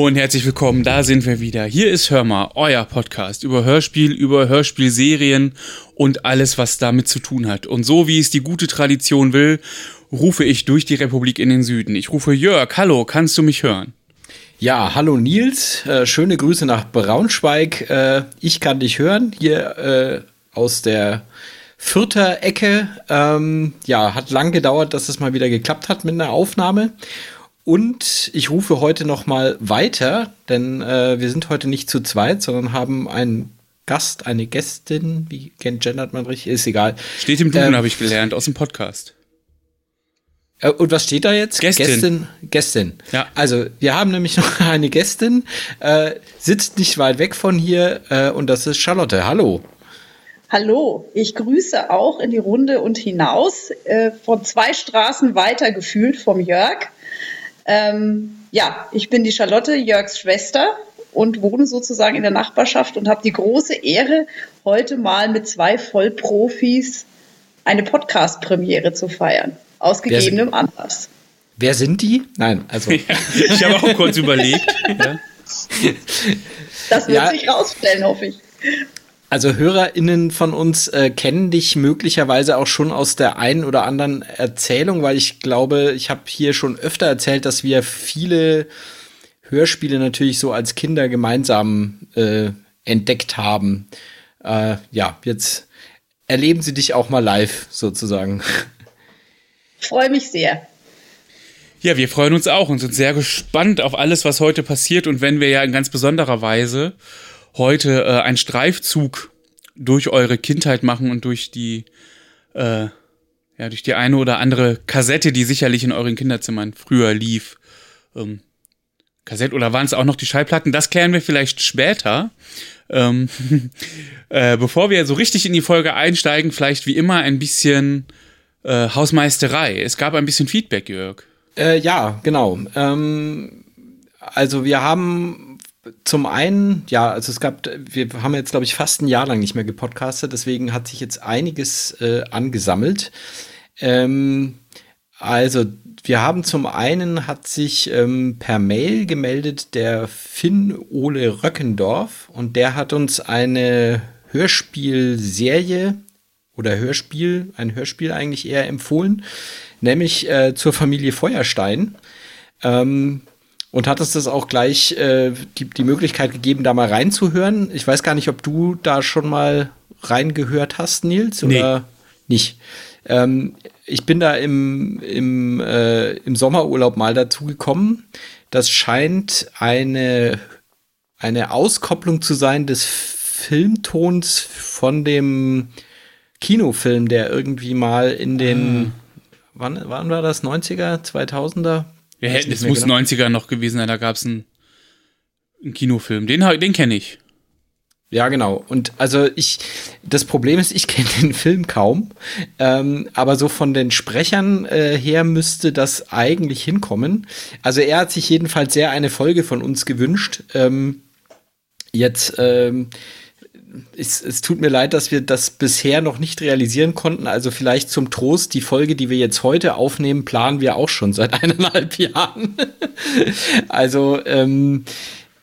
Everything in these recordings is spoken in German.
Und herzlich willkommen, da sind wir wieder. Hier ist Hörmer, euer Podcast über Hörspiel, über Hörspielserien und alles, was damit zu tun hat. Und so wie es die gute Tradition will, rufe ich durch die Republik in den Süden. Ich rufe Jörg, hallo, kannst du mich hören? Ja, hallo Nils, äh, schöne Grüße nach Braunschweig. Äh, ich kann dich hören, hier äh, aus der Vierter Ecke. Ähm, ja, hat lang gedauert, dass es mal wieder geklappt hat mit einer Aufnahme. Und ich rufe heute noch mal weiter, denn äh, wir sind heute nicht zu zweit, sondern haben einen Gast, eine Gästin. Wie gendert man richtig? Ist egal. Steht im Duden, ähm, habe ich gelernt, aus dem Podcast. Äh, und was steht da jetzt? Gästin. Gästin. Gästin. Ja. Also, wir haben nämlich noch eine Gästin, äh, sitzt nicht weit weg von hier äh, und das ist Charlotte. Hallo. Hallo, ich grüße auch in die Runde und hinaus, äh, von zwei Straßen weiter gefühlt vom Jörg. Ähm, ja, ich bin die Charlotte, Jörgs Schwester und wohne sozusagen in der Nachbarschaft und habe die große Ehre, heute mal mit zwei Vollprofis eine Podcast-Premiere zu feiern. Aus gegebenem wer Anlass. Wer sind die? Nein, also. Ja, ich habe auch kurz überlegt. Ja. Das wird ja. sich rausstellen, hoffe ich. Also HörerInnen von uns äh, kennen dich möglicherweise auch schon aus der einen oder anderen Erzählung, weil ich glaube, ich habe hier schon öfter erzählt, dass wir viele Hörspiele natürlich so als Kinder gemeinsam äh, entdeckt haben. Äh, ja, jetzt erleben sie dich auch mal live sozusagen. Ich freue mich sehr. Ja, wir freuen uns auch und sind sehr gespannt auf alles, was heute passiert. Und wenn wir ja in ganz besonderer Weise heute äh, einen Streifzug durch eure Kindheit machen und durch die äh, ja durch die eine oder andere Kassette, die sicherlich in euren Kinderzimmern früher lief. Ähm, Kassette oder waren es auch noch die Schallplatten? Das klären wir vielleicht später. Ähm, äh, bevor wir so richtig in die Folge einsteigen, vielleicht wie immer ein bisschen äh, Hausmeisterei. Es gab ein bisschen Feedback, Jörg. Äh, ja, genau. Ähm, also wir haben zum einen, ja, also es gab, wir haben jetzt, glaube ich, fast ein Jahr lang nicht mehr gepodcastet, deswegen hat sich jetzt einiges äh, angesammelt. Ähm, also, wir haben zum einen hat sich ähm, per Mail gemeldet der Finn Ole Röckendorf und der hat uns eine Hörspielserie oder Hörspiel, ein Hörspiel eigentlich eher empfohlen, nämlich äh, zur Familie Feuerstein. Ähm, und hattest es auch gleich äh, die, die Möglichkeit gegeben, da mal reinzuhören. Ich weiß gar nicht, ob du da schon mal reingehört hast, Nils, oder nee. nicht. Ähm, ich bin da im, im, äh, im Sommerurlaub mal dazu gekommen. Das scheint eine, eine Auskopplung zu sein des Filmtons von dem Kinofilm, der irgendwie mal in den, ah. wann, wann war das? 90er, 2000er? Ja, es muss genau. 90er noch gewesen sein, da gab es einen, einen, Kinofilm. Den, den kenne ich. Ja, genau. Und also ich, das Problem ist, ich kenne den Film kaum, ähm, aber so von den Sprechern äh, her müsste das eigentlich hinkommen. Also er hat sich jedenfalls sehr eine Folge von uns gewünscht. Ähm, jetzt ähm, es, es tut mir leid, dass wir das bisher noch nicht realisieren konnten. Also vielleicht zum Trost, die Folge, die wir jetzt heute aufnehmen, planen wir auch schon seit eineinhalb Jahren. also ähm,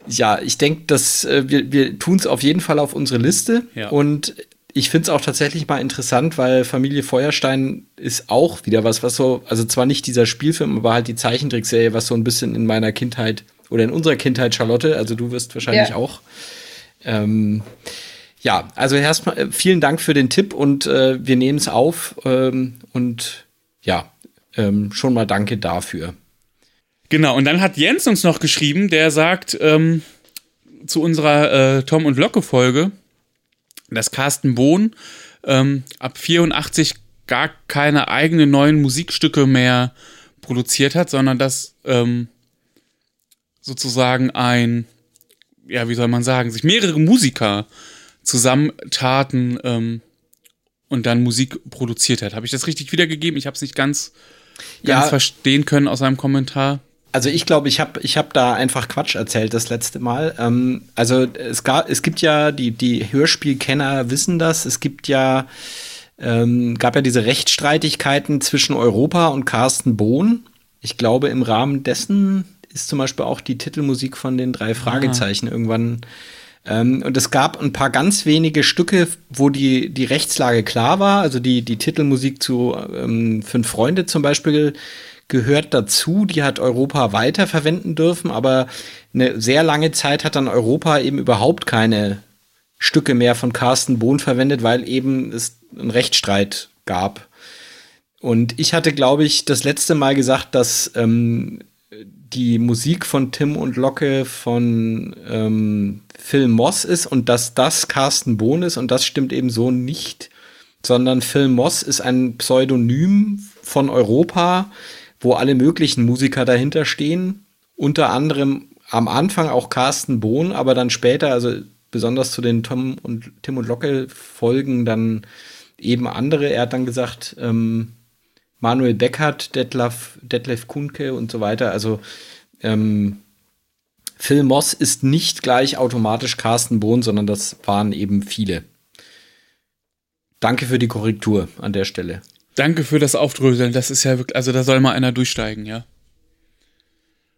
ja, ich denke, dass äh, wir, wir tun es auf jeden Fall auf unsere Liste. Ja. Und ich finde es auch tatsächlich mal interessant, weil Familie Feuerstein ist auch wieder was, was so, also zwar nicht dieser Spielfilm, aber halt die Zeichentrickserie, was so ein bisschen in meiner Kindheit oder in unserer Kindheit, Charlotte, also du wirst wahrscheinlich ja. auch. Ähm, ja, also erstmal äh, vielen Dank für den Tipp und äh, wir nehmen es auf ähm, und ja, ähm, schon mal danke dafür. Genau, und dann hat Jens uns noch geschrieben, der sagt ähm, zu unserer äh, Tom und Locke Folge, dass Carsten Bohn ähm, ab 84 gar keine eigenen neuen Musikstücke mehr produziert hat, sondern dass ähm, sozusagen ein, ja, wie soll man sagen, sich mehrere Musiker zusammentaten ähm, und dann Musik produziert hat. Habe ich das richtig wiedergegeben? Ich habe es nicht ganz, ganz ja. verstehen können aus einem Kommentar. Also ich glaube, ich habe ich hab da einfach Quatsch erzählt das letzte Mal. Ähm, also es, gab, es gibt ja, die, die Hörspielkenner wissen das, es gibt ja, ähm, gab ja diese Rechtsstreitigkeiten zwischen Europa und Carsten Bohn. Ich glaube, im Rahmen dessen ist zum Beispiel auch die Titelmusik von den drei Fragezeichen ah. irgendwann. Ähm, und es gab ein paar ganz wenige Stücke, wo die, die Rechtslage klar war. Also die, die Titelmusik zu ähm, Fünf Freunde zum Beispiel gehört dazu. Die hat Europa weiter verwenden dürfen, aber eine sehr lange Zeit hat dann Europa eben überhaupt keine Stücke mehr von Carsten Bohn verwendet, weil eben es einen Rechtsstreit gab. Und ich hatte, glaube ich, das letzte Mal gesagt, dass ähm, die Musik von Tim und Locke von ähm, Phil Moss ist und dass das Carsten Bohn ist und das stimmt eben so nicht, sondern Phil Moss ist ein Pseudonym von Europa, wo alle möglichen Musiker dahinter stehen. Unter anderem am Anfang auch Carsten Bohn, aber dann später, also besonders zu den Tom und Tim und Locke Folgen dann eben andere. Er hat dann gesagt, ähm, Manuel Beckert, Detlef, Detlef Kunke und so weiter. Also ähm, Phil Moss ist nicht gleich automatisch Carsten Bohn, sondern das waren eben viele. Danke für die Korrektur an der Stelle. Danke für das Aufdröseln. Das ist ja wirklich, also da soll mal einer durchsteigen, ja.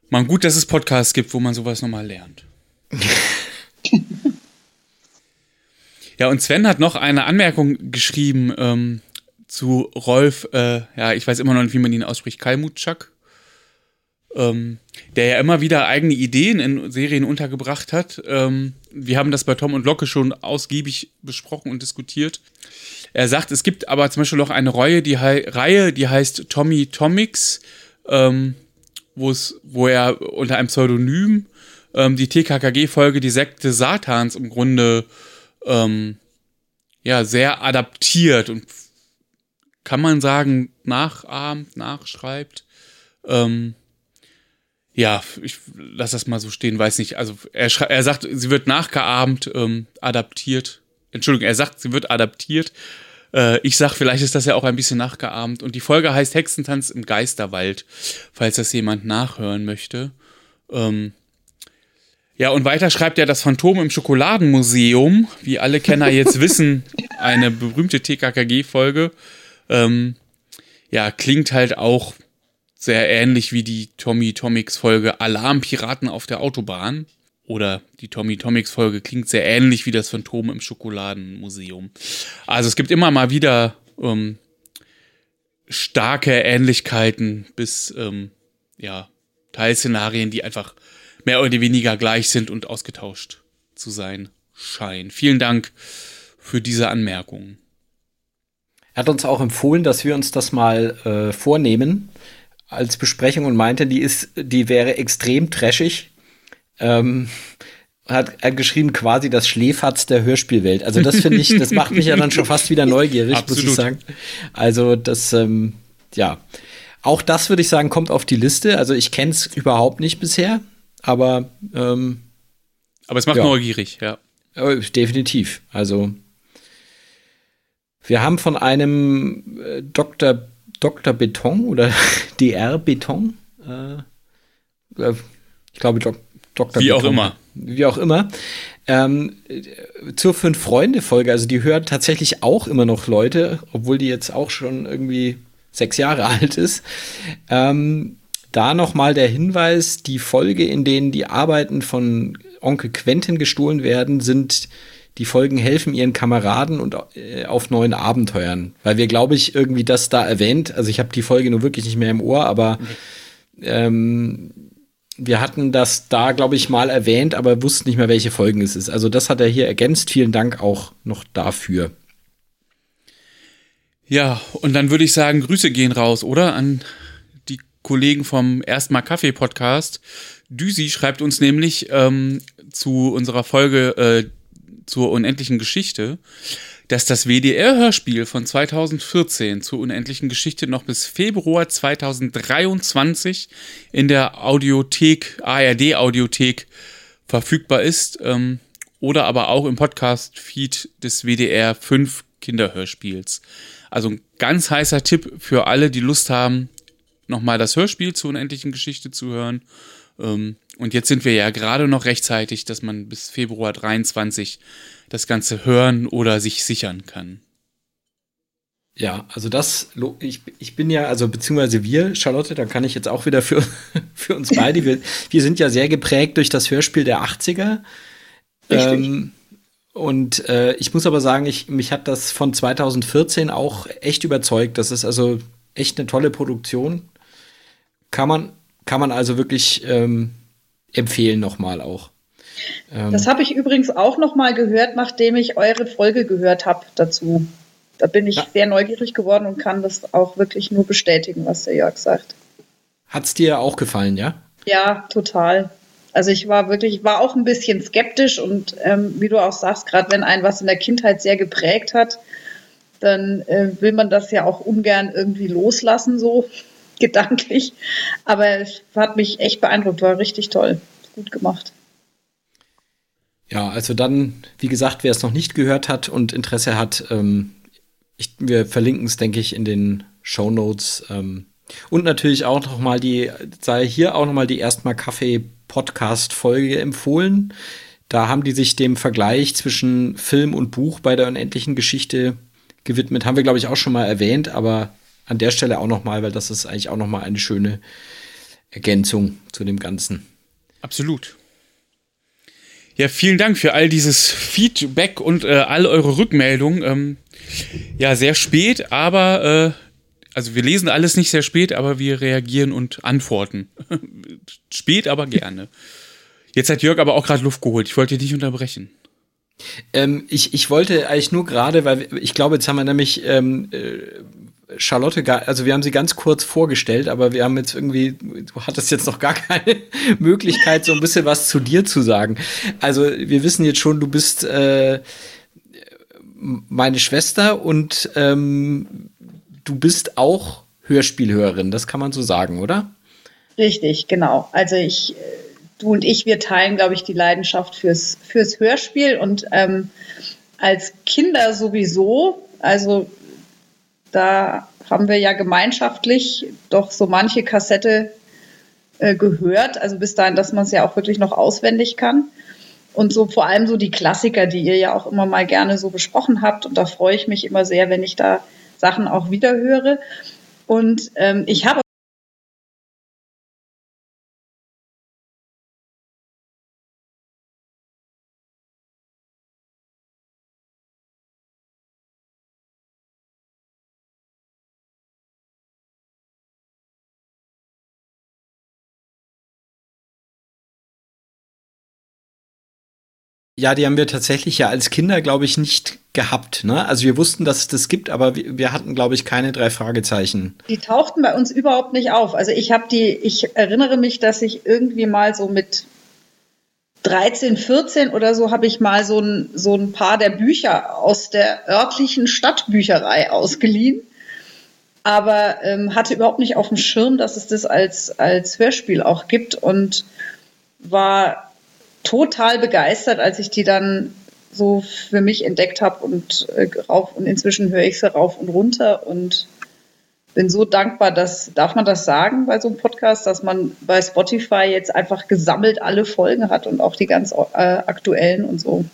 Man gut, dass es Podcasts gibt, wo man sowas nochmal lernt. ja, und Sven hat noch eine Anmerkung geschrieben ähm, zu Rolf, äh, ja, ich weiß immer noch nicht, wie man ihn ausspricht, Kalmutschak ähm, der ja immer wieder eigene Ideen in Serien untergebracht hat. Ähm, wir haben das bei Tom und Locke schon ausgiebig besprochen und diskutiert. Er sagt, es gibt aber zum Beispiel noch eine Reihe, die, Reihe, die heißt Tommy Tomics, ähm, wo er unter einem Pseudonym ähm, die TKKG-Folge Die Sekte Satans im Grunde ähm, ja, sehr adaptiert und kann man sagen, nachahmt, nachschreibt. Ähm, ja, ich lasse das mal so stehen, weiß nicht. Also er, er sagt, sie wird nachgeahmt, ähm, adaptiert. Entschuldigung, er sagt, sie wird adaptiert. Äh, ich sag, vielleicht ist das ja auch ein bisschen nachgeahmt. Und die Folge heißt Hexentanz im Geisterwald, falls das jemand nachhören möchte. Ähm, ja, und weiter schreibt er das Phantom im Schokoladenmuseum, wie alle Kenner jetzt wissen, eine berühmte TKKG-Folge. Ähm, ja, klingt halt auch sehr ähnlich wie die Tommy Tomics Folge Alarmpiraten auf der Autobahn. Oder die Tommy Tomics Folge klingt sehr ähnlich wie das Phantom im Schokoladenmuseum. Also es gibt immer mal wieder ähm, starke Ähnlichkeiten bis ähm, ja Teilszenarien, die einfach mehr oder weniger gleich sind und ausgetauscht zu sein scheinen. Vielen Dank für diese Anmerkungen. Er hat uns auch empfohlen, dass wir uns das mal äh, vornehmen, als Besprechung und meinte, die ist, die wäre extrem trashig. Ähm, hat er geschrieben quasi das Schläferz der Hörspielwelt. Also das finde ich, das macht mich ja dann schon fast wieder neugierig, muss ich sagen. Also das, ähm, ja. Auch das würde ich sagen, kommt auf die Liste. Also ich kenne es überhaupt nicht bisher, aber ähm, aber es macht ja. neugierig, ja. Äh, definitiv. Also wir haben von einem äh, Dr. Dr. Beton oder DR Beton. Äh, äh, ich glaube, Dok Dr. Wie Beton. auch immer. Wie auch immer. Ähm, zur Fünf-Freunde-Folge, also die hören tatsächlich auch immer noch Leute, obwohl die jetzt auch schon irgendwie sechs Jahre alt ist. Ähm, da nochmal der Hinweis, die Folge, in denen die Arbeiten von Onkel Quentin gestohlen werden, sind die Folgen helfen ihren Kameraden und äh, auf neuen Abenteuern. Weil wir, glaube ich, irgendwie das da erwähnt, also ich habe die Folge nur wirklich nicht mehr im Ohr, aber ähm, wir hatten das da, glaube ich, mal erwähnt, aber wussten nicht mehr, welche Folgen es ist. Also das hat er hier ergänzt. Vielen Dank auch noch dafür. Ja, und dann würde ich sagen, Grüße gehen raus, oder? An die Kollegen vom Erstmal Kaffee Podcast. Düsi schreibt uns nämlich ähm, zu unserer Folge äh, zur unendlichen Geschichte, dass das WDR-Hörspiel von 2014 zur unendlichen Geschichte noch bis Februar 2023 in der Audiothek, ARD-Audiothek verfügbar ist ähm, oder aber auch im Podcast-Feed des WDR 5 Kinderhörspiels. Also ein ganz heißer Tipp für alle, die Lust haben, nochmal das Hörspiel zur unendlichen Geschichte zu hören. Ähm, und jetzt sind wir ja gerade noch rechtzeitig, dass man bis Februar 23 das Ganze hören oder sich sichern kann. Ja, also das, ich, ich bin ja, also beziehungsweise wir, Charlotte, da kann ich jetzt auch wieder für, für uns beide, wir, wir sind ja sehr geprägt durch das Hörspiel der 80er. Ähm, und äh, ich muss aber sagen, ich, mich hat das von 2014 auch echt überzeugt. Das ist also echt eine tolle Produktion. Kann man, kann man also wirklich ähm, empfehlen nochmal auch. Ähm, das habe ich übrigens auch nochmal gehört, nachdem ich eure Folge gehört habe dazu. Da bin ich ja. sehr neugierig geworden und kann das auch wirklich nur bestätigen, was der Jörg sagt. Hat es dir auch gefallen, ja? Ja, total. Also ich war wirklich, war auch ein bisschen skeptisch und ähm, wie du auch sagst, gerade wenn ein was in der Kindheit sehr geprägt hat, dann äh, will man das ja auch ungern irgendwie loslassen, so gedanklich. Aber es hat mich echt beeindruckt, war richtig toll. Gut gemacht. Ja, also dann, wie gesagt, wer es noch nicht gehört hat und Interesse hat, ähm, ich, wir verlinken es, denke ich, in den Show Notes. Ähm, und natürlich auch noch mal die, sei hier auch noch mal die erstmal Kaffee Podcast Folge empfohlen. Da haben die sich dem Vergleich zwischen Film und Buch bei der unendlichen Geschichte gewidmet. Haben wir, glaube ich, auch schon mal erwähnt, aber an der Stelle auch noch mal, weil das ist eigentlich auch noch mal eine schöne Ergänzung zu dem Ganzen. Absolut. Ja, vielen Dank für all dieses Feedback und äh, all eure Rückmeldungen. Ähm, ja, sehr spät, aber äh, also wir lesen alles nicht sehr spät, aber wir reagieren und antworten. spät, aber gerne. Jetzt hat Jörg aber auch gerade Luft geholt. Ich wollte dich nicht unterbrechen. Ähm, ich, ich wollte eigentlich nur gerade, weil ich glaube, jetzt haben wir nämlich ähm, äh, Charlotte, also wir haben sie ganz kurz vorgestellt, aber wir haben jetzt irgendwie, du hattest jetzt noch gar keine Möglichkeit, so ein bisschen was zu dir zu sagen. Also wir wissen jetzt schon, du bist äh, meine Schwester und ähm, du bist auch Hörspielhörerin, das kann man so sagen, oder? Richtig, genau. Also ich, du und ich, wir teilen, glaube ich, die Leidenschaft fürs, fürs Hörspiel und ähm, als Kinder sowieso. Also da haben wir ja gemeinschaftlich doch so manche Kassette äh, gehört, also bis dahin, dass man es ja auch wirklich noch auswendig kann. Und so vor allem so die Klassiker, die ihr ja auch immer mal gerne so besprochen habt. Und da freue ich mich immer sehr, wenn ich da Sachen auch wieder höre. Und ähm, ich habe Ja, die haben wir tatsächlich ja als Kinder, glaube ich, nicht gehabt. Ne? Also wir wussten, dass es das gibt, aber wir, hatten, glaube ich, keine drei Fragezeichen. Die tauchten bei uns überhaupt nicht auf. Also ich habe die, ich erinnere mich, dass ich irgendwie mal so mit 13, 14 oder so habe ich mal so ein, so ein paar der Bücher aus der örtlichen Stadtbücherei ausgeliehen. Aber ähm, hatte überhaupt nicht auf dem Schirm, dass es das als, als Hörspiel auch gibt und war total begeistert, als ich die dann so für mich entdeckt habe und äh, rauf und inzwischen höre ich sie rauf und runter und bin so dankbar, dass, darf man das sagen bei so einem Podcast, dass man bei Spotify jetzt einfach gesammelt alle Folgen hat und auch die ganz äh, aktuellen und so.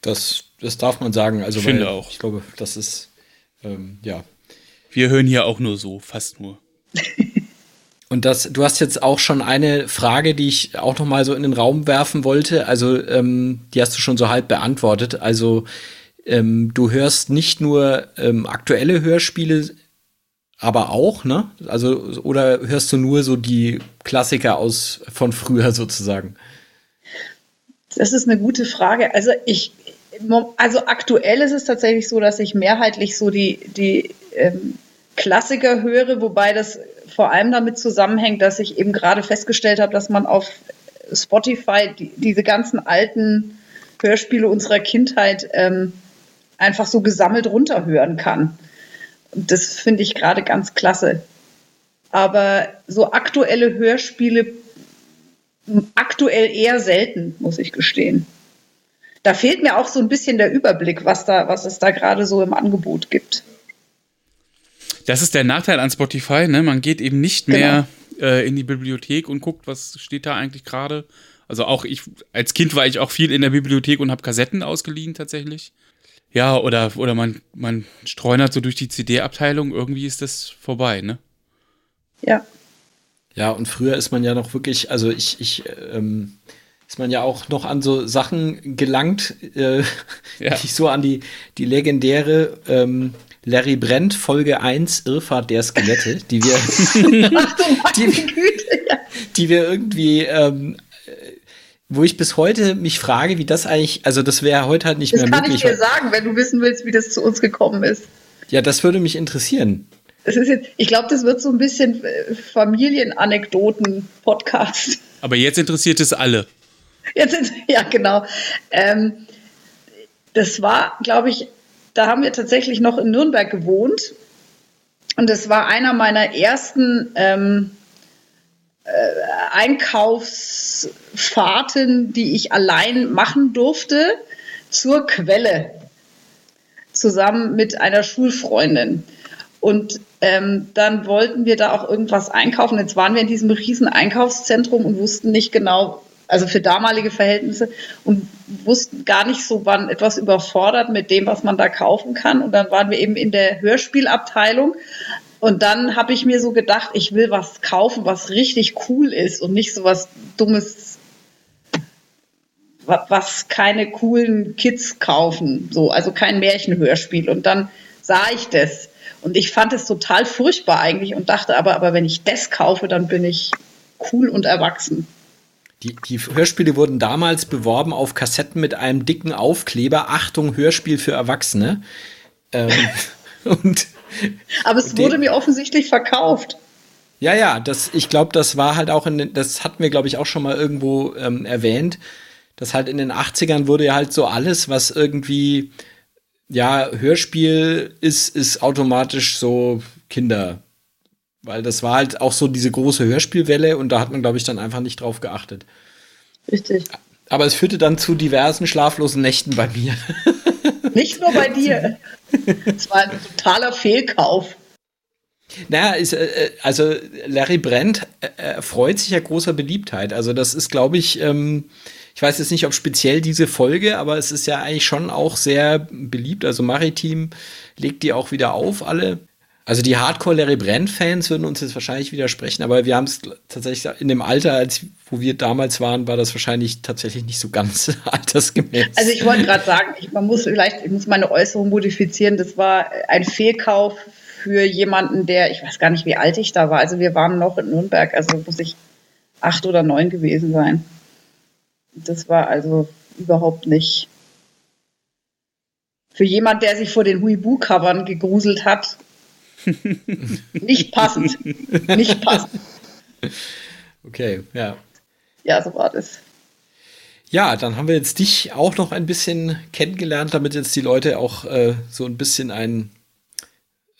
Das, das darf man sagen. Also, ich finde auch. Ich glaube, das ist, ähm, ja. Wir hören hier auch nur so, fast nur. Und das, du hast jetzt auch schon eine Frage, die ich auch noch mal so in den Raum werfen wollte. Also ähm, die hast du schon so halb beantwortet. Also ähm, du hörst nicht nur ähm, aktuelle Hörspiele, aber auch, ne? Also oder hörst du nur so die Klassiker aus von früher sozusagen? Das ist eine gute Frage. Also ich, also aktuell ist es tatsächlich so, dass ich mehrheitlich so die die ähm, Klassiker höre, wobei das vor allem damit zusammenhängt, dass ich eben gerade festgestellt habe, dass man auf Spotify die, diese ganzen alten Hörspiele unserer Kindheit ähm, einfach so gesammelt runterhören kann. Und das finde ich gerade ganz klasse. Aber so aktuelle Hörspiele aktuell eher selten, muss ich gestehen. Da fehlt mir auch so ein bisschen der Überblick, was da, was es da gerade so im Angebot gibt. Das ist der Nachteil an Spotify, ne? Man geht eben nicht mehr genau. äh, in die Bibliothek und guckt, was steht da eigentlich gerade. Also auch ich, als Kind war ich auch viel in der Bibliothek und habe Kassetten ausgeliehen tatsächlich. Ja, oder, oder man, man streunert so durch die CD-Abteilung, irgendwie ist das vorbei, ne? Ja. Ja, und früher ist man ja noch wirklich, also ich, ich, ähm, ist man ja auch noch an so Sachen gelangt, äh, Ja. die so an die, die legendäre ähm, Larry Brent Folge 1 Irrfahrt der Skelette, die wir, ja. die wir irgendwie, ähm, äh, wo ich bis heute mich frage, wie das eigentlich, also das wäre heute halt nicht Das mehr kann möglich. ich dir sagen, wenn du wissen willst, wie das zu uns gekommen ist. Ja, das würde mich interessieren. Das ist jetzt, ich glaube, das wird so ein bisschen äh, Familienanekdoten-Podcast. Aber jetzt interessiert es alle. Jetzt ja, genau. Ähm, das war, glaube ich, da haben wir tatsächlich noch in Nürnberg gewohnt. Und das war einer meiner ersten ähm, äh, Einkaufsfahrten, die ich allein machen durfte, zur Quelle. Zusammen mit einer Schulfreundin. Und ähm, dann wollten wir da auch irgendwas einkaufen. Jetzt waren wir in diesem riesen Einkaufszentrum und wussten nicht genau, also für damalige Verhältnisse und wussten gar nicht so, waren etwas überfordert mit dem, was man da kaufen kann. Und dann waren wir eben in der Hörspielabteilung. Und dann habe ich mir so gedacht, ich will was kaufen, was richtig cool ist und nicht so was Dummes, wa- was keine coolen Kids kaufen. So, also kein Märchenhörspiel. Und dann sah ich das. Und ich fand es total furchtbar eigentlich und dachte aber, aber wenn ich das kaufe, dann bin ich cool und erwachsen. Die, die Hörspiele wurden damals beworben auf Kassetten mit einem dicken Aufkleber. Achtung, Hörspiel für Erwachsene. Ähm, und Aber es Und den- wurde mir offensichtlich verkauft. ja, ja, das, ich glaube, das war halt auch in den, das hatten wir, glaube ich, auch schon mal irgendwo ähm, erwähnt, dass halt in den 80ern wurde ja halt so alles, was irgendwie, ja, Hörspiel ist, ist automatisch so Kinder. Weil das war halt auch so diese große Hörspielwelle und da hat man, glaube ich, dann einfach nicht drauf geachtet. Richtig. Aber es führte dann zu diversen schlaflosen Nächten bei mir. Nicht nur bei dir. Es war ein totaler Fehlkauf. Naja, ist, äh, äh, also Larry Brent äh, erfreut sich ja großer Beliebtheit. Also das ist, glaube ich, ähm, ich weiß jetzt nicht, ob speziell diese Folge, aber es ist ja eigentlich schon auch sehr beliebt. Also Maritim legt die auch wieder auf, alle. Also die Hardcore Larry Brent-Fans würden uns jetzt wahrscheinlich widersprechen, aber wir haben es tatsächlich in dem Alter, als wo wir damals waren, war das wahrscheinlich tatsächlich nicht so ganz altersgemäß. Also ich wollte gerade sagen, ich, man muss vielleicht, ich muss meine Äußerung modifizieren. Das war ein Fehlkauf für jemanden, der, ich weiß gar nicht, wie alt ich da war. Also wir waren noch in Nürnberg, also muss ich acht oder neun gewesen sein. Das war also überhaupt nicht. Für jemand, der sich vor den Huibu-Covern gegruselt hat, nicht passend. Nicht passend. okay, ja. Ja, so war das. Ja, dann haben wir jetzt dich auch noch ein bisschen kennengelernt, damit jetzt die Leute auch äh, so ein bisschen ein,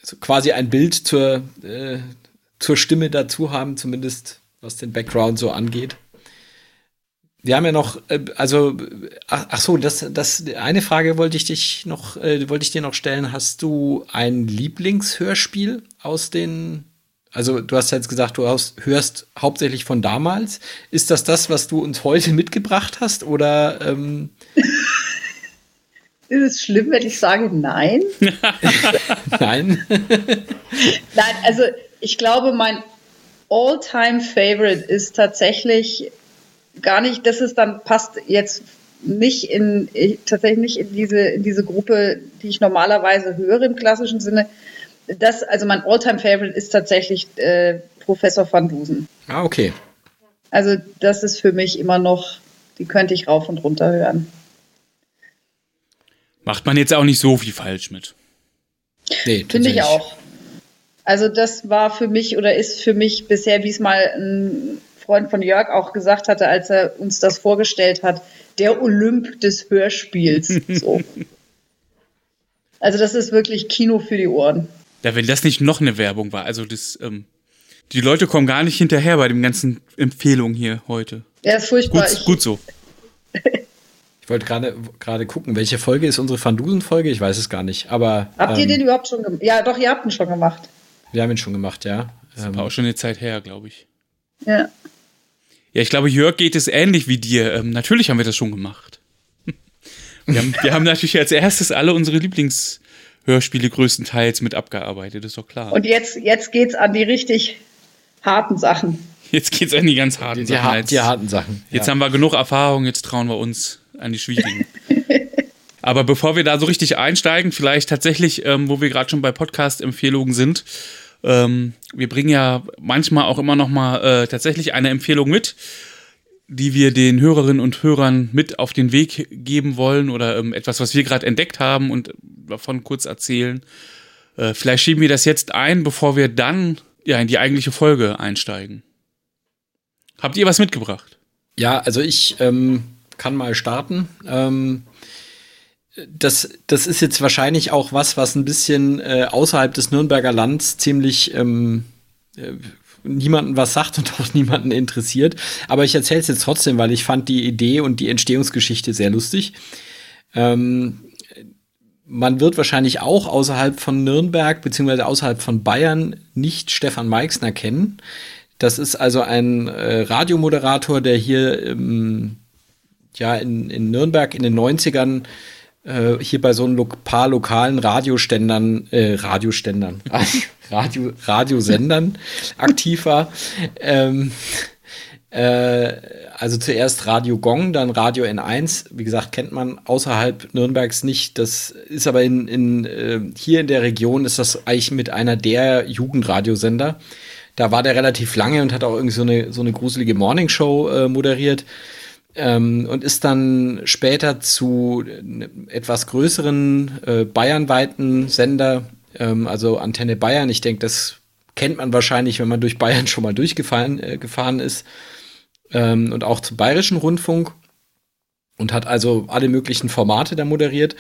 so quasi ein Bild zur, äh, zur Stimme dazu haben, zumindest was den Background so angeht. Wir haben ja noch, äh, also, ach, ach so, das, das, eine Frage wollte ich dich noch, äh, wollte ich dir noch stellen. Hast du ein Lieblingshörspiel aus den, also du hast jetzt gesagt, du hast, hörst hauptsächlich von damals. Ist das das, was du uns heute mitgebracht hast oder? Ähm, Ist es schlimm, wenn ich sage nein? nein. Nein, also ich glaube, mein All-Time-Favorite ist tatsächlich gar nicht, das ist dann passt jetzt nicht in ich- tatsächlich nicht in diese in diese Gruppe, die ich normalerweise höre im klassischen Sinne. Das also mein All-Time-Favorite ist tatsächlich äh, Professor van Dusen. ah, okay. Also das ist für mich immer noch, die könnte ich rauf und runter hören. Macht man jetzt auch nicht so viel falsch mit. Nee, Finde ich auch. Also das war für mich oder ist für mich bisher, wie es mal ein Freund von Jörg auch gesagt hatte, als er uns das vorgestellt hat, der Olymp des Hörspiels. So. Also das ist wirklich Kino für die Ohren. Ja, wenn das nicht noch eine Werbung war, also das, ähm, die Leute kommen gar nicht hinterher bei den ganzen Empfehlungen hier heute. Ja, ist furchtbar. Gut, Ich, gut so. Ich wollte gerade gerade gucken, welche Folge ist unsere Van Dusen Folge? Ich weiß es gar nicht, aber habt ihr ähm, den überhaupt schon gemacht? Ja, doch, ihr habt ihn schon gemacht. wir haben ihn schon gemacht, ja. Ähm, War auch schon eine Zeit her, glaube ich. Ja. Ja, ich glaube, Jörg geht es ähnlich wie dir. Ähm, natürlich haben wir das schon gemacht. Wir haben, wir haben natürlich als erstes alle unsere Lieblingshörspiele größtenteils mit abgearbeitet, ist doch klar. Und jetzt, jetzt geht's an die richtig harten Sachen. Jetzt geht's an die ganz harten Die, Sachen. har- Jetzt- die harten Sachen. Jetzt ja. haben wir genug Erfahrung, jetzt trauen wir uns an die schwierigen. Aber bevor wir da so richtig einsteigen, vielleicht tatsächlich, ähm, wo wir gerade schon bei Podcast-Empfehlungen sind, ähm, wir bringen ja manchmal auch immer noch mal äh, tatsächlich eine Empfehlung mit, die wir den Hörerinnen und Hörern mit auf den Weg geben wollen oder ähm, etwas, was wir gerade entdeckt haben und davon kurz erzählen. Äh, vielleicht schieben wir das jetzt ein, bevor wir dann ja in die eigentliche Folge einsteigen. Habt ihr was mitgebracht? Ja, also ich ähm, kann mal starten. Ähm, das, das ist jetzt wahrscheinlich auch was, was ein bisschen äh, außerhalb des Nürnberger Lands ziemlich ähm, äh, niemanden was sagt und auch niemanden interessiert. Aber ich erzähle es jetzt trotzdem, weil ich fand die Idee und die Entstehungsgeschichte sehr lustig. Ähm, man wird wahrscheinlich auch außerhalb von Nürnberg beziehungsweise außerhalb von Bayern nicht Stefan Meixner kennen. Das ist also ein äh, Radiomoderator, der hier ähm, ja in, in Nürnberg in den 90ern äh, hier bei so ein lo paar lokalen Radioständern, äh, Radioständern, Radio, Radiosendern aktiv war. Ähm, äh, also zuerst Radio Gong, dann Radio N1. Wie gesagt, kennt man außerhalb Nürnbergs nicht. Das ist aber in, in, äh, hier in der Region ist das eigentlich mit einer der Jugendradiosender. Da war der relativ lange und hat auch irgendwie so eine, so eine gruselige Morningshow äh, moderiert. Ähm, und ist dann später zu einem etwas größeren äh, bayernweiten Sender, ähm, also Antenne Bayern. Ich denke, das kennt man wahrscheinlich, wenn man durch Bayern schon mal durchgefahren äh, gefahren ist. Ähm, und auch zum Bayerischen Rundfunk. Und hat also alle möglichen Formate da moderiert.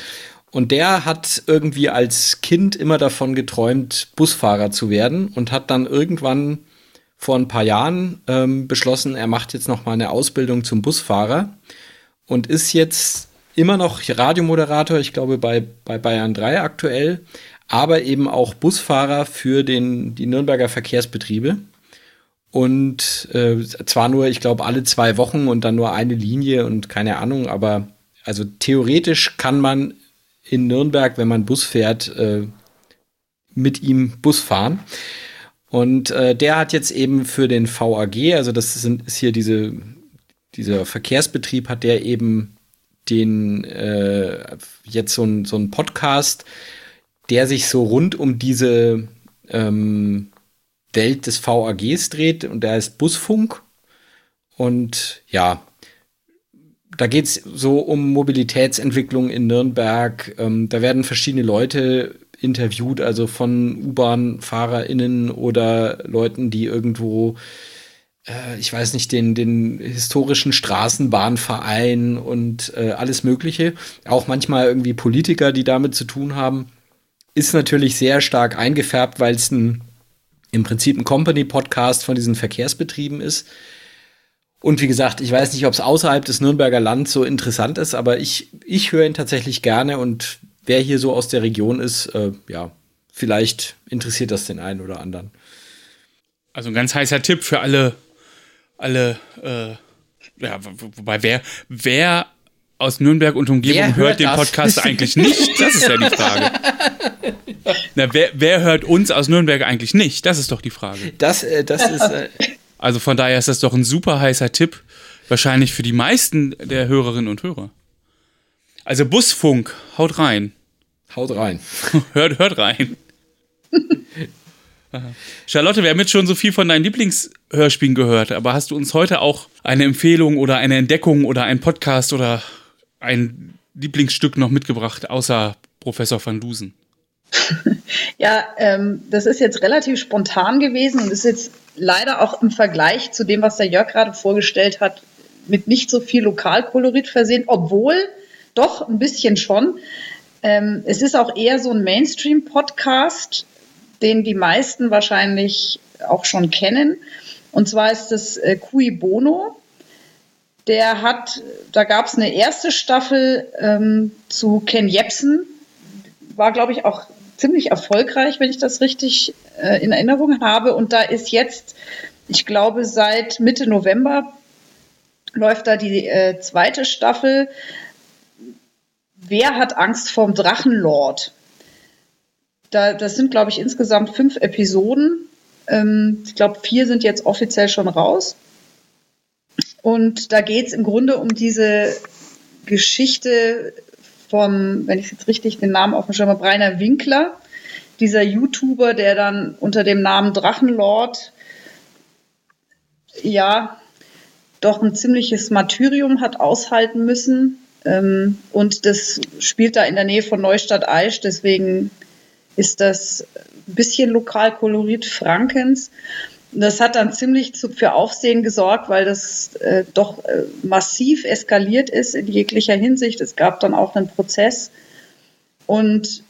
Und der hat irgendwie als Kind immer davon geträumt, Busfahrer zu werden und hat dann irgendwann vor ein paar Jahren ähm, beschlossen, er macht jetzt noch mal eine Ausbildung zum Busfahrer und ist jetzt immer noch Radiomoderator, ich glaube bei, bei Bayern 3 aktuell, aber eben auch Busfahrer für den, die Nürnberger Verkehrsbetriebe. Und äh, zwar nur, ich glaube, alle zwei Wochen und dann nur eine Linie und keine Ahnung, aber also theoretisch kann man in Nürnberg, wenn man Bus fährt, äh, mit ihm Bus fahren. Und äh, der hat jetzt eben für den VAG, also das sind, ist hier diese, dieser Verkehrsbetrieb, hat der eben den äh, jetzt so ein, so ein Podcast, der sich so rund um diese ähm, Welt des VAGs dreht und der heißt Busfunk. Und ja, da geht es so um Mobilitätsentwicklung in Nürnberg. Ähm, da werden verschiedene Leute interviewt, also von U-Bahn-FahrerInnen oder Leuten, die irgendwo, äh, ich weiß nicht, den, den historischen Straßenbahnverein und äh, alles Mögliche. Auch manchmal irgendwie Politiker, die damit zu tun haben. Ist natürlich sehr stark eingefärbt, weil es ein im Prinzip ein Company-Podcast von diesen Verkehrsbetrieben ist. Und wie gesagt, ich weiß nicht, ob es außerhalb des Nürnberger Lands so interessant ist, aber ich, ich höre ihn tatsächlich gerne und wer hier so aus der Region ist, äh, ja, vielleicht interessiert das den einen oder anderen. Also ein ganz heißer Tipp für alle, alle, äh, ja, wo- wobei wer, wer aus Nürnberg und Umgebung hört, hört den das? Podcast eigentlich nicht? Das ist ja die Frage. Na, wer, wer hört uns aus Nürnberg eigentlich nicht? Das ist doch die Frage. Das, äh, das ist, äh, Also von daher ist das doch ein super heißer Tipp, wahrscheinlich für die meisten der Hörerinnen und Hörer. Also Busfunk, haut rein. haut rein. hört, hört rein. Charlotte, wir haben jetzt schon so viel von deinen Lieblingshörspielen gehört, aber hast du uns heute auch eine Empfehlung oder eine Entdeckung oder einen Podcast oder ein Lieblingsstück noch mitgebracht, außer Professor van Dusen? Ja, ähm, das ist jetzt relativ spontan gewesen und ist jetzt leider auch im Vergleich zu dem, was der Jörg gerade vorgestellt hat, mit nicht so viel Lokalkolorit versehen, obwohl doch ein bisschen schon. Ähm, es ist auch eher so ein Mainstream-Podcast, den die meisten wahrscheinlich auch schon kennen. Und zwar ist das äh, Cui Bono. Der hat, da gab es eine erste Staffel ähm, zu Ken Jebsen, war, glaube ich, auch ziemlich erfolgreich, wenn ich das richtig äh, in Erinnerung habe. Und da ist jetzt, ich glaube, seit Mitte November läuft da die äh, zweite Staffel. Wer hat Angst vorm Drachenlord? Da, das sind, glaube ich, insgesamt fünf Episoden. Ähm, ich glaube, vier sind jetzt offiziell schon raus. Und da geht es im Grunde um diese Geschichte vom, wenn ich jetzt richtig den Namen auf dem Schirm habe, Rainer Winkler, dieser YouTuber, der dann unter dem Namen Drachenlord ja doch ein ziemliches Martyrium hat aushalten müssen. Ähm, und das spielt da in der Nähe von Neustadt Aisch, deswegen ist das ein bisschen Lokalkolorit Frankens. Das hat dann ziemlich für Aufsehen gesorgt, weil das äh, doch äh, massiv eskaliert ist in jeglicher Hinsicht. Es gab dann auch einen Prozess. Und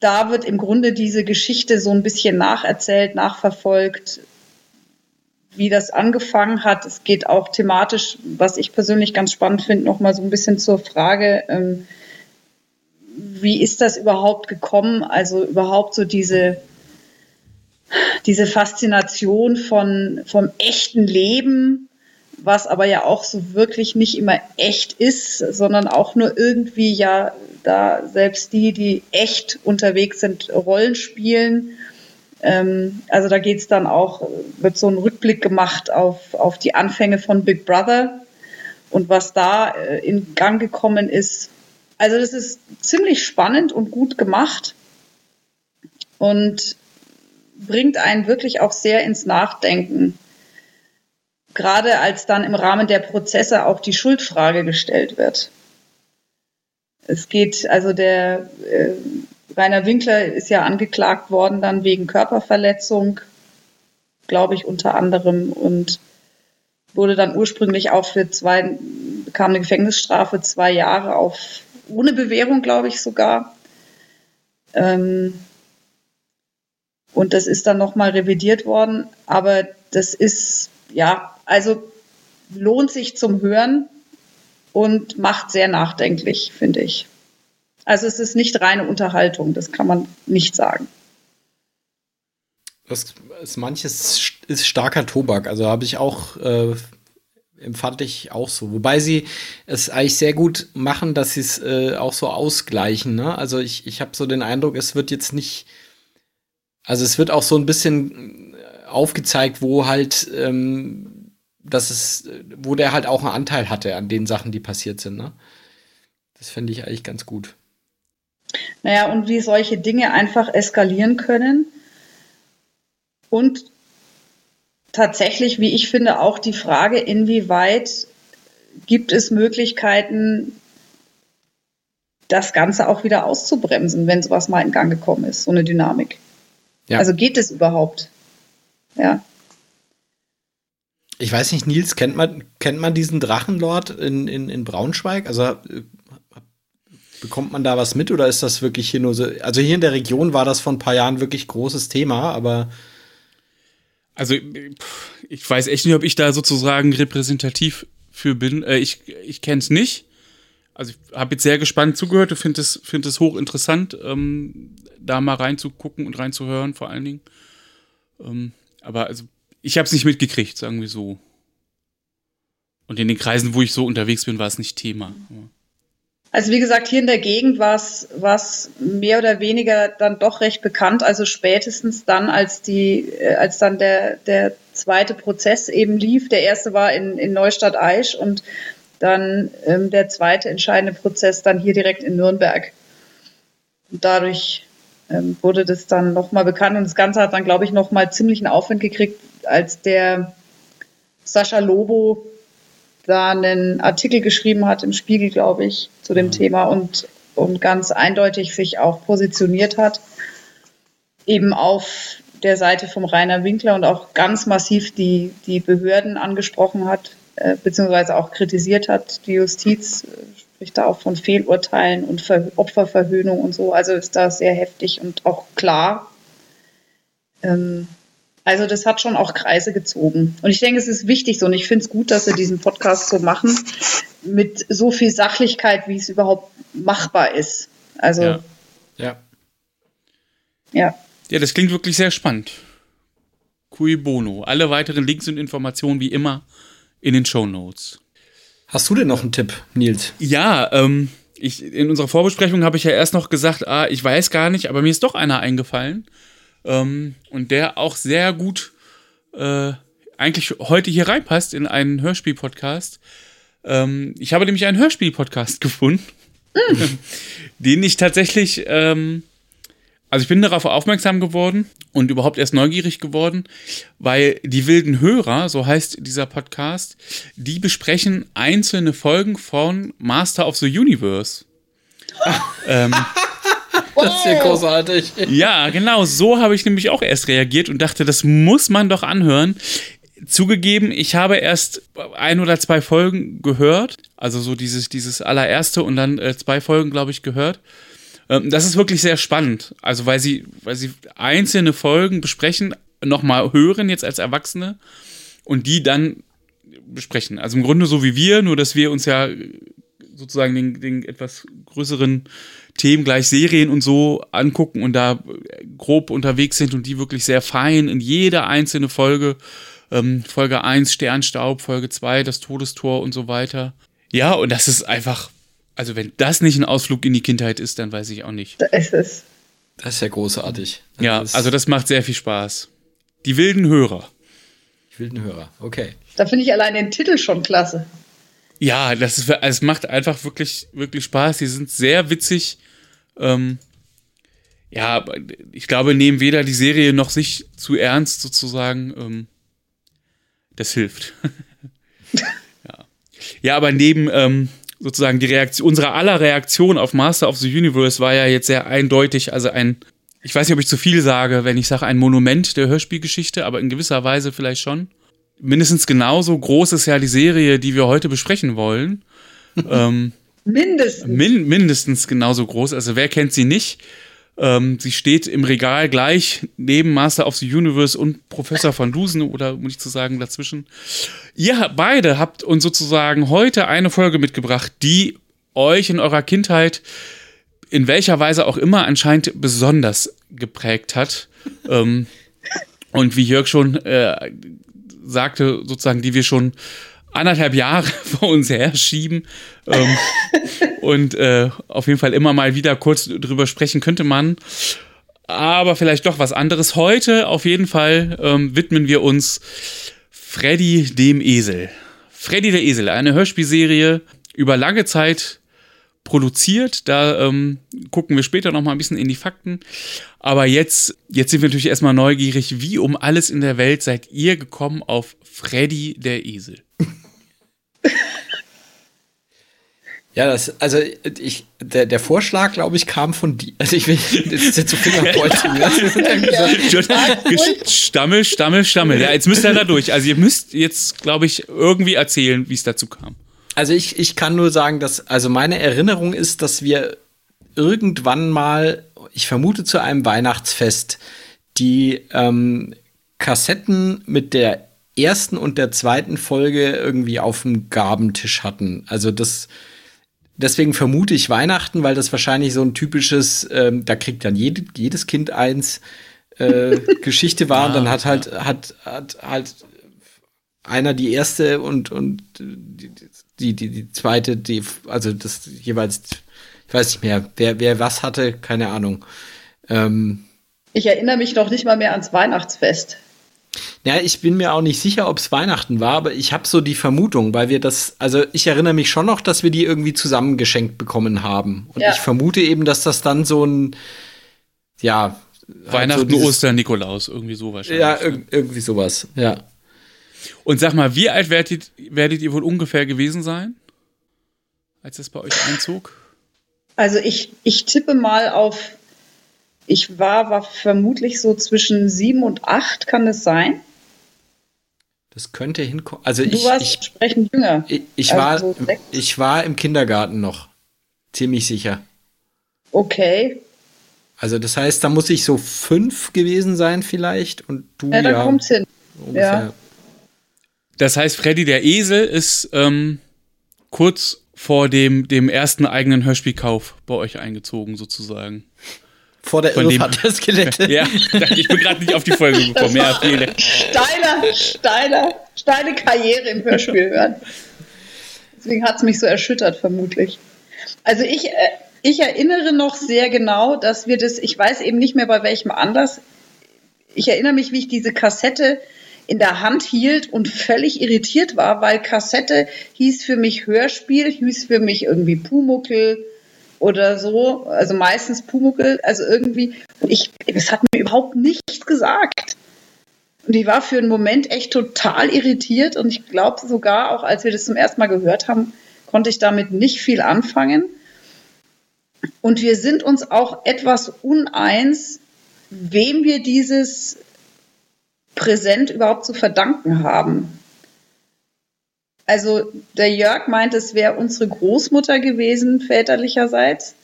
da wird im Grunde diese Geschichte so ein bisschen nacherzählt, nachverfolgt, wie das angefangen hat. Es geht auch thematisch, was ich persönlich ganz spannend finde, nochmal so ein bisschen zur Frage, ähm, wie ist das überhaupt gekommen? Also überhaupt so diese, diese Faszination von, vom echten Leben, was aber ja auch so wirklich nicht immer echt ist, sondern auch nur irgendwie ja da selbst die, die echt unterwegs sind, Rollen spielen. Ähm, also da geht es dann auch, wird so ein Rückblick gemacht auf, auf die Anfänge von Big Brother und was da äh, in Gang gekommen ist. Also das ist ziemlich spannend und gut gemacht und bringt einen wirklich auch sehr ins Nachdenken. Gerade als dann im Rahmen der Prozesse auch die Schuldfrage gestellt wird. Es geht, also der äh, Rainer Winkler ist ja angeklagt worden dann wegen Körperverletzung, glaube ich, unter anderem und wurde dann ursprünglich auch für zwei, bekam eine Gefängnisstrafe, zwei Jahre auf, ohne Bewährung, glaube ich sogar. Ähm, und das ist dann nochmal revidiert worden. Aber das ist, ja, also lohnt sich zum Hören und macht sehr nachdenklich, finde ich. Also es ist nicht reine Unterhaltung, das kann man nicht sagen. Das ist manches ist starker Tobak, also habe ich auch äh, empfand ich auch so. Wobei sie es eigentlich sehr gut machen, dass sie es äh, auch so ausgleichen. Ne? Also ich, ich habe so den Eindruck, es wird jetzt nicht, also es wird auch so ein bisschen aufgezeigt, wo halt, ähm, dass es, wo der halt auch einen Anteil hatte an den Sachen, die passiert sind. Ne? Das finde ich eigentlich ganz gut. Naja, und wie solche Dinge einfach eskalieren können. Und tatsächlich, wie ich finde, auch die Frage, inwieweit gibt es Möglichkeiten, das Ganze auch wieder auszubremsen, wenn sowas mal in Gang gekommen ist, so eine Dynamik. Ja. Also geht es überhaupt? Ja. Ich weiß nicht, Nils, kennt man, kennt man diesen Drachenlord in, in, in Braunschweig? Also äh, Bekommt man da was mit oder ist das wirklich hier nur so? Also hier in der Region war das vor ein paar Jahren wirklich großes Thema, aber. Also ich weiß echt nicht, ob ich da sozusagen repräsentativ für bin. Äh, ich ich kenne es nicht. Also ich habe jetzt sehr gespannt zugehört. Ich finde es, find es hochinteressant, ähm, da mal reinzugucken und reinzuhören vor allen Dingen. Ähm, aber also ich habe es nicht mitgekriegt, sagen wir so. Und in den Kreisen, wo ich so unterwegs bin, war es nicht Thema. Aber also wie gesagt, hier in der Gegend war es mehr oder weniger dann doch recht bekannt. Also spätestens dann, als die, äh, als dann der, der zweite Prozess eben lief. Der erste war in, in Neustadt Aisch und dann ähm, der zweite entscheidende Prozess dann hier direkt in Nürnberg. Und dadurch ähm, wurde das dann nochmal bekannt und das Ganze hat dann, glaube ich, nochmal ziemlichen Aufwind gekriegt, als der Sascha Lobo da einen Artikel geschrieben hat im Spiegel, glaube ich, zu dem mhm. Thema und, und ganz eindeutig sich auch positioniert hat, eben auf der Seite vom Rainer Winkler und auch ganz massiv die, die Behörden angesprochen hat, äh, beziehungsweise auch kritisiert hat. Die Justiz spricht da auch von Fehlurteilen und Ver Opferverhöhnung und so. Also ist da sehr heftig und auch klar. Ähm, also das hat schon auch Kreise gezogen. Und ich denke, es ist wichtig so. Und ich finde es gut, dass wir diesen Podcast so machen, mit so viel Sachlichkeit, wie es überhaupt machbar ist. Also. Ja. Ja. Ja, ja das klingt wirklich sehr spannend. Cui bono. Alle weiteren Links und Informationen wie immer in den Show Notes. Hast du denn noch einen Tipp, Nils? Ja, ähm, ich, in unserer Vorbesprechung habe ich ja erst noch gesagt, ah, ich weiß gar nicht, aber mir ist doch einer eingefallen. Ähm, und der auch sehr gut äh, eigentlich heute hier reinpasst in einen Hörspiel-Podcast. Ähm, ich habe nämlich einen Hörspiel-Podcast gefunden, mm. den ich tatsächlich, ähm, also ich bin darauf aufmerksam geworden und überhaupt erst neugierig geworden, weil die wilden Hörer, so heißt dieser Podcast, die besprechen einzelne Folgen von Master of the Universe. ähm, das ist ja großartig. Ja, genau, so habe ich nämlich auch erst reagiert und dachte, das muss man doch anhören. Zugegeben, ich habe erst ein oder zwei Folgen gehört, also so dieses, dieses allererste und dann äh, zwei Folgen, glaube ich, gehört. Ähm, das ist wirklich sehr spannend, also weil sie, weil sie einzelne Folgen besprechen, nochmal hören jetzt als Erwachsene und die dann besprechen. Also im Grunde so wie wir, nur dass wir uns ja sozusagen den, den etwas größeren Themen gleich Serien und so angucken und da grob unterwegs sind und die wirklich sehr fein in jede einzelne Folge ähm, Folge 1 Sternstaub, Folge 2 das Todestor und so weiter. Ja, und das ist einfach, also wenn das nicht ein Ausflug in die Kindheit ist, dann weiß ich auch nicht. Da ist es. Das ist ja großartig. Das ja, also das macht sehr viel Spaß. Die wilden Hörer. Die wilden Hörer, okay. Da finde ich allein den Titel schon klasse. Ja, das ist, es macht einfach wirklich, wirklich Spaß. Die sind sehr witzig. Ähm, ja, ich glaube, nehmen weder die Serie noch sich zu ernst sozusagen. Ähm, das hilft. ja. ja, aber neben ähm, sozusagen die Reaktion, unsere aller Reaktion auf Master of the Universe war ja jetzt sehr eindeutig, also ein, ich weiß nicht, ob ich zu viel sage, wenn ich sage, ein Monument der Hörspielgeschichte, aber in gewisser Weise vielleicht schon. Mindestens genauso groß ist ja die Serie, die wir heute besprechen wollen. ähm, mindestens. Min mindestens genauso groß. Also wer kennt sie nicht? Ähm, sie steht im Regal gleich neben Master of the Universe und Professor von Dusen oder muss ich zu sagen dazwischen. Ihr beide habt uns sozusagen heute eine Folge mitgebracht, die euch in eurer Kindheit in welcher Weise auch immer anscheinend besonders geprägt hat. ähm, und wie Jörg schon äh, sagte, sozusagen, die wir schon anderthalb Jahre vor uns her schieben ähm, und äh, auf jeden Fall immer mal wieder kurz drüber sprechen könnte man. Aber vielleicht doch was anderes. Heute auf jeden Fall ähm, widmen wir uns Freddy dem Esel. Freddy der Esel, eine Hörspielserie über lange Zeit produziert. Da ähm, gucken wir später noch mal ein bisschen in die Fakten. Aber jetzt, jetzt sind wir natürlich erstmal neugierig, wie um alles in der Welt seid ihr gekommen auf Freddy der Esel? Ja, das, also ich, der, der Vorschlag, glaube ich, kam von dir. Also ich will jetzt so Fingerpointing. Stammel, Stammel, Stammel. Ja, jetzt müsst ihr da durch. Also ihr müsst jetzt, glaube ich, irgendwie erzählen, wie es dazu kam. Also ich, ich kann nur sagen, dass, also meine Erinnerung ist, dass wir irgendwann mal, ich vermute zu einem Weihnachtsfest, die ähm, Kassetten mit der ersten und der zweiten Folge irgendwie auf dem Gabentisch hatten. Also das deswegen vermute ich Weihnachten, weil das wahrscheinlich so ein typisches, ähm, da kriegt dann jede, jedes Kind eins äh, Geschichte war. und dann hat halt, hat, hat halt einer die erste und, und die, die, die, die zweite, die, also das jeweils, ich weiß nicht mehr, wer, wer was hatte, keine Ahnung. Ähm, ich erinnere mich noch nicht mal mehr ans Weihnachtsfest. Ja, ich bin mir auch nicht sicher, ob es Weihnachten war, aber ich habe so die Vermutung, weil wir das, also ich erinnere mich schon noch, dass wir die irgendwie zusammengeschenkt bekommen haben. Und ja. ich vermute eben, dass das dann so ein, ja. Halt Weihnachten, so dieses, Ostern, Nikolaus, irgendwie so wahrscheinlich. Ja, ir irgendwie sowas, ja. Und sag mal, wie alt werdet, werdet ihr wohl ungefähr gewesen sein, als das bei euch einzog? Also ich, ich tippe mal auf ich war, war vermutlich so zwischen sieben und acht, kann das sein? Das könnte hinkommen. Also du ich, warst ich, entsprechend jünger. Ich, ich also war, so ich war im Kindergarten noch. Ziemlich sicher. Okay. Also das heißt, da muss ich so fünf gewesen sein vielleicht und du ja. Da ja, kommt's hin. Ungefähr. Ja. Das heißt, Freddy der Esel ist ähm, kurz vor dem, dem ersten eigenen Hörspielkauf bei euch eingezogen, sozusagen. Vor der Irrfahrt der Skelette. Ja, ich bin gerade nicht auf die Folge gekommen. Ja, viele. Steiner, steiner, steile Karriere im Hörspiel hören. Deswegen hat es mich so erschüttert, vermutlich. Also ich, äh, ich erinnere noch sehr genau, dass wir das, ich weiß eben nicht mehr bei welchem Anlass, ich erinnere mich, wie ich diese Kassette in der Hand hielt und völlig irritiert war, weil Kassette hieß für mich Hörspiel, hieß für mich irgendwie Pumuckel oder so, also meistens Pumuckel, also irgendwie, ich, es hat mir überhaupt nichts gesagt. Und ich war für einen Moment echt total irritiert und ich glaube sogar, auch als wir das zum ersten Mal gehört haben, konnte ich damit nicht viel anfangen. Und wir sind uns auch etwas uneins, wem wir dieses Präsent überhaupt zu verdanken haben. Also der Jörg meint, es wäre unsere Großmutter gewesen, väterlicherseits.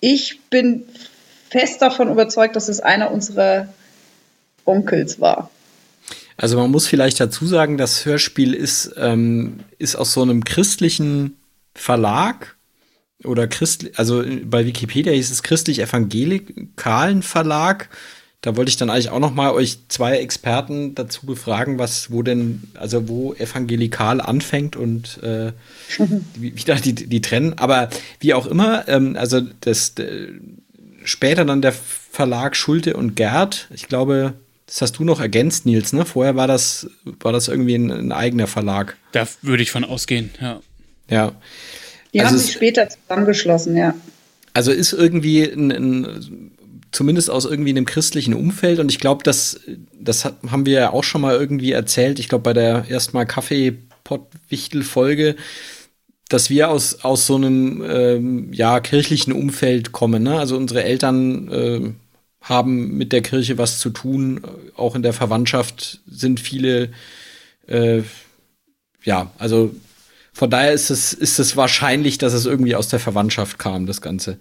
Ich bin fest davon überzeugt, dass es einer unserer Onkels war. Also man muss vielleicht dazu sagen, das Hörspiel ist, ähm, ist aus so einem christlichen Verlag oder Christ, also bei Wikipedia hieß es christlich-evangelikalen Verlag. Da wollte ich dann eigentlich auch noch mal euch zwei Experten dazu befragen, was wo denn, also wo evangelikal anfängt und äh, wie, wie da die, die trennen. Aber wie auch immer, ähm, also das äh, später dann der Verlag Schulte und Gerd. Ich glaube, das hast du noch ergänzt, Nils. Ne? Vorher war das war das irgendwie ein, ein eigener Verlag. Da würde ich von ausgehen. Ja. Ja. Die also haben sich später zusammengeschlossen, ja. Also ist irgendwie ein, ein, zumindest aus irgendwie einem christlichen Umfeld und ich glaube, das, das haben wir ja auch schon mal irgendwie erzählt. Ich glaube, bei der erstmal Kaffee-Pott-Wichtel-Folge, dass wir aus, aus so einem ähm, ja, kirchlichen Umfeld kommen. Ne? Also unsere Eltern äh, haben mit der Kirche was zu tun. Auch in der Verwandtschaft sind viele, äh, ja, also von daher ist es, ist es wahrscheinlich, dass es irgendwie aus der Verwandtschaft kam, das Ganze.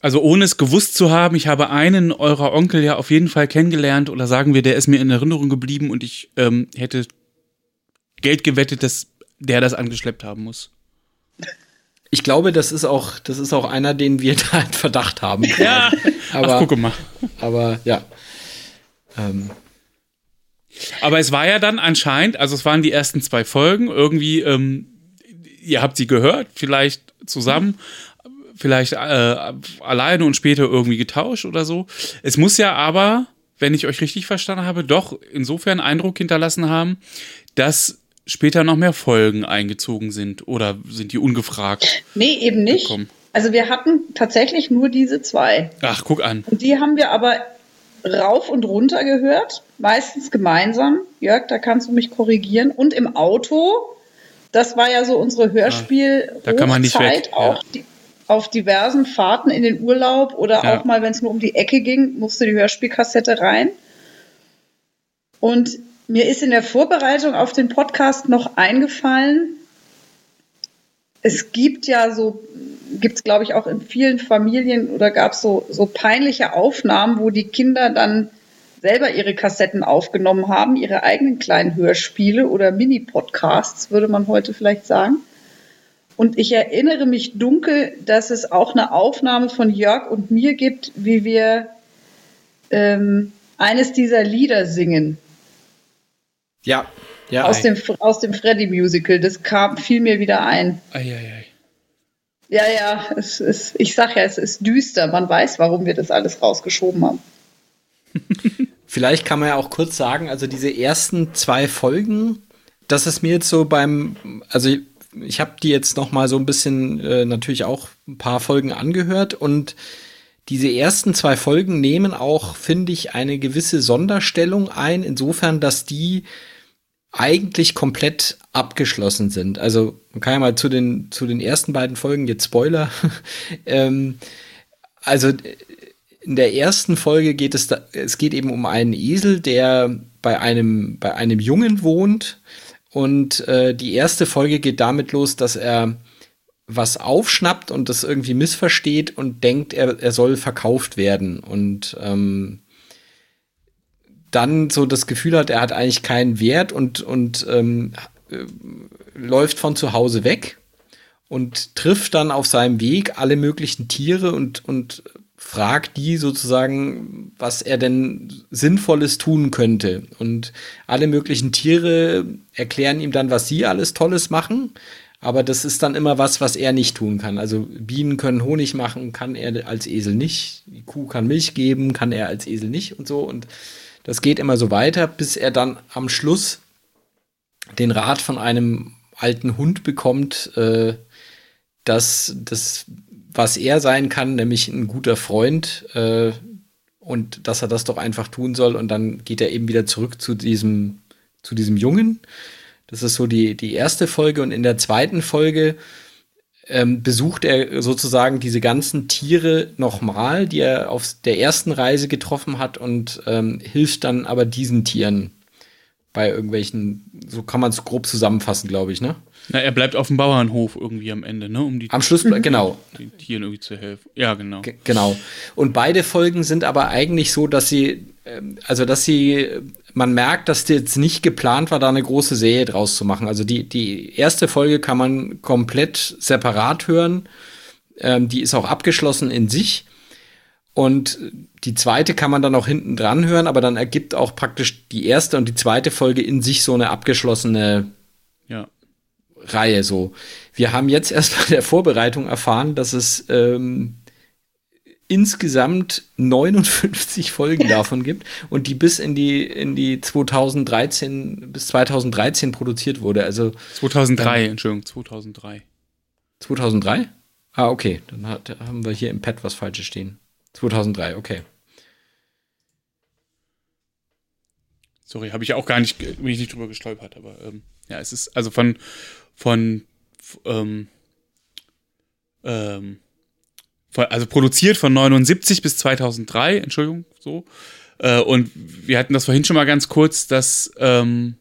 Also ohne es gewusst zu haben, ich habe einen eurer Onkel ja auf jeden Fall kennengelernt oder sagen wir, der ist mir in Erinnerung geblieben und ich ähm, hätte Geld gewettet, dass der das angeschleppt haben muss. Ich glaube, das ist auch, das ist auch einer, den wir da in Verdacht haben. ja, aber, Ach, gucke mal. Aber ja. Ähm, aber es war ja dann anscheinend, also es waren die ersten zwei Folgen, irgendwie, ähm, ihr habt sie gehört, vielleicht zusammen, vielleicht äh, alleine und später irgendwie getauscht oder so. Es muss ja aber, wenn ich euch richtig verstanden habe, doch insofern Eindruck hinterlassen haben, dass später noch mehr Folgen eingezogen sind oder sind die ungefragt? Nee, eben nicht. Gekommen? Also wir hatten tatsächlich nur diese zwei. Ach, guck an. Und die haben wir aber rauf und runter gehört, meistens gemeinsam. Jörg, da kannst du mich korrigieren. Und im Auto, das war ja so unsere Hörspiel ja, da kann man nicht weg. auch ja. die, auf diversen Fahrten in den Urlaub oder ja. auch mal, wenn es nur um die Ecke ging, musste die Hörspielkassette rein. Und mir ist in der Vorbereitung auf den Podcast noch eingefallen, es gibt ja so gibt es, glaube ich, auch in vielen Familien oder gab es so, so peinliche Aufnahmen, wo die Kinder dann selber ihre Kassetten aufgenommen haben, ihre eigenen kleinen Hörspiele oder Mini-Podcasts, würde man heute vielleicht sagen. Und ich erinnere mich dunkel, dass es auch eine Aufnahme von Jörg und mir gibt, wie wir ähm, eines dieser Lieder singen. Ja, ja. Aus dem, aus dem Freddy-Musical. Das kam, fiel mir wieder ein. Ei, ei, ei. Ja, ja, es ist, ich sag ja, es ist düster. Man weiß, warum wir das alles rausgeschoben haben. Vielleicht kann man ja auch kurz sagen, also diese ersten zwei Folgen, das ist mir jetzt so beim, also ich, habe die jetzt noch mal so ein bisschen äh, natürlich auch ein paar Folgen angehört und diese ersten zwei Folgen nehmen auch, finde ich, eine gewisse Sonderstellung ein, insofern, dass die eigentlich komplett abgeschlossen sind. Also man kann ja mal zu den, zu den ersten beiden Folgen, jetzt Spoiler. ähm, also in der ersten Folge geht es, da, es geht eben um einen Esel, der bei einem, bei einem Jungen wohnt. Und äh, die erste Folge geht damit los, dass er was aufschnappt und das irgendwie missversteht und denkt, er, er soll verkauft werden. Und ähm, dann so das Gefühl hat, er hat eigentlich keinen Wert und, und ähm, äh, läuft von zu Hause weg und trifft dann auf seinem Weg alle möglichen Tiere und, und fragt die sozusagen, was er denn Sinnvolles tun könnte. Und alle möglichen Tiere erklären ihm dann, was sie alles Tolles machen. aber das ist dann immer was, was er nicht tun kann. Also Bienen können Honig machen, kann er als Esel nicht. Die Kuh kann Milch geben, kann er als Esel nicht und so. Und das geht immer so weiter, bis er dann am Schluss den Rat von einem alten Hund bekommt, äh, dass das, was er sein kann, nämlich ein guter Freund, äh, und dass er das doch einfach tun soll. Und dann geht er eben wieder zurück zu diesem, zu diesem Jungen. Das ist so die, die erste Folge. Und in der zweiten Folge ähm, besucht er sozusagen diese ganzen Tiere nochmal, die er auf der ersten Reise getroffen hat und ähm, hilft dann aber diesen Tieren bei irgendwelchen, so kann man es grob zusammenfassen, glaube ich, ne? Na, er bleibt auf dem Bauernhof irgendwie am Ende, ne? Um die am Schluss, mhm. genau. Den Tieren irgendwie zu helfen. Ja, genau. G genau. Und beide Folgen sind aber eigentlich so, dass sie, ähm, also dass sie, man merkt, dass jetzt nicht geplant war, da eine große Serie draus zu machen. Also die, die erste Folge kann man komplett separat hören. Ähm, die ist auch abgeschlossen in sich. Und die zweite kann man dann auch hinten dran hören, aber dann ergibt auch praktisch die erste und die zweite Folge in sich so eine abgeschlossene ja. Reihe. So, wir haben jetzt erst bei der Vorbereitung erfahren, dass es ähm, insgesamt 59 Folgen davon gibt und die bis in die in die 2013 bis 2013 produziert wurde. Also 2003, ähm, Entschuldigung, 2003. 2003? Ah, okay, dann hat, haben wir hier im Pad was Falsches stehen. 2003, okay. Sorry, habe ich auch gar nicht, bin ich nicht drüber gestolpert, aber ähm, ja, es ist also von, von, ähm, ähm, also produziert von 79 bis 2003, Entschuldigung, so. Äh, und wir hatten das vorhin schon mal ganz kurz, dass, ähm,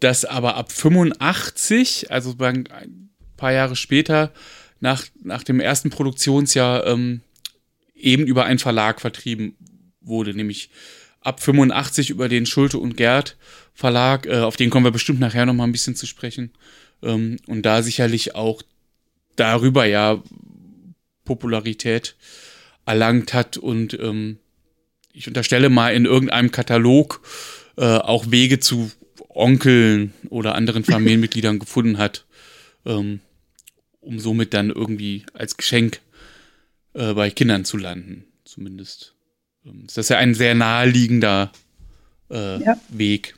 dass aber ab 85, also ein paar Jahre später, nach, nach dem ersten Produktionsjahr, ähm, eben über einen Verlag vertrieben wurde, nämlich ab 85 über den Schulte und Gerd Verlag, äh, auf den kommen wir bestimmt nachher noch mal ein bisschen zu sprechen. Ähm, und da sicherlich auch darüber ja Popularität erlangt hat und ähm, ich unterstelle mal in irgendeinem Katalog äh, auch Wege zu Onkeln oder anderen Familienmitgliedern gefunden hat, ähm, um somit dann irgendwie als Geschenk äh, bei Kindern zu landen, zumindest. Ähm, das ist ja ein sehr naheliegender äh, ja. Weg.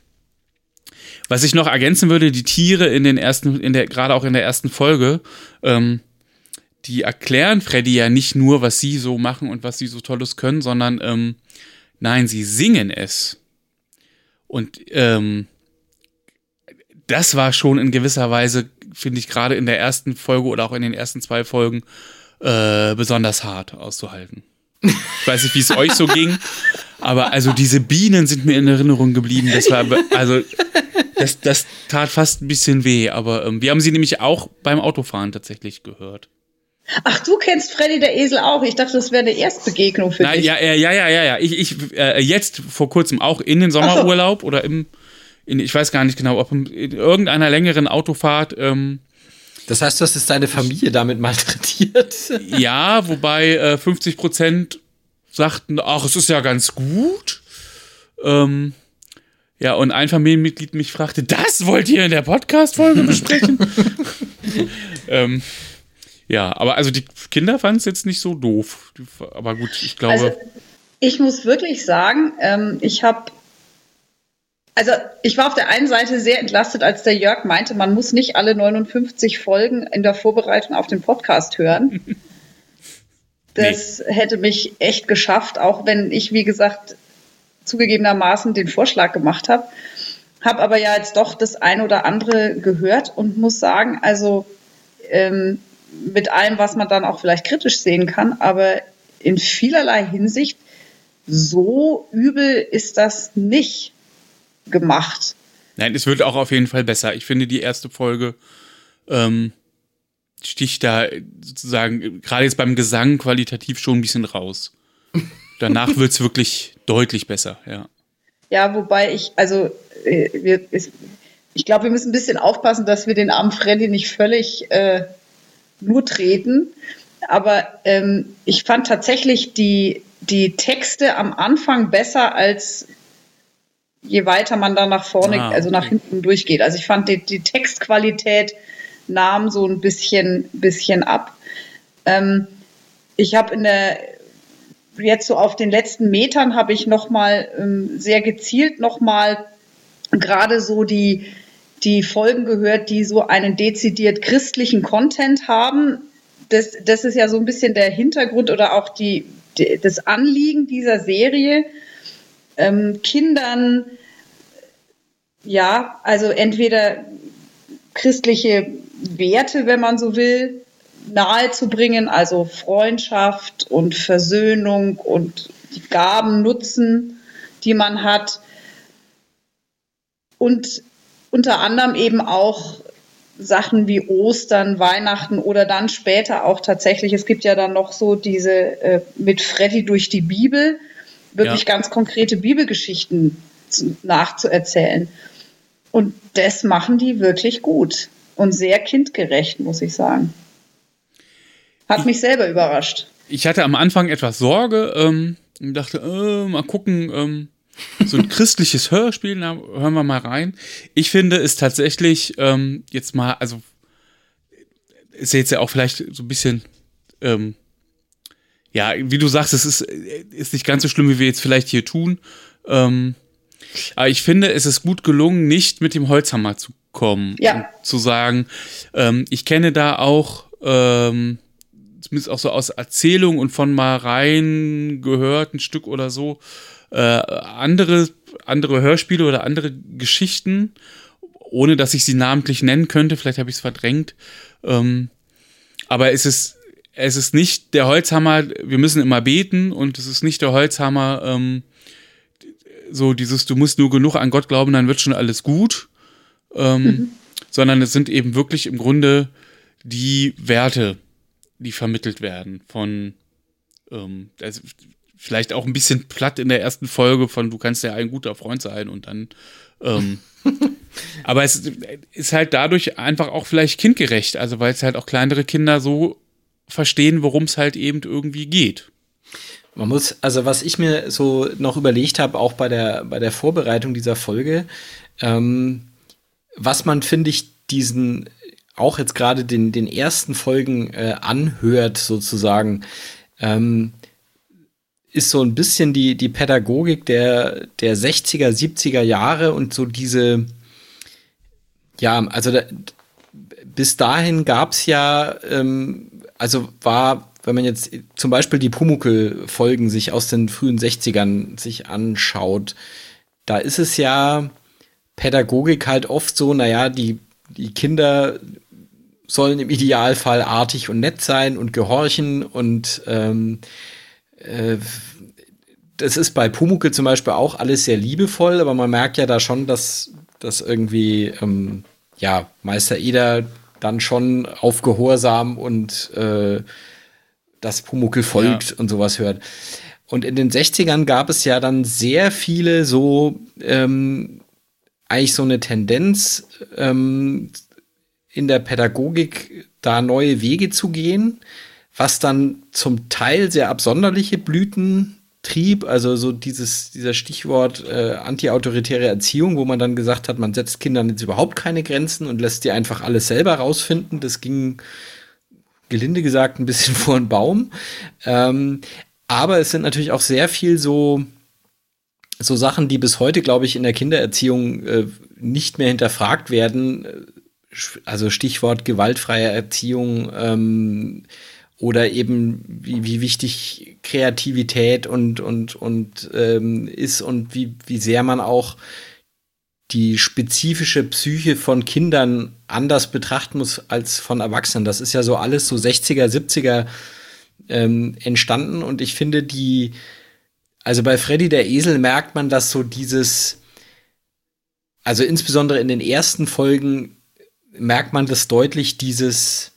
Was ich noch ergänzen würde, die Tiere in den ersten, in der, gerade auch in der ersten Folge, ähm, die erklären Freddy ja nicht nur, was sie so machen und was sie so Tolles können, sondern ähm, nein, sie singen es. Und ähm, das war schon in gewisser Weise, finde ich, gerade in der ersten Folge oder auch in den ersten zwei Folgen äh, besonders hart auszuhalten. Ich weiß nicht, wie es euch so ging, aber also diese Bienen sind mir in Erinnerung geblieben. Das war also das, das tat fast ein bisschen weh, aber ähm, wir haben sie nämlich auch beim Autofahren tatsächlich gehört. Ach, du kennst Freddy der Esel auch. Ich dachte, das wäre eine Erstbegegnung für Nein, dich. Ja, ja, ja, ja, ja. Ich, ich äh, jetzt vor kurzem auch in den Sommerurlaub so. oder im, in, ich weiß gar nicht genau, ob in irgendeiner längeren Autofahrt ähm, das heißt, du hast jetzt deine Familie damit malträtiert? ja, wobei äh, 50 Prozent sagten, ach, es ist ja ganz gut. Ähm, ja, und ein Familienmitglied mich fragte, das wollt ihr in der Podcast-Folge besprechen? ähm, ja, aber also die Kinder fanden es jetzt nicht so doof. Aber gut, ich glaube. Also, ich muss wirklich sagen, ähm, ich habe also ich war auf der einen Seite sehr entlastet, als der Jörg meinte, man muss nicht alle 59 Folgen in der Vorbereitung auf den Podcast hören. Das nee. hätte mich echt geschafft, auch wenn ich, wie gesagt, zugegebenermaßen den Vorschlag gemacht habe. Habe aber ja jetzt doch das ein oder andere gehört und muss sagen, also ähm, mit allem, was man dann auch vielleicht kritisch sehen kann, aber in vielerlei Hinsicht so übel ist das nicht gemacht. Nein, es wird auch auf jeden Fall besser. Ich finde, die erste Folge ähm, sticht da sozusagen, gerade jetzt beim Gesang, qualitativ schon ein bisschen raus. Danach wird es wirklich deutlich besser, ja. Ja, wobei ich, also, äh, wir, ich glaube, wir müssen ein bisschen aufpassen, dass wir den armen Freddy nicht völlig äh, nur treten. Aber ähm, ich fand tatsächlich die, die Texte am Anfang besser als je weiter man da nach vorne, Ah, also nach hinten durchgeht. Also ich fand die, die Textqualität nahm so ein bisschen, bisschen ab. Ähm, ich habe in der jetzt so auf den letzten Metern habe ich noch mal ähm, sehr gezielt noch mal gerade so die die Folgen gehört, die so einen dezidiert christlichen Content haben. Das, das ist ja so ein bisschen der Hintergrund oder auch die, die das Anliegen dieser Serie, ähm, Kindern ja, also entweder christliche Werte, wenn man so will, nahezubringen, also Freundschaft und Versöhnung und die Gaben nutzen, die man hat. Und unter anderem eben auch Sachen wie Ostern, Weihnachten oder dann später auch tatsächlich, es gibt ja dann noch so diese äh, mit Freddy durch die Bibel, wirklich Ja. ganz konkrete Bibelgeschichten zu, nachzuerzählen. Und das machen die wirklich gut und sehr kindgerecht, muss ich sagen. Hat mich selber überrascht. Ich hatte am Anfang etwas Sorge ähm, und dachte, äh, mal gucken, ähm, so ein christliches Hörspiel, na, hören wir mal rein. Ich finde es tatsächlich ähm, jetzt mal, also ist jetzt ja auch vielleicht so ein bisschen, ähm, ja, wie du sagst, es ist, ist nicht ganz so schlimm, wie wir jetzt vielleicht hier tun. Ähm, aber ich finde, es ist gut gelungen, nicht mit dem Holzhammer zu kommen. Ja. Und zu sagen, ähm, ich kenne da auch, ähm, zumindest auch so aus Erzählung und von mal rein gehört, ein Stück oder so, äh, andere, andere Hörspiele oder andere Geschichten, ohne dass ich sie namentlich nennen könnte, vielleicht habe ich es verdrängt. Ähm, aber es ist, es ist nicht der Holzhammer, wir müssen immer beten und es ist nicht der Holzhammer, ähm, so dieses, du musst nur genug an Gott glauben, dann wird schon alles gut. Ähm, Sondern es sind eben wirklich im Grunde die Werte, die vermittelt werden von, ähm, also vielleicht auch ein bisschen platt in der ersten Folge von, du kannst ja ein guter Freund sein und dann, ähm, aber es ist halt dadurch einfach auch vielleicht kindgerecht, also weil es halt auch kleinere Kinder so verstehen, worum es halt eben irgendwie geht. Man muss, also was ich mir so noch überlegt habe, auch bei der, bei der Vorbereitung dieser Folge, ähm, was man, finde ich, diesen, auch jetzt gerade den, den ersten Folgen äh, anhört, sozusagen, ähm, ist so ein bisschen die, die Pädagogik der, der 60er, 70er Jahre und so diese, ja, also da, bis dahin gab es ja, ähm, also war, wenn man jetzt zum Beispiel die Pumuckl-Folgen sich aus den frühen 60ern sich anschaut, da ist es ja Pädagogik halt oft so, naja, die, die Kinder sollen im Idealfall artig und nett sein und gehorchen und ähm, äh, das ist bei Pumuckl zum Beispiel auch alles sehr liebevoll, aber man merkt ja da schon, dass, dass irgendwie ähm, ja, Meister Eder dann schon auf Gehorsam und äh, das Pumuckl folgt Ja. und sowas hört. Und in den 60ern gab es ja dann sehr viele so, ähm, eigentlich so eine Tendenz ähm, in der Pädagogik, da neue Wege zu gehen, was dann zum Teil sehr absonderliche Blüten trieb, also so dieses, dieser Stichwort äh, antiautoritäre Erziehung, wo man dann gesagt hat, man setzt Kindern jetzt überhaupt keine Grenzen und lässt die einfach alles selber rausfinden. Das ging gelinde gesagt ein bisschen vor den Baum. Ähm, aber es sind natürlich auch sehr viel so, so Sachen, die bis heute, glaube ich, in der Kindererziehung äh, nicht mehr hinterfragt werden. Also Stichwort gewaltfreie Erziehung ähm, oder eben wie, wie wichtig Kreativität und, und, und ähm, ist und wie, wie sehr man auch die spezifische Psyche von Kindern anders betrachten muss als von Erwachsenen. Das ist ja so alles so 60er, 70er ähm, entstanden und ich finde die, also bei Freddy der Esel merkt man, dass so dieses, also insbesondere in den ersten Folgen merkt man das deutlich, dieses,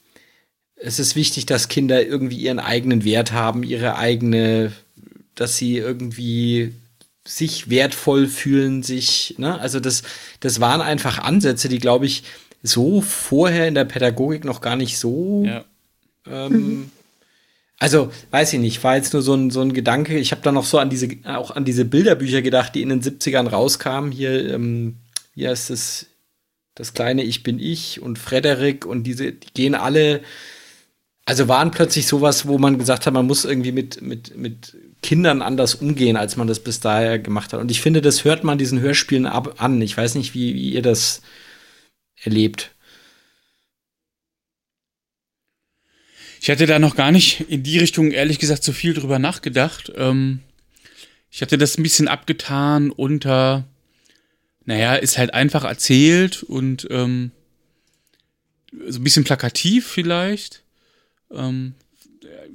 es ist wichtig, dass Kinder irgendwie ihren eigenen Wert haben, ihre eigene, dass sie irgendwie sich wertvoll fühlen, sich, ne? Also das, das waren einfach Ansätze, die, glaube ich, so vorher in der Pädagogik noch gar nicht so Ja. ähm, Also, weiß ich nicht, war jetzt nur so ein, so ein Gedanke. Ich habe da noch so an diese, auch an diese Bilderbücher gedacht, die in den 70ern rauskamen. Hier, ähm, wie heißt es? Das kleine Ich bin ich und Frederik und diese, die gehen alle, also waren plötzlich sowas, wo man gesagt hat, man muss irgendwie mit, mit, mit Kindern anders umgehen, als man das bis daher gemacht hat. Und ich finde, das hört man diesen Hörspielen ab an. Ich weiß nicht, wie, wie ihr das erlebt. Ich hatte da noch gar nicht in die Richtung, ehrlich gesagt, so viel drüber nachgedacht. Ähm, ich hatte das ein bisschen abgetan unter, naja, ist halt einfach erzählt und ähm, so ein bisschen plakativ vielleicht. Ähm,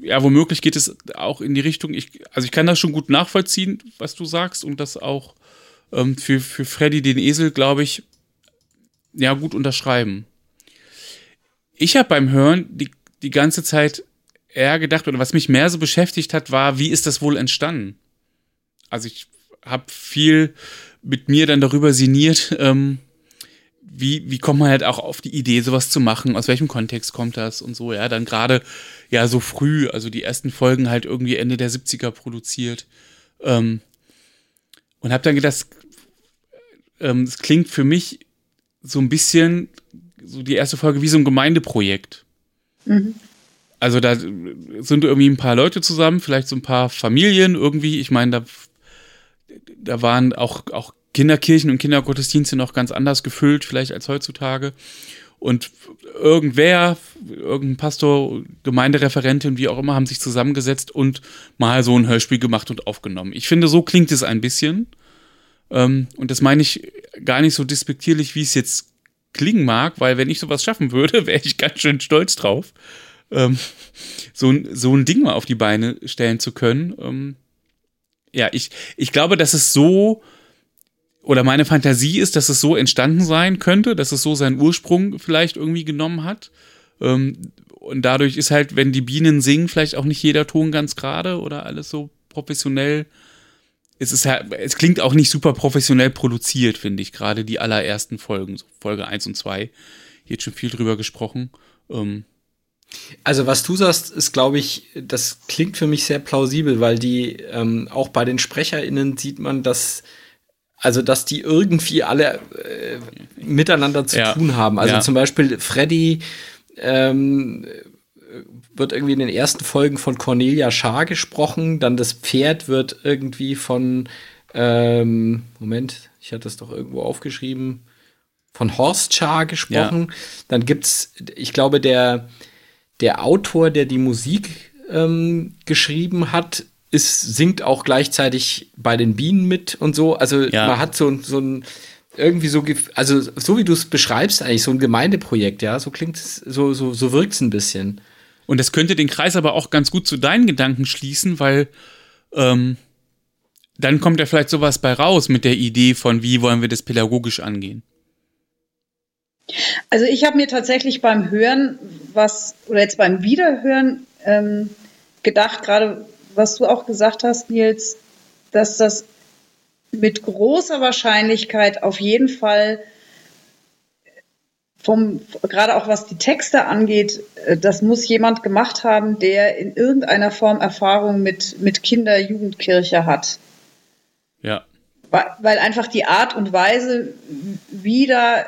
ja, womöglich geht es auch in die Richtung, ich, also ich kann das schon gut nachvollziehen, was du sagst und das auch ähm, für, für Freddy den Esel, glaube ich, ja, gut unterschreiben. Ich habe beim Hören die die ganze Zeit eher gedacht, oder was mich mehr so beschäftigt hat, war, wie ist das wohl entstanden? Also ich habe viel mit mir dann darüber sinniert, ähm, wie, wie kommt man halt auch auf die Idee, sowas zu machen, aus welchem Kontext kommt das und so, ja, dann gerade ja so früh, also die ersten Folgen halt irgendwie Ende der 70er produziert. Ähm, und habe dann gedacht, ähm, es klingt für mich so ein bisschen, so die erste Folge wie so ein Gemeindeprojekt. Mhm. Also da sind irgendwie ein paar Leute zusammen, vielleicht so ein paar Familien irgendwie. Ich meine, da, da waren auch, auch Kinderkirchen und Kindergottesdienste noch ganz anders gefüllt, vielleicht als heutzutage. Und irgendwer, irgendein Pastor, Gemeindereferentin, wie auch immer, haben sich zusammengesetzt und mal so ein Hörspiel gemacht und aufgenommen. Ich finde, so klingt es ein bisschen. Ähm, und das meine ich gar nicht so despektierlich, wie es jetzt klingen mag, weil wenn ich sowas schaffen würde, wäre ich ganz schön stolz drauf, ähm, so, so ein Ding mal auf die Beine stellen zu können. Ähm, ja, ich, ich glaube, dass es so, oder meine Fantasie ist, dass es so entstanden sein könnte, dass es so seinen Ursprung vielleicht irgendwie genommen hat. Ähm, und dadurch ist halt, wenn die Bienen singen, vielleicht auch nicht jeder Ton ganz gerade oder alles so professionell es ist halt, es klingt auch nicht super professionell produziert, finde ich, gerade die allerersten Folgen, so Folge 1 und 2. Hier hat schon viel drüber gesprochen. Ähm also was du sagst, ist, glaube ich, das klingt für mich sehr plausibel, weil die ähm, auch bei den SprecherInnen sieht man, dass also dass die irgendwie alle äh, miteinander zu ja. tun haben. Also ja. zum Beispiel Freddy ähm, wird irgendwie in den ersten Folgen von Cornelia Schaar gesprochen, dann das Pferd wird irgendwie von, ähm, Moment, ich hatte das doch irgendwo aufgeschrieben, von Horst Schaar gesprochen. Ja. Dann gibt's, ich glaube, der, der Autor, der die Musik ähm, geschrieben hat, ist, singt auch gleichzeitig bei den Bienen mit und so. Also ja. man hat so, so ein irgendwie so, also so wie du es beschreibst, eigentlich so ein Gemeindeprojekt, ja, so klingt es, so, so, so wirkt es ein bisschen. Und das könnte den Kreis aber auch ganz gut zu deinen Gedanken schließen, weil ähm, dann kommt ja vielleicht sowas bei raus mit der Idee von, wie wollen wir das pädagogisch angehen. Also ich habe mir tatsächlich beim Hören was, oder jetzt beim Wiederhören ähm, gedacht, gerade was du auch gesagt hast, Nils, dass das mit großer Wahrscheinlichkeit auf jeden Fall vom, gerade auch was die Texte angeht, äh, das muss jemand gemacht haben, der in irgendeiner Form Erfahrung mit, mit Kinder-Jugendkirche hat. Ja. Weil einfach die Art und Weise, wie da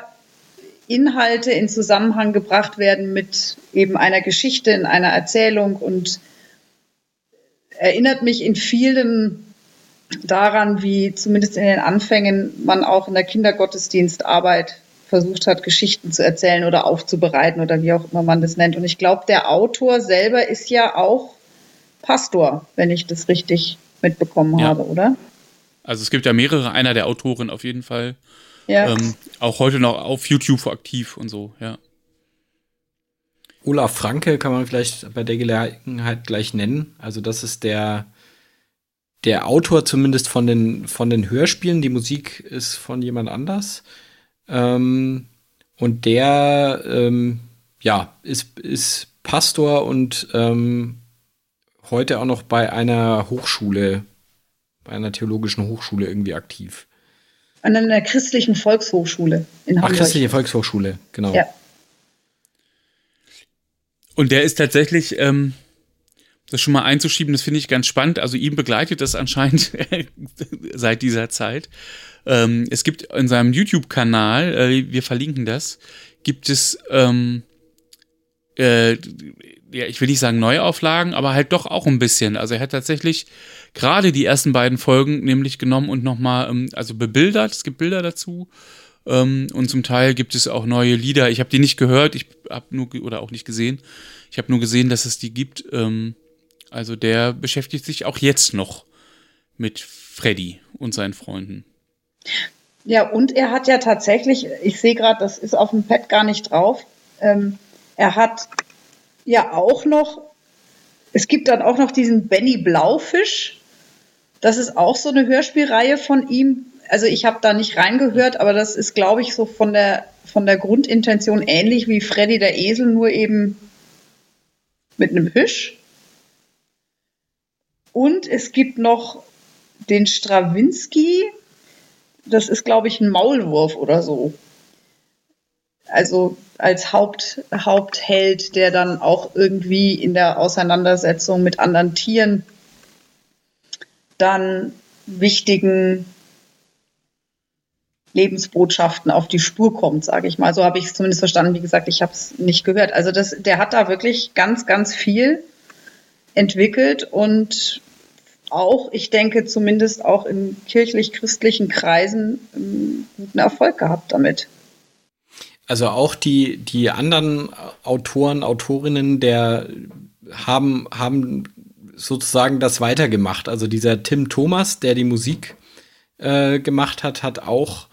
Inhalte in Zusammenhang gebracht werden mit eben einer Geschichte, in einer Erzählung und erinnert mich in vielen daran, wie zumindest in den Anfängen man auch in der Kindergottesdienstarbeit versucht hat, Geschichten zu erzählen oder aufzubereiten oder wie auch immer man das nennt. Und ich glaube, der Autor selber ist ja auch Pastor, wenn ich das richtig mitbekommen ja. habe, oder? Also es gibt ja mehrere, einer der Autoren auf jeden Fall. Ja. Ähm, auch heute noch auf YouTube aktiv und so, ja. Olaf Franke kann man vielleicht bei der Gelegenheit gleich nennen. Also das ist der, der Autor zumindest von den, von den Hörspielen. Die Musik ist von jemand anders. Ähm, und der, ähm, ja, ist, ist Pastor und ähm, heute auch noch bei einer Hochschule, bei einer theologischen Hochschule irgendwie aktiv. An einer christlichen Volkshochschule in Hamburg. Ach, christliche Volkshochschule, genau. Ja. Und der ist tatsächlich, ähm, das schon mal einzuschieben, das finde ich ganz spannend. Also ihm begleitet das anscheinend seit dieser Zeit. Ähm, es gibt in seinem YouTube-Kanal, äh, wir verlinken das, gibt es, ähm, äh, ja, ich will nicht sagen Neuauflagen, aber halt doch auch ein bisschen. Also er hat tatsächlich gerade die ersten beiden Folgen nämlich genommen und nochmal, ähm, also bebildert, es gibt Bilder dazu. Ähm, und zum Teil gibt es auch neue Lieder. Ich habe die nicht gehört, ich habe nur, oder auch nicht gesehen. Ich habe nur gesehen, dass es die gibt. Ähm, also der beschäftigt sich auch jetzt noch mit Freddy und seinen Freunden. Ja, und er hat ja tatsächlich, ich sehe gerade, das ist auf dem Pad gar nicht drauf, ähm, er hat ja auch noch, es gibt dann auch noch diesen Benny Blaufisch. Das ist auch so eine Hörspielreihe von ihm. Also ich habe da nicht reingehört, aber das ist, glaube ich, so von der, von der Grundintention ähnlich wie Freddy der Esel, nur eben mit einem Fisch. Und es gibt noch den Strawinski, das ist, glaube ich, ein Maulwurf oder so. Also als Haupt, Hauptheld, der dann auch irgendwie in der Auseinandersetzung mit anderen Tieren dann wichtigen Lebensbotschaften auf die Spur kommt, sage ich mal. So habe ich es zumindest verstanden. Wie gesagt, ich habe es nicht gehört. Also das, der hat da wirklich ganz, ganz viel entwickelt und auch, ich denke zumindest auch in kirchlich-christlichen Kreisen ähm, guten Erfolg gehabt damit. Also auch die, die anderen Autoren, Autorinnen, der haben, haben sozusagen das weitergemacht. Also dieser Tim Thomas, der die Musik äh, gemacht hat, hat auch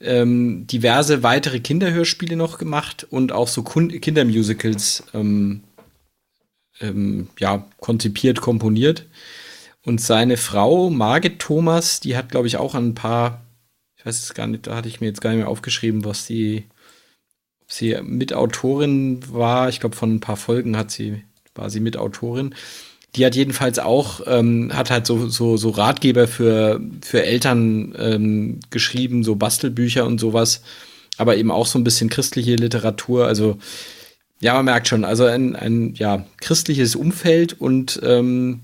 ähm, diverse weitere Kinderhörspiele noch gemacht und auch so Kindermusicals ähm, ähm, ja, konzipiert, komponiert. Und seine Frau, Margit Thomas, die hat, glaube ich, auch ein paar, ich weiß es gar nicht, da hatte ich mir jetzt gar nicht mehr aufgeschrieben, was sie, ob sie Mitautorin war. Ich glaube, von ein paar Folgen hat sie, war sie Mitautorin. Die hat jedenfalls auch, ähm, hat halt so, so, so Ratgeber für, für Eltern ähm, geschrieben, so Bastelbücher und sowas, aber eben auch so ein bisschen christliche Literatur. Also ja, man merkt schon, also ein, ein ja, christliches Umfeld und ähm,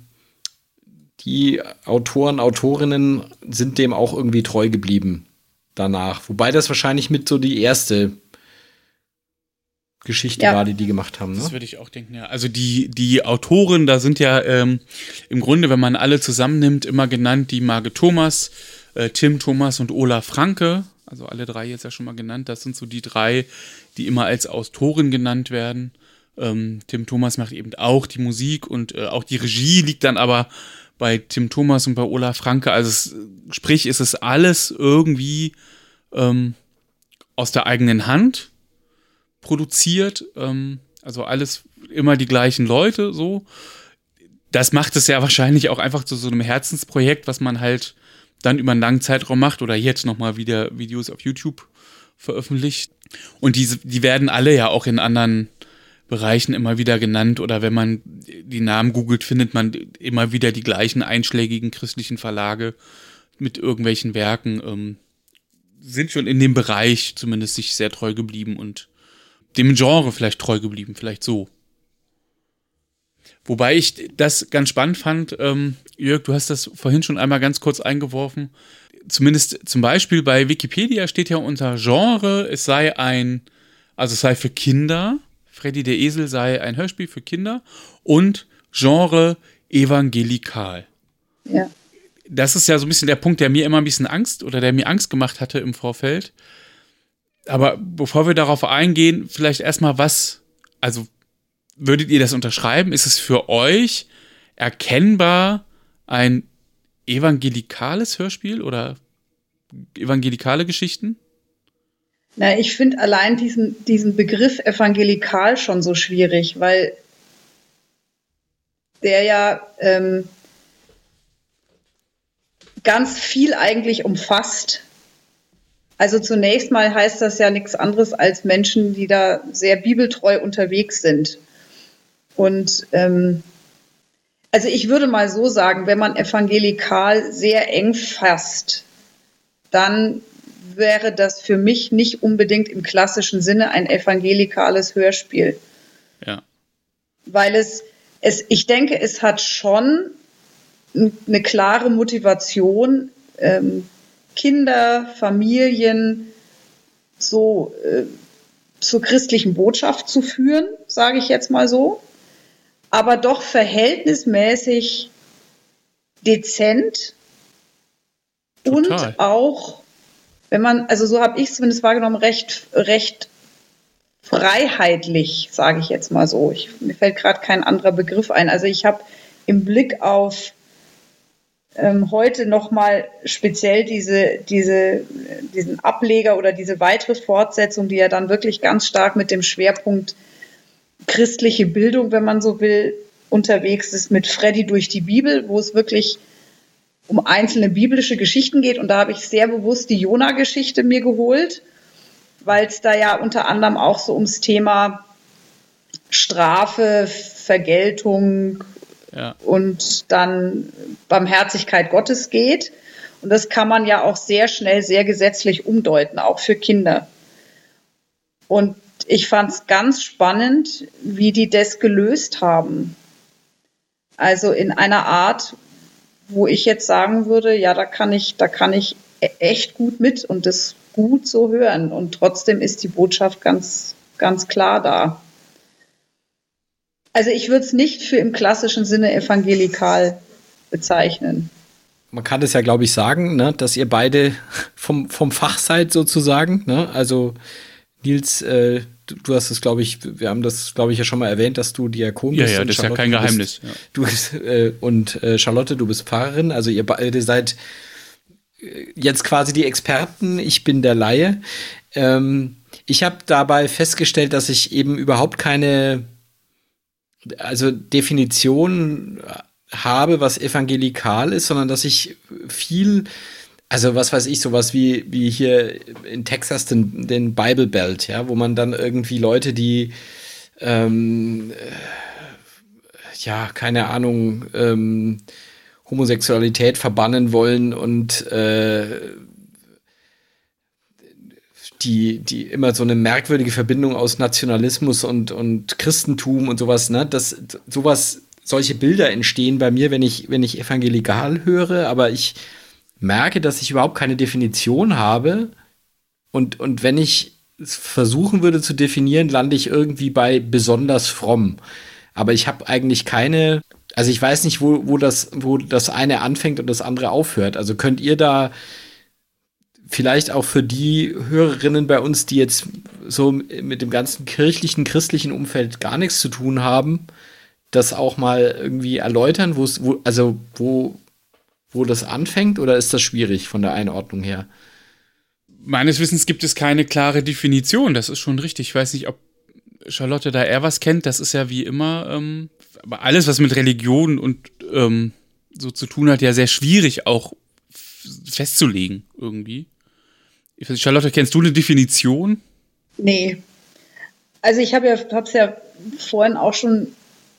die Autoren, Autorinnen sind dem auch irgendwie treu geblieben danach. Wobei das wahrscheinlich mit so die erste Geschichte ja. war, die die gemacht haben. Ne? Das würde ich auch denken, ja. Also die, die Autoren, da sind ja ähm, im Grunde, wenn man alle zusammennimmt, immer genannt die Marge Thomas, äh, Tim Thomas und Ola Franke. Also alle drei jetzt ja schon mal genannt. Das sind so die drei, die immer als Autoren genannt werden. Ähm, Tim Thomas macht eben auch die Musik und äh, auch die Regie liegt dann aber bei Tim Thomas und bei Ola Franke. Also es, sprich, ist es alles irgendwie ähm, aus der eigenen Hand produziert. Ähm, also alles immer die gleichen Leute so. Das macht es ja wahrscheinlich auch einfach zu so einem Herzensprojekt, was man halt dann über einen langen Zeitraum macht oder jetzt nochmal wieder Videos auf YouTube veröffentlicht. Und diese, die werden alle ja auch in anderen Bereichen immer wieder genannt oder wenn man die Namen googelt, findet man immer wieder die gleichen einschlägigen christlichen Verlage mit irgendwelchen Werken, ähm, sind schon in dem Bereich zumindest sich sehr treu geblieben und dem Genre vielleicht treu geblieben, vielleicht so. Wobei ich das ganz spannend fand, ähm, Jörg, du hast das vorhin schon einmal ganz kurz eingeworfen. Zumindest zum Beispiel bei Wikipedia steht ja unter Genre, es sei ein, also es sei für Kinder Freddy der Esel sei ein Hörspiel für Kinder und Genre evangelikal. Ja. Das ist ja so ein bisschen der Punkt, der mir immer ein bisschen Angst oder der mir Angst gemacht hatte im Vorfeld. Aber bevor wir darauf eingehen, vielleicht erstmal was, also würdet ihr das unterschreiben? Ist es für euch erkennbar ein evangelikales Hörspiel oder evangelikale Geschichten? Na, ich finde allein diesen, diesen Begriff evangelikal schon so schwierig, weil der ja ähm, ganz viel eigentlich umfasst. Also zunächst mal heißt das ja nichts anderes als Menschen, die da sehr bibeltreu unterwegs sind. Und ähm, also ich würde mal so sagen, wenn man evangelikal sehr eng fasst, dann wäre das für mich nicht unbedingt im klassischen Sinne ein evangelikales Hörspiel. Ja. Weil es es, ich denke, es hat schon eine klare Motivation, ähm, Kinder, Familien so äh, zur christlichen Botschaft zu führen, sage ich jetzt mal so, aber doch verhältnismäßig dezent Total. und auch, wenn man, also so habe ich es zumindest wahrgenommen, recht, recht freiheitlich, sage ich jetzt mal so. Ich, mir fällt gerade kein anderer Begriff ein. Also ich habe im Blick auf ähm, heute nochmal speziell diese, diese, diesen Ableger oder diese weitere Fortsetzung, die ja dann wirklich ganz stark mit dem Schwerpunkt christliche Bildung, wenn man so will, unterwegs ist mit Freddy durch die Bibel, wo es wirklich um einzelne biblische Geschichten geht. Und da habe ich sehr bewusst die Jona-Geschichte mir geholt, weil es da ja unter anderem auch so ums Thema Strafe, Vergeltung und dann Barmherzigkeit Gottes geht. Und das kann man ja auch sehr schnell, sehr gesetzlich umdeuten, auch für Kinder. Und ich fand es ganz spannend, wie die das gelöst haben. Also in einer Art, wo ich jetzt sagen würde, ja, da kann ich, da kann ich e-, echt gut mit und das gut so hören. Und trotzdem ist die Botschaft ganz, ganz klar da. Also ich würde es nicht für im klassischen Sinne evangelikal bezeichnen. Man kann es ja, glaube ich, sagen, ne, dass ihr beide vom, vom Fach seid sozusagen. Ne? Also Nils, äh, du, du, hast es, glaube ich, wir haben das, glaube ich, ja schon mal erwähnt, dass du Diakon bist. Ja, ja, das ist ja kein Geheimnis. Du bist, ja. du bist äh, und äh, Charlotte, du bist Pfarrerin. Also ihr beide seid äh, jetzt quasi die Experten. Ich bin der Laie. Ähm, ich habe dabei festgestellt, dass ich eben überhaupt keine also Definition habe, was evangelikal ist, sondern dass ich viel, also was weiß ich, sowas wie, wie hier in Texas den, den Bible Belt, ja, wo man dann irgendwie Leute, die ähm, ja, keine Ahnung, ähm, Homosexualität verbannen wollen und äh, die, die immer so eine merkwürdige Verbindung aus Nationalismus und, und Christentum und sowas, ne? Das, sowas, solche Bilder entstehen bei mir, wenn ich, wenn ich evangelikal höre, aber ich merke, dass ich überhaupt keine Definition habe. Und, und wenn ich versuchen würde zu definieren, lande ich irgendwie bei besonders fromm. Aber ich habe eigentlich keine, also ich weiß nicht, wo, wo, das, wo das eine anfängt und das andere aufhört. Also könnt ihr da vielleicht auch für die Hörerinnen bei uns, die jetzt so mit dem ganzen kirchlichen, christlichen Umfeld gar nichts zu tun haben, das auch mal irgendwie erläutern, wo es, wo, also wo, wo das anfängt oder ist das schwierig von der Einordnung her? Meines Wissens gibt es keine klare Definition, das ist schon richtig. Ich weiß nicht, ob Charlotte da eher was kennt, das ist ja wie immer, ähm, aber alles, was mit Religion und ähm, so zu tun hat, ja sehr schwierig auch festzulegen irgendwie. Charlotte, kennst du eine Definition? Nee. Also ich habe ja, es ja vorhin auch schon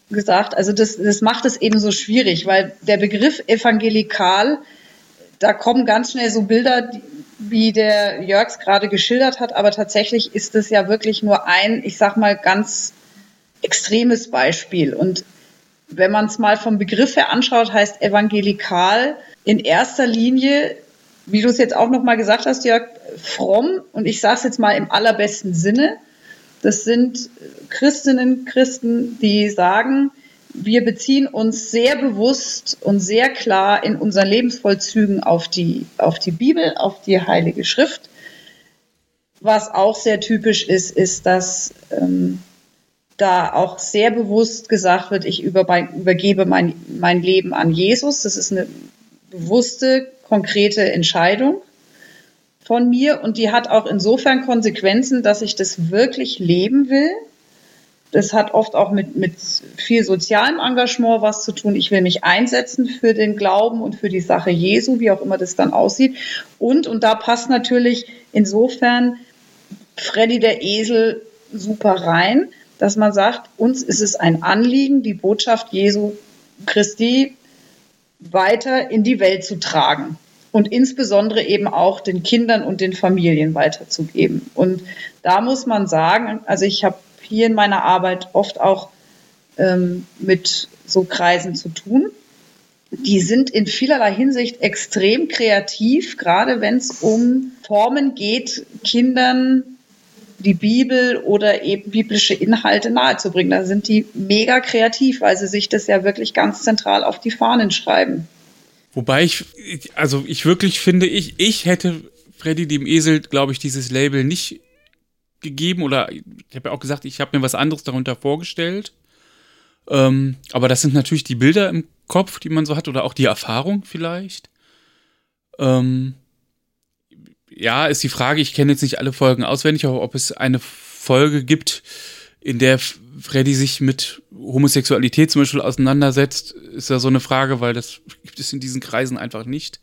gesagt, also das, das macht es eben so schwierig, weil der Begriff evangelikal, da kommen ganz schnell so Bilder, wie der Jörgs gerade geschildert hat, aber tatsächlich ist es ja wirklich nur ein, ich sag mal, ganz extremes Beispiel. Und wenn man es mal vom Begriff her anschaut, heißt evangelikal in erster Linie wie du es jetzt auch nochmal gesagt hast, Jörg, fromm, und ich sage es jetzt mal im allerbesten Sinne, das sind Christinnen, Christen, die sagen, wir beziehen uns sehr bewusst und sehr klar in unseren Lebensvollzügen auf die, auf die Bibel, auf die Heilige Schrift. Was auch sehr typisch ist, ist, dass ähm, da auch sehr bewusst gesagt wird, ich übergebe mein, mein Leben an Jesus. Das ist eine bewusste konkrete Entscheidung von mir und die hat auch insofern Konsequenzen, dass ich das wirklich leben will. Das hat oft auch mit, mit viel sozialem Engagement was zu tun. Ich will mich einsetzen für den Glauben und für die Sache Jesu, wie auch immer das dann aussieht. Und, und da passt natürlich insofern Freddy der Esel super rein, dass man sagt, uns ist es ein Anliegen, die Botschaft Jesu Christi weiter in die Welt zu tragen und insbesondere eben auch den Kindern und den Familien weiterzugeben. Und da muss man sagen, also ich habe hier in meiner Arbeit oft auch ähm, mit so Kreisen zu tun. Die sind in vielerlei Hinsicht extrem kreativ, gerade wenn es um Formen geht, Kindern die Bibel oder eben biblische Inhalte nahezubringen. Da sind die mega kreativ, weil sie sich das ja wirklich ganz zentral auf die Fahnen schreiben. Wobei ich, also ich wirklich finde, ich, ich hätte Freddy dem Esel, glaube ich, dieses Label nicht gegeben oder ich habe ja auch gesagt, ich habe mir was anderes darunter vorgestellt. Ähm, aber das sind natürlich die Bilder im Kopf, die man so hat oder auch die Erfahrung vielleicht. Ähm, ja, ist die Frage, ich kenne jetzt nicht alle Folgen auswendig, aber ob es eine Folge gibt, in der Freddy sich mit Homosexualität zum Beispiel auseinandersetzt, ist ja so eine Frage, weil das gibt es in diesen Kreisen einfach nicht.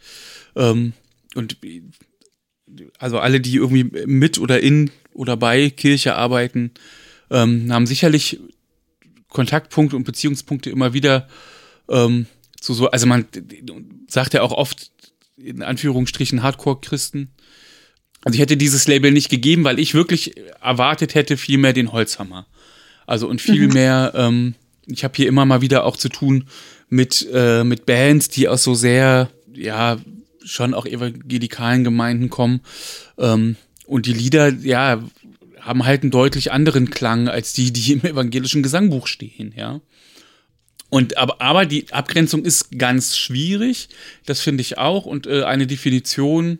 Ähm, und also alle, die irgendwie mit oder in oder bei Kirche arbeiten, ähm, haben sicherlich Kontaktpunkte und Beziehungspunkte immer wieder ähm, zu so, also man sagt ja auch oft in Anführungsstrichen Hardcore-Christen, also ich hätte dieses Label nicht gegeben, weil ich wirklich erwartet hätte viel mehr den Holzhammer. Also und viel mhm. mehr, ähm, ich habe hier immer mal wieder auch zu tun mit, äh, mit Bands, die aus so sehr, ja, schon auch evangelikalen Gemeinden kommen. Ähm, und die Lieder, ja, haben halt einen deutlich anderen Klang als die, die im evangelischen Gesangbuch stehen, ja. Und aber, aber die Abgrenzung ist ganz schwierig, das finde ich auch. Und äh, eine Definition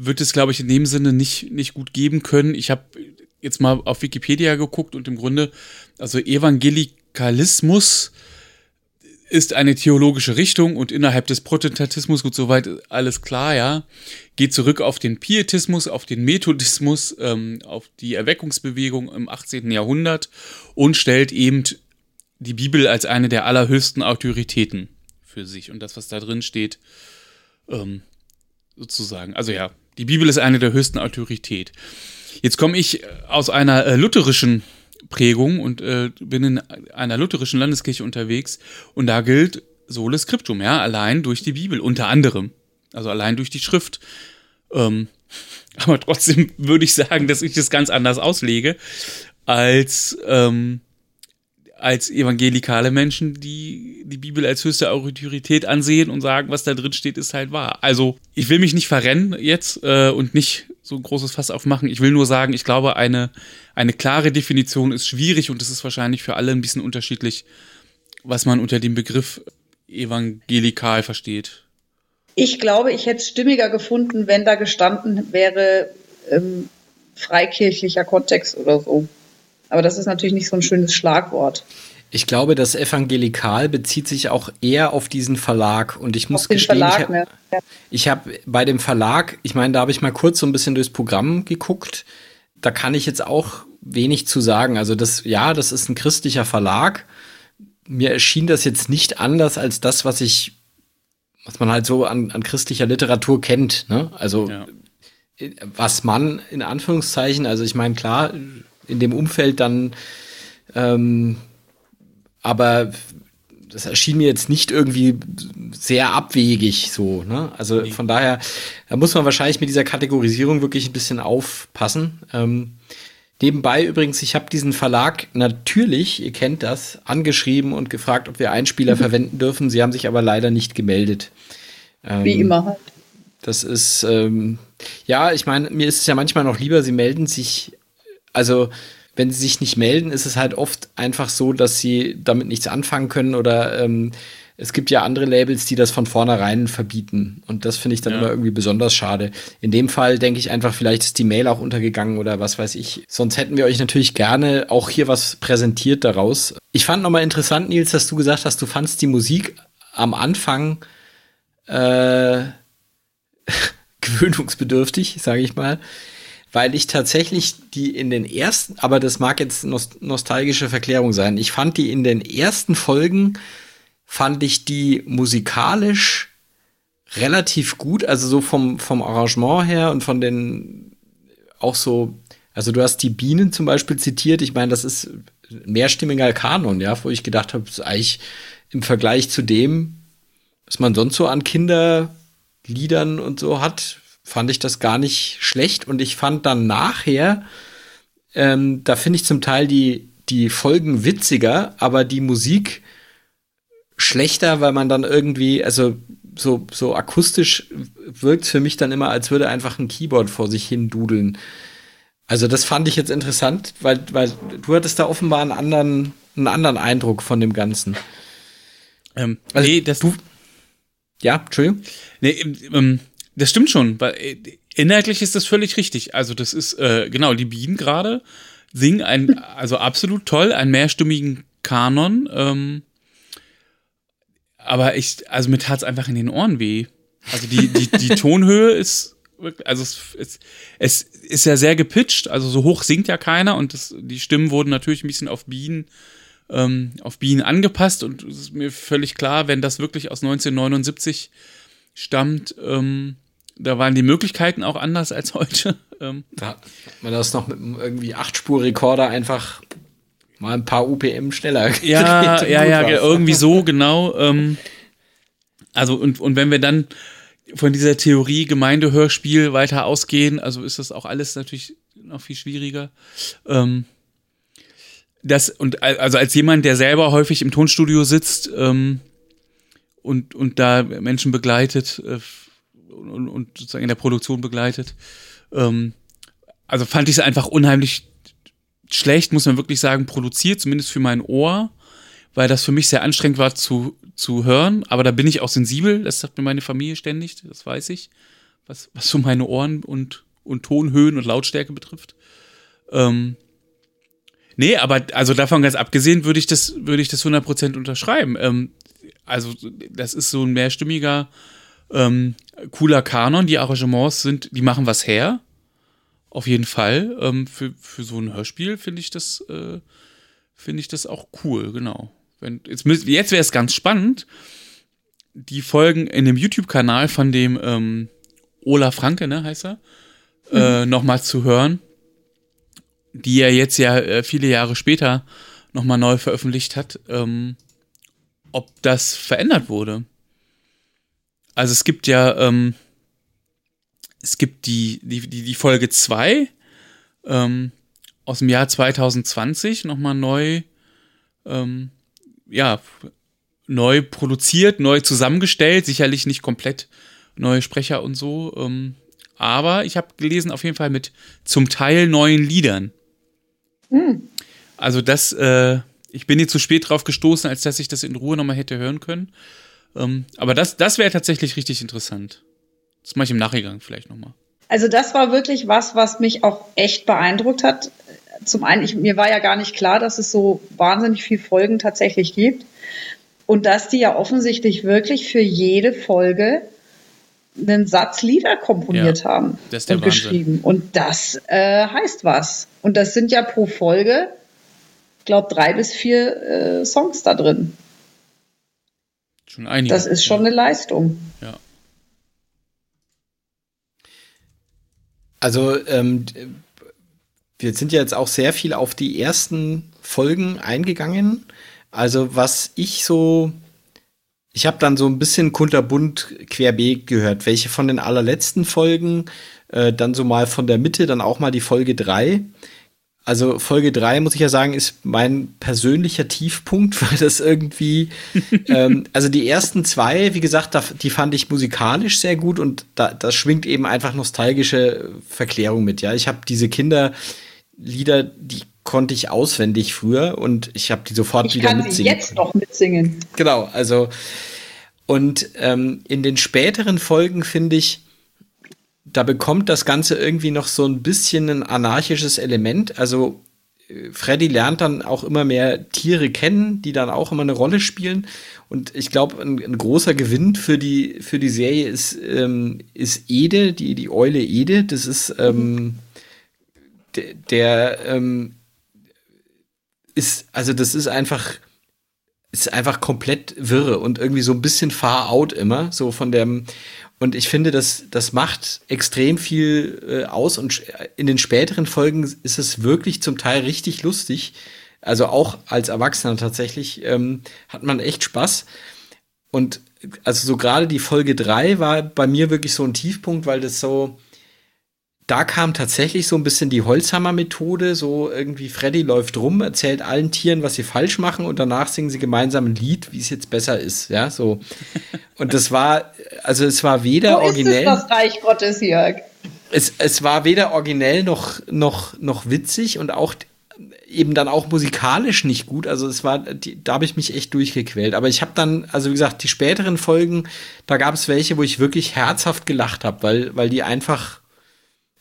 wird es, glaube ich, in dem Sinne nicht, nicht gut geben können. Ich habe jetzt mal auf Wikipedia geguckt und im Grunde, also Evangelikalismus ist eine theologische Richtung und innerhalb des Protestantismus, gut, soweit alles klar, ja, geht zurück auf den Pietismus, auf den Methodismus, ähm, auf die Erweckungsbewegung im 18. Jahrhundert und stellt eben die Bibel als eine der allerhöchsten Autoritäten für sich und das, was da drin steht, ähm, sozusagen. Also ja, die Bibel ist eine der höchsten Autorität. Jetzt komme ich aus einer äh, lutherischen Prägung und äh, bin in einer lutherischen Landeskirche unterwegs und da gilt Sole Scriptum, ja, allein durch die Bibel, unter anderem. Also allein durch die Schrift. Ähm, aber trotzdem würde ich sagen, dass ich das ganz anders auslege als ähm, als evangelikale Menschen, die die Bibel als höchste Autorität ansehen und sagen, was da drin steht, ist halt wahr. Also ich will mich nicht verrennen jetzt äh, und nicht so ein großes Fass aufmachen. Ich will nur sagen, ich glaube, eine, eine klare Definition ist schwierig und es ist wahrscheinlich für alle ein bisschen unterschiedlich, was man unter dem Begriff evangelikal versteht. Ich glaube, ich hätte es stimmiger gefunden, wenn da gestanden wäre ähm, freikirchlicher Kontext oder so. Aber das ist natürlich nicht so ein schönes Schlagwort. Ich glaube, das Evangelikal bezieht sich auch eher auf diesen Verlag. Und ich muss auf gestehen, Verlag, ich, ne? ja. ich habe bei dem Verlag, ich meine, da habe ich mal kurz so ein bisschen durchs Programm geguckt. Da kann ich jetzt auch wenig zu sagen. Also das, ja, das ist ein christlicher Verlag. Mir erschien das jetzt nicht anders als das, was ich, was man halt so an, an christlicher Literatur kennt. Ne? Also ja. was man in Anführungszeichen, also ich meine, klar, in dem Umfeld dann, ähm, aber das erschien mir jetzt nicht irgendwie sehr abwegig so. Ne? Also nee. von daher, da muss man wahrscheinlich mit dieser Kategorisierung wirklich ein bisschen aufpassen. Ähm, nebenbei übrigens, ich habe diesen Verlag natürlich, ihr kennt das, angeschrieben und gefragt, ob wir Einspieler mhm. verwenden dürfen. Sie haben sich aber leider nicht gemeldet. Ähm, Wie immer halt. Das ist, ähm, ja, ich meine, mir ist es ja manchmal noch lieber, sie melden sich also wenn sie sich nicht melden, ist es halt oft einfach so, dass sie damit nichts anfangen können oder ähm, es gibt ja andere Labels, die das von vornherein verbieten. Und das finde ich dann ja. immer irgendwie besonders schade. In dem Fall denke ich einfach, vielleicht ist die Mail auch untergegangen oder was weiß ich. Sonst hätten wir euch natürlich gerne auch hier was präsentiert daraus. Ich fand nochmal interessant, Nils, dass du gesagt hast, du fandst die Musik am Anfang äh, gewöhnungsbedürftig, sage ich mal weil ich tatsächlich die in den ersten, aber das mag jetzt nostalgische Verklärung sein, ich fand die in den ersten Folgen, fand ich die musikalisch relativ gut, also so vom, vom Arrangement her und von den auch so, also du hast die Bienen zum Beispiel zitiert, ich meine, das ist mehrstimmiger Kanon, ja, wo ich gedacht habe, ist eigentlich im Vergleich zu dem, was man sonst so an Kinderliedern und so hat, fand ich das gar nicht schlecht. Und ich fand dann nachher, ähm, da finde ich zum Teil die, die Folgen witziger, aber die Musik schlechter, weil man dann irgendwie, also so, so akustisch wirkt es für mich dann immer, als würde einfach ein Keyboard vor sich hin dudeln. Also das fand ich jetzt interessant, weil, weil du hattest da offenbar einen anderen, einen anderen Eindruck von dem Ganzen. Ähm, also nee, das du. Ja, Entschuldigung. Nee, ähm, ähm, das stimmt schon, weil äh, inhaltlich ist das völlig richtig. Also das ist, äh, genau, die Bienen gerade singen ein, also absolut toll, einen mehrstimmigen Kanon. Ähm, aber ich, also mir tat es einfach in den Ohren weh. Also die, die, die Tonhöhe ist, also es, es, es ist ja sehr gepitcht, also so hoch singt ja keiner und das, die Stimmen wurden natürlich ein bisschen auf Bienen, ähm, auf Bienen angepasst und es ist mir völlig klar, wenn das wirklich aus 1979 stammt, ähm, da waren die Möglichkeiten auch anders als heute. Ähm, da hat man das noch mit einem irgendwie Achtspur-Rekorder einfach mal ein paar UPM schneller. Ja, ja, ja, irgendwie so, genau. Ähm, also, und, und wenn wir dann von dieser Theorie Gemeindehörspiel weiter ausgehen, also ist das auch alles natürlich noch viel schwieriger. Ähm, das, und also als jemand, der selber häufig im Tonstudio sitzt ähm, und, und da Menschen begleitet äh, und, und sozusagen in der Produktion begleitet, ähm, also fand ich es einfach unheimlich schlecht, muss man wirklich sagen, produziert, zumindest für mein Ohr, weil das für mich sehr anstrengend war zu, zu hören. Aber da bin ich auch sensibel, das sagt mir meine Familie ständig, das weiß ich, was, was so meine Ohren und, und Tonhöhen und Lautstärke betrifft. Ähm, nee, aber also davon ganz abgesehen würde ich das, würde ich das 100% unterschreiben. Ähm, also das ist so ein mehrstimmiger, ähm, cooler Kanon. Die Arrangements sind, die machen was her. Auf jeden Fall. Ähm, für, für so ein Hörspiel finde ich das, äh, finde ich das auch cool, genau. Wenn, jetzt jetzt wäre es ganz spannend, die Folgen in dem YouTube-Kanal von dem ähm, Ola Franke, ne, heißt er, mhm. äh, nochmal zu hören, die er jetzt ja äh, viele Jahre später nochmal neu veröffentlicht hat, ähm, ob das verändert wurde. Also es gibt ja, ähm, es gibt die, die, die, die Folge 2 ähm, aus dem Jahr 2020 nochmal neu, ähm, ja, neu produziert, neu zusammengestellt, sicherlich nicht komplett neue Sprecher und so. Ähm, aber ich habe gelesen, auf jeden Fall mit zum Teil neuen Liedern. Mhm. Also das, äh, ich bin hier zu spät drauf gestoßen, als dass ich das in Ruhe nochmal hätte hören können. Ähm, aber das, das wäre tatsächlich richtig interessant. Das mache ich im Nachgang vielleicht nochmal. Also das war wirklich was, was mich auch echt beeindruckt hat. Zum einen, ich, mir war ja gar nicht klar, dass es so wahnsinnig viele Folgen tatsächlich gibt. Und dass die ja offensichtlich wirklich für jede Folge einen Satz Lieder komponiert ja, haben und Wahnsinn. geschrieben. Und das äh, heißt was. Und das sind ja pro Folge, ich glaube, drei bis vier äh, Songs da drin. Schon einige. Das ist schon eine Leistung. Ja. Also ähm, wir sind ja jetzt auch sehr viel auf die ersten Folgen eingegangen. Also was ich so, ich habe dann so ein bisschen kunterbunt querbeet gehört, welche von den allerletzten Folgen, äh, dann so mal von der Mitte, dann auch mal die Folge 3. Also Folge 3, muss ich ja sagen, ist mein persönlicher Tiefpunkt, weil das irgendwie, ähm, also die ersten zwei, wie gesagt, da, die fand ich musikalisch sehr gut und da, da schwingt eben einfach nostalgische Verklärung mit. Ja, ich habe diese Kinderlieder, die konnte ich auswendig früher und ich habe die sofort ich wieder kann mitsingen. Jetzt noch mitsingen. Genau, also und ähm, in den späteren Folgen finde ich, da bekommt das Ganze irgendwie noch so ein bisschen ein anarchisches Element. Also äh, Freddy lernt dann auch immer mehr Tiere kennen, die dann auch immer eine Rolle spielen. Und ich glaube, ein, ein, großer Gewinn für die, für die Serie ist, ähm, ist Ede, die, die Eule Ede. Das ist ähm, der, der ähm, ist, also das ist einfach, ist einfach komplett wirre und irgendwie so ein bisschen far out immer, so von dem, und ich finde, das, das macht extrem viel äh, aus. Und in den späteren Folgen ist es wirklich zum Teil richtig lustig. Also auch als Erwachsener tatsächlich ähm, hat man echt Spaß. Und also so gerade die Folge 3 war bei mir wirklich so ein Tiefpunkt, weil das so, da kam tatsächlich so ein bisschen die Holzhammer-Methode, so irgendwie Freddy läuft rum, erzählt allen Tieren, was sie falsch machen und danach singen sie gemeinsam ein Lied, wie es jetzt besser ist, ja, so. Und das war, also es war weder Wo originell. Ist es das Reich Gottes, Jörg? Es, es war weder originell noch, noch, noch witzig und auch eben dann auch musikalisch nicht gut. Also es war, die, da habe ich mich echt durchgequält. Aber ich habe dann, also wie gesagt, die späteren Folgen, da gab es welche, wo ich wirklich herzhaft gelacht habe, weil, weil die einfach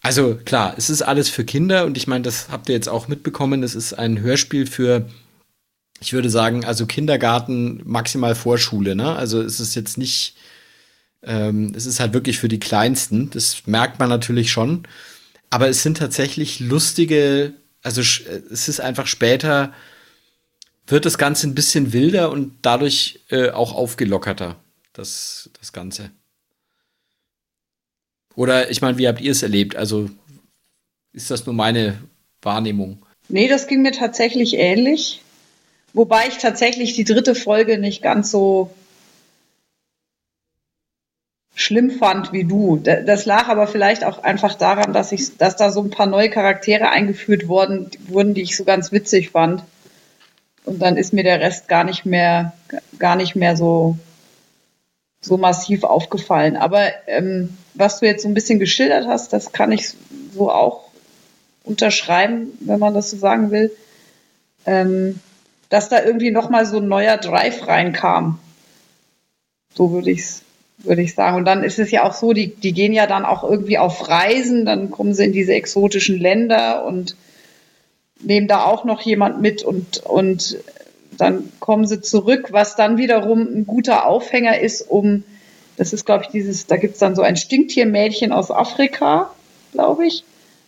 also klar, es ist alles für Kinder und ich meine, das habt ihr jetzt auch mitbekommen. Es ist ein Hörspiel für, ich würde sagen, also Kindergarten, maximal Vorschule. Ne? Also es ist jetzt nicht, ähm, es ist halt wirklich für die Kleinsten. Das merkt man natürlich schon. Aber es sind tatsächlich lustige, also es ist einfach später, wird das Ganze ein bisschen wilder und dadurch äh, auch aufgelockerter, das, das Ganze. Oder ich meine, wie habt ihr es erlebt? Also ist das nur meine Wahrnehmung? Nee, das ging mir tatsächlich ähnlich. Wobei ich tatsächlich die dritte Folge nicht ganz so schlimm fand wie du. Das lag aber vielleicht auch einfach daran, dass ich, dass da so ein paar neue Charaktere eingeführt worden, wurden, die ich so ganz witzig fand. Und dann ist mir der Rest gar nicht mehr, gar nicht mehr so, so massiv aufgefallen. Aber ähm, was du jetzt so ein bisschen geschildert hast, das kann ich so auch unterschreiben, wenn man das so sagen will, ähm, dass da irgendwie nochmal so ein neuer Drive reinkam. So würde ich es würde ich sagen. Und dann ist es ja auch so, die, die gehen ja dann auch irgendwie auf Reisen, dann kommen sie in diese exotischen Länder und nehmen da auch noch jemand mit und, und dann kommen sie zurück, was dann wiederum ein guter Aufhänger ist, um das ist, glaube ich, dieses, da gibt es dann so ein Stinktiermädchen aus Afrika, glaube ich,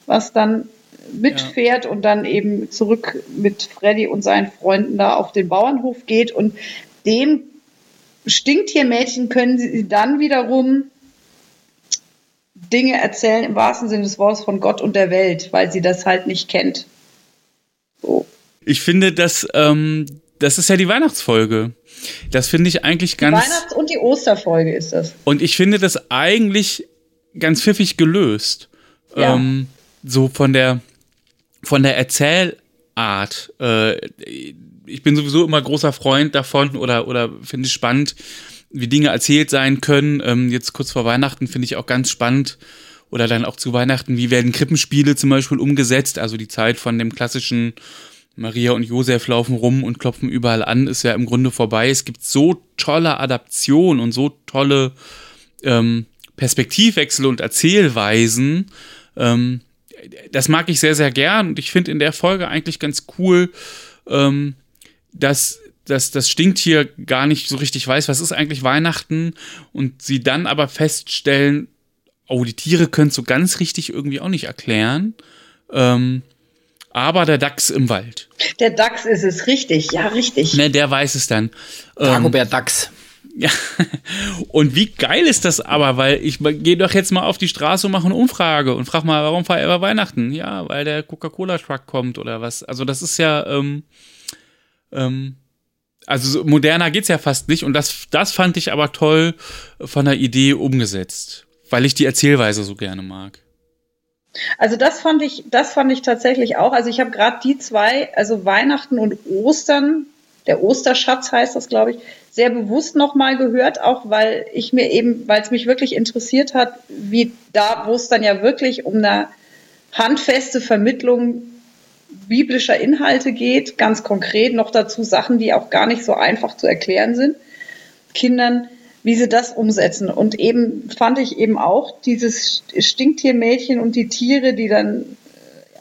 was dann mitfährt ja. und dann eben zurück mit Freddy und seinen Freunden da auf den Bauernhof geht. Und dem Stinktiermädchen können sie dann wiederum Dinge erzählen im wahrsten Sinne des Wortes von Gott und der Welt, weil sie das halt nicht kennt. So. Ich finde, dass ähm, das ist ja die Weihnachtsfolge. Das finde ich eigentlich ganz. Die Weihnachts- und die Osterfolge ist das. Und ich finde das eigentlich ganz pfiffig gelöst. Ja. Ähm, so von der, von der Erzählart. Äh, ich bin sowieso immer großer Freund davon oder, oder finde es spannend, wie Dinge erzählt sein können. Ähm, jetzt kurz vor Weihnachten finde ich auch ganz spannend oder dann auch zu Weihnachten, wie werden Krippenspiele zum Beispiel umgesetzt, also die Zeit von dem klassischen Maria und Josef laufen rum und klopfen überall an, ist ja im Grunde vorbei. Es gibt so tolle Adaptionen und so tolle ähm, Perspektivwechsel und Erzählweisen. Ähm, das mag ich sehr, sehr gern und ich finde in der Folge eigentlich ganz cool, ähm, dass, dass das Stinktier gar nicht so richtig weiß, was ist eigentlich Weihnachten und sie dann aber feststellen, oh, die Tiere können es so ganz richtig irgendwie auch nicht erklären. Ähm, aber der Dachs im Wald. Der Dachs ist es, richtig, ja, richtig. Ne, der weiß es dann. Dagobert ähm, Dachs. Ja, und wie geil ist das aber, weil ich gehe doch jetzt mal auf die Straße und mache eine Umfrage und frage mal, warum feiert er Weihnachten? Ja, weil der Coca-Cola-Truck kommt oder was. Also das ist ja, ähm, ähm, also moderner geht's ja fast nicht und das, das fand ich aber toll von der Idee umgesetzt, weil ich die Erzählweise so gerne mag. Also das fand ich, das fand ich tatsächlich auch. Also ich habe gerade die zwei, also Weihnachten und Ostern, der Osterschatz heißt das, glaube ich, sehr bewusst nochmal gehört, auch weil ich mir eben, weil es mich wirklich interessiert hat, wie da, wo es dann ja wirklich um eine handfeste Vermittlung biblischer Inhalte geht, ganz konkret noch dazu Sachen, die auch gar nicht so einfach zu erklären sind, Kindern wie sie das umsetzen. Und eben fand ich eben auch dieses Stinktiermädchen und die Tiere, die dann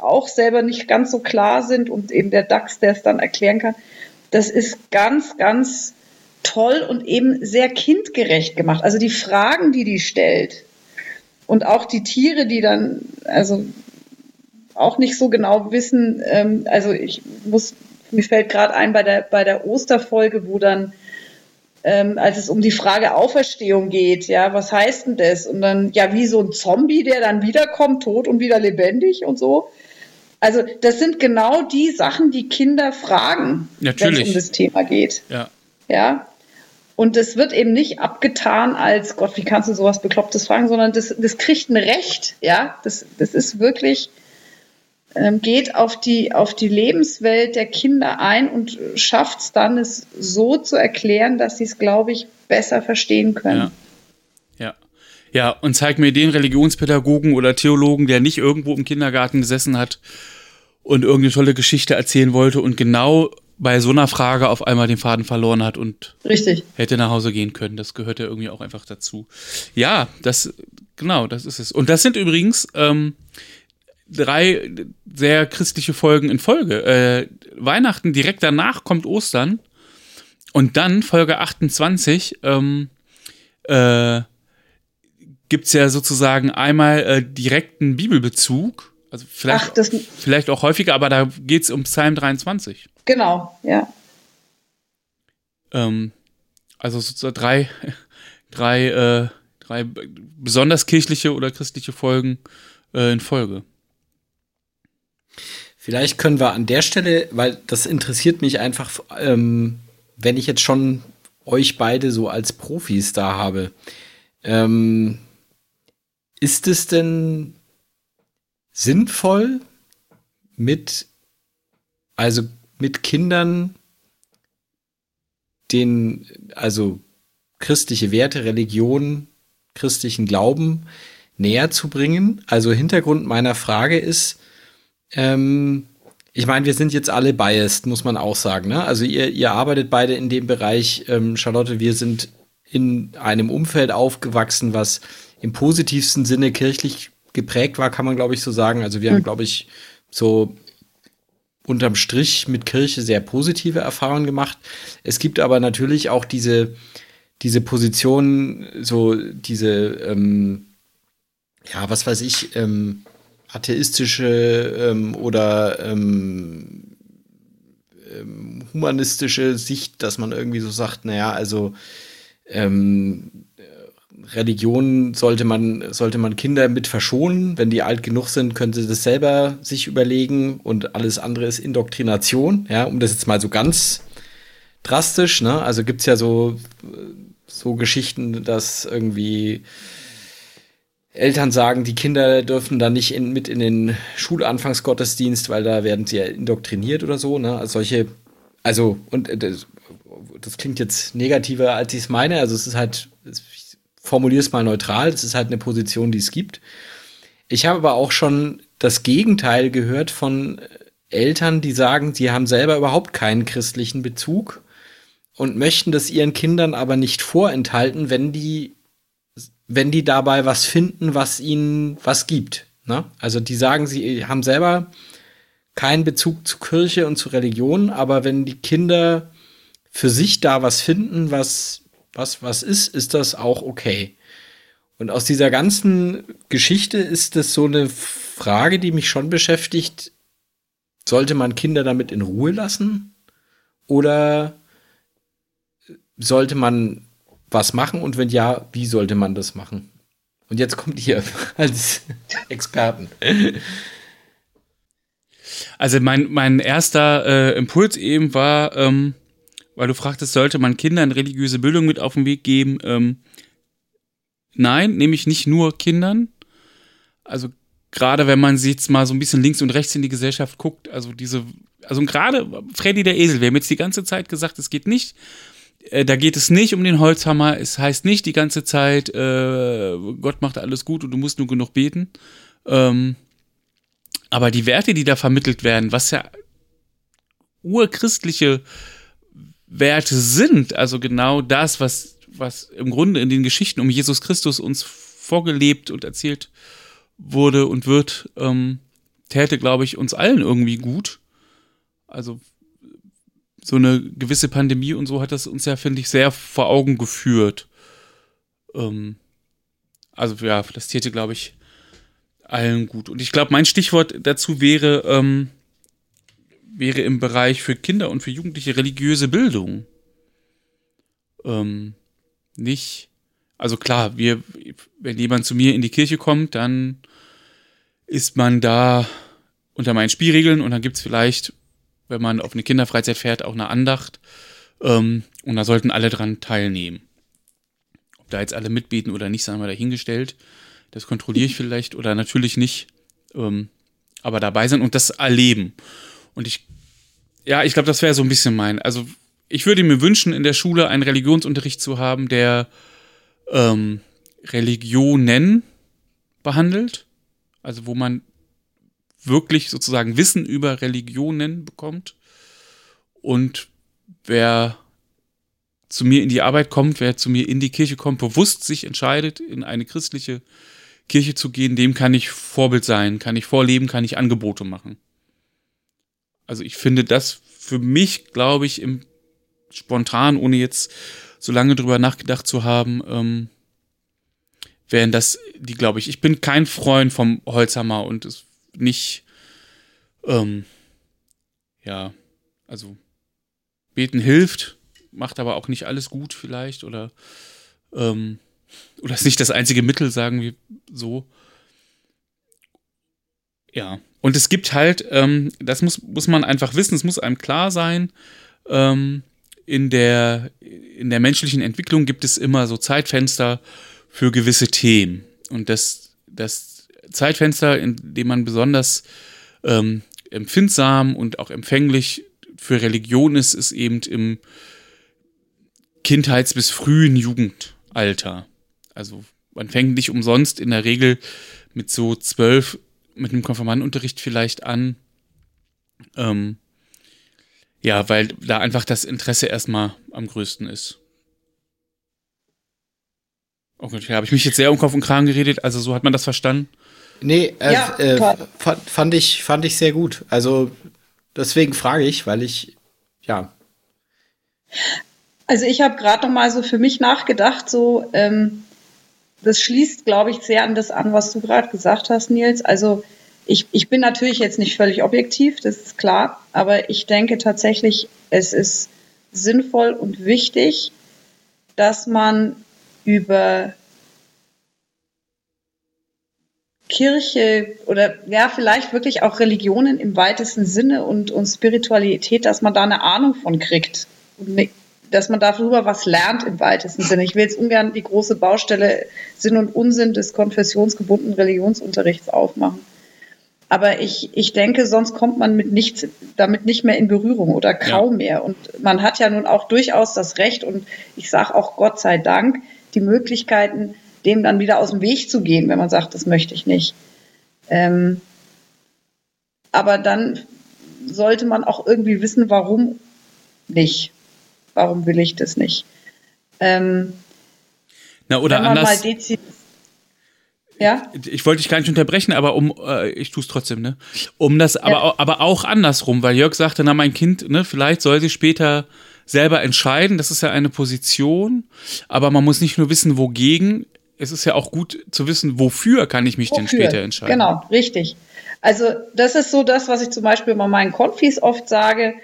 auch selber nicht ganz so klar sind und eben der Dachs, der es dann erklären kann. Das ist ganz, ganz toll und eben sehr kindgerecht gemacht. Also die Fragen, die die stellt und auch die Tiere, die dann, also auch nicht so genau wissen, ähm, also ich muss, mir fällt gerade ein bei der, bei der Osterfolge, wo dann ähm, als es um die Frage Auferstehung geht, ja, was heißt denn das? Und dann, ja, wie so ein Zombie, der dann wiederkommt, tot und wieder lebendig und so. Also, das sind genau die Sachen, die Kinder fragen, wenn es um das Thema geht. Ja. Ja. Und es wird eben nicht abgetan als, Gott, wie kannst du sowas Beklopptes fragen, sondern das, das kriegt ein Recht, ja. Das, das ist wirklich, geht auf die, auf die Lebenswelt der Kinder ein und schafft es dann, es so zu erklären, dass sie es, glaube ich, besser verstehen können. Ja. ja. Ja, und zeig mir den Religionspädagogen oder Theologen, der nicht irgendwo im Kindergarten gesessen hat und irgendeine tolle Geschichte erzählen wollte und genau bei so einer Frage auf einmal den Faden verloren hat und Richtig. hätte nach Hause gehen können. Das gehört ja irgendwie auch einfach dazu. Ja, das, genau, das ist es. Und das sind übrigens ähm, drei sehr christliche Folgen in Folge. Äh, Weihnachten, direkt danach kommt Ostern und dann Folge 28 ähm, äh, gibt es ja sozusagen einmal äh, direkten Bibelbezug. Also vielleicht, Ach, vielleicht auch häufiger, aber da geht es um Psalm 23. Genau, ja. Ähm, also sozusagen drei, drei, äh, drei besonders kirchliche oder christliche Folgen äh, in Folge. Vielleicht können wir an der Stelle, weil das interessiert mich einfach, ähm, wenn ich jetzt schon euch beide so als Profis da habe. Ähm, ist es denn sinnvoll, mit, also mit Kindern den, also christliche Werte, Religion, christlichen Glauben näher zu bringen? Also Hintergrund meiner Frage ist, ähm, ich meine, wir sind jetzt alle biased, muss man auch sagen. Ne? Also ihr, ihr arbeitet beide in dem Bereich. Ähm, Charlotte, wir sind in einem Umfeld aufgewachsen, was im positivsten Sinne kirchlich geprägt war, kann man, glaube ich, so sagen. Also wir mhm. haben, glaube ich, so unterm Strich mit Kirche sehr positive Erfahrungen gemacht. Es gibt aber natürlich auch diese, diese Position, so diese, ähm, ja, was weiß ich, ähm, atheistische ähm, oder ähm, ähm humanistische Sicht, dass man irgendwie so sagt, naja, also ähm, Religion sollte man, sollte man Kinder mit verschonen. Wenn die alt genug sind, können sie das selber sich überlegen und alles andere ist Indoktrination, ja, um das jetzt mal so ganz drastisch, ne? Also gibt's ja so, so Geschichten, dass irgendwie Eltern sagen, die Kinder dürfen da nicht in, mit in den Schulanfangsgottesdienst, weil da werden sie ja indoktriniert oder so, ne? Also solche, also, und äh, das, das klingt jetzt negativer, als ich es meine. Also es ist halt, formuliere es mal neutral, das ist halt eine Position, die es gibt. Ich habe aber auch schon das Gegenteil gehört von Eltern, die sagen, sie haben selber überhaupt keinen christlichen Bezug und möchten das ihren Kindern aber nicht vorenthalten, wenn die, wenn die dabei was finden, was ihnen was gibt. Ne? Also die sagen, sie haben selber keinen Bezug zu Kirche und zu Religion, aber wenn die Kinder für sich da was finden, was was was ist, ist das auch okay. Und aus dieser ganzen Geschichte ist das so eine Frage, die mich schon beschäftigt. Sollte man Kinder damit in Ruhe lassen? Oder sollte man was machen? Und wenn ja, wie sollte man das machen? Und jetzt kommt ihr als Experten. Also mein, mein erster äh, Impuls eben war, ähm, weil du fragtest, sollte man Kindern religiöse Bildung mit auf den Weg geben? Ähm, nein, nämlich nicht nur Kindern. Also gerade wenn man sich jetzt mal so ein bisschen links und rechts in die Gesellschaft guckt, also diese, also gerade Freddy der Esel, wir haben jetzt die ganze Zeit gesagt, es geht nicht, da geht es nicht um den Holzhammer, es heißt nicht die ganze Zeit, äh, Gott macht alles gut und du musst nur genug beten. Ähm, aber die Werte, die da vermittelt werden, was ja urchristliche Werte sind, also genau das, was, was im Grunde in den Geschichten um Jesus Christus uns vorgelebt und erzählt wurde und wird, ähm, täte, glaube ich, uns allen irgendwie gut. Also so eine gewisse Pandemie und so hat das uns ja, finde ich, sehr vor Augen geführt. Ähm, also ja, das täte, glaube ich, allen gut. Und ich glaube, mein Stichwort dazu wäre, ähm, wäre im Bereich für Kinder und für Jugendliche religiöse Bildung. Ähm, nicht, also klar, wir, wenn jemand zu mir in die Kirche kommt, dann ist man da unter meinen Spielregeln und dann gibt es vielleicht, wenn man auf eine Kinderfreizeit fährt, auch eine Andacht. Ähm, und da sollten alle dran teilnehmen. Ob da jetzt alle mitbeten oder nicht, sagen wir dahingestellt. Das kontrolliere ich vielleicht oder natürlich nicht. Ähm, aber dabei sein und das erleben. Und ich, ja, ich glaube, das wäre so ein bisschen mein. Also, ich würde mir wünschen, in der Schule einen Religionsunterricht zu haben, der ähm, Religionen behandelt. Also, wo man wirklich sozusagen Wissen über Religionen bekommt. Und wer zu mir in die Arbeit kommt, wer zu mir in die Kirche kommt, bewusst sich entscheidet, in eine christliche Kirche zu gehen, dem kann ich Vorbild sein, kann ich vorleben, kann ich Angebote machen. Also ich finde das für mich, glaube ich, im spontan, ohne jetzt so lange drüber nachgedacht zu haben, ähm, wären das die, glaube ich. Ich bin kein Freund vom Holzhammer und es nicht, ähm, ja, also beten hilft, macht aber auch nicht alles gut vielleicht oder ähm, oder ist nicht das einzige Mittel, sagen wir so. Ja, und es gibt halt, ähm, das muss, muss man einfach wissen, es muss einem klar sein, ähm, in, der, in der menschlichen Entwicklung gibt es immer so Zeitfenster für gewisse Themen. Und das, das Zeitfenster, in dem man besonders ähm, empfindsam und auch empfänglich für Religion ist, ist eben im Kindheits- bis frühen Jugendalter. Also man fängt nicht umsonst in der Regel mit so zwölf, mit einem Konfirmandenunterricht vielleicht an. Ähm, ja, weil da einfach das Interesse erstmal am größten ist. Okay, habe ich mich jetzt sehr um Kopf und Kragen geredet, also so hat man das verstanden? Nee, äh, ja, äh, fand, ich, fand ich sehr gut. Also deswegen frage ich, weil ich, ja. Also ich habe gerade noch mal so für mich nachgedacht, so ähm, das schließt, glaube ich, sehr an das an, was du gerade gesagt hast, Nils. Also ich, ich bin natürlich jetzt nicht völlig objektiv, das ist klar, aber ich denke tatsächlich, es ist sinnvoll und wichtig, dass man über Kirche oder ja, vielleicht wirklich auch Religionen im weitesten Sinne und, und Spiritualität, dass man da eine Ahnung von kriegt. Und dass man darüber was lernt im weitesten Sinne. Ich will jetzt ungern die große Baustelle Sinn und Unsinn des konfessionsgebundenen Religionsunterrichts aufmachen. Aber ich, ich denke, sonst kommt man mit nichts, damit nicht mehr in Berührung oder kaum ja. mehr. Und man hat ja nun auch durchaus das Recht und ich sage auch Gott sei Dank die Möglichkeiten, dem dann wieder aus dem Weg zu gehen, wenn man sagt, das möchte ich nicht. Ähm, aber dann sollte man auch irgendwie wissen, warum nicht. Warum will ich das nicht? Ähm, Na, oder anders. Ja? Ich wollte dich gar nicht unterbrechen, aber um, äh, ich tue es trotzdem, ne? Um das, aber, ja. aber auch andersrum, weil Jörg sagte, na, mein Kind, ne, vielleicht soll sie später selber entscheiden, das ist ja eine Position, aber man muss nicht nur wissen, wogegen, es ist ja auch gut zu wissen, wofür kann ich mich wofür? denn später entscheiden. Genau, richtig. Also das ist so das, was ich zum Beispiel bei meinen Konfis oft sage,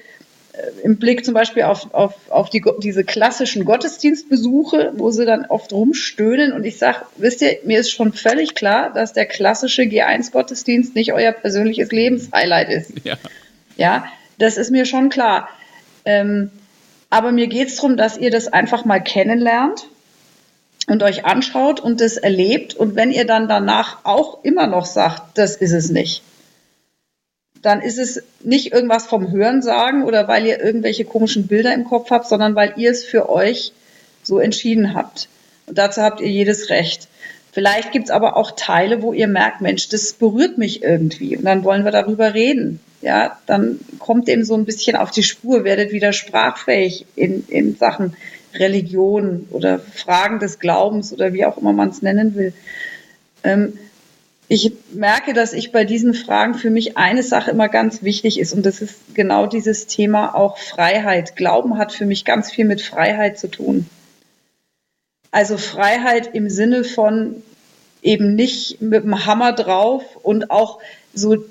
äh, im Blick zum Beispiel auf, auf, auf die, diese klassischen Gottesdienstbesuche, wo sie dann oft rumstöhnen. Und ich sage, wisst ihr, mir ist schon völlig klar, dass der klassische G1-Gottesdienst nicht euer persönliches Lebenshighlight ist. Ja, ja das ist mir schon klar. Ähm, aber mir geht es darum, dass ihr das einfach mal kennenlernt und euch anschaut und das erlebt. Und wenn ihr dann danach auch immer noch sagt, das ist es nicht, dann ist es nicht irgendwas vom Hören sagen oder weil ihr irgendwelche komischen Bilder im Kopf habt, sondern weil ihr es für euch so entschieden habt. Und dazu habt ihr jedes Recht. Vielleicht gibt es aber auch Teile, wo ihr merkt, Mensch, das berührt mich irgendwie. Und dann wollen wir darüber reden. Ja, dann kommt eben so ein bisschen auf die Spur, werdet wieder sprachfähig in, in Sachen Religion oder Fragen des Glaubens oder wie auch immer man es nennen will. Ähm, ich merke, dass ich bei diesen Fragen für mich eine Sache immer ganz wichtig ist und das ist genau dieses Thema auch Freiheit. Glauben hat für mich ganz viel mit Freiheit zu tun. Also Freiheit im Sinne von eben nicht mit dem Hammer drauf und auch so,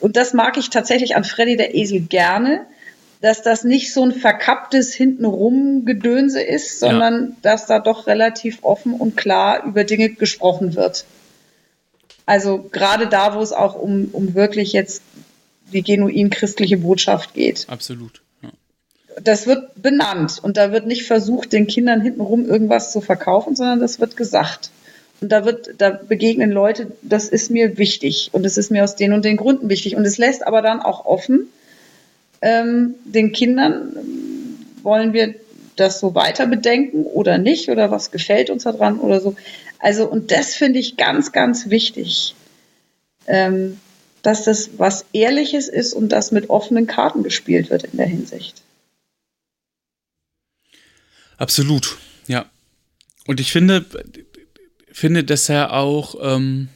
und das mag ich tatsächlich an Freddy der Esel gerne, dass das nicht so ein verkapptes hintenrum Gedönse ist, sondern ja. dass da doch relativ offen und klar über Dinge gesprochen wird. Also gerade da, wo es auch um, um wirklich jetzt die genuin christliche Botschaft geht. Absolut. Ja. das wird benannt und da wird nicht versucht, den Kindern hintenrum irgendwas zu verkaufen, sondern das wird gesagt. Und da wird, da begegnen Leute, das ist mir wichtig und es ist mir aus den und den Gründen wichtig. Und es lässt aber dann auch offen, ähm, den Kindern, wollen wir das so weiter bedenken oder nicht oder was gefällt uns daran oder so. Also, und das finde ich ganz, ganz wichtig, ähm, dass das was Ehrliches ist und das mit offenen Karten gespielt wird in der Hinsicht. Absolut, ja. Und ich finde, finde, dass er auch, ähm,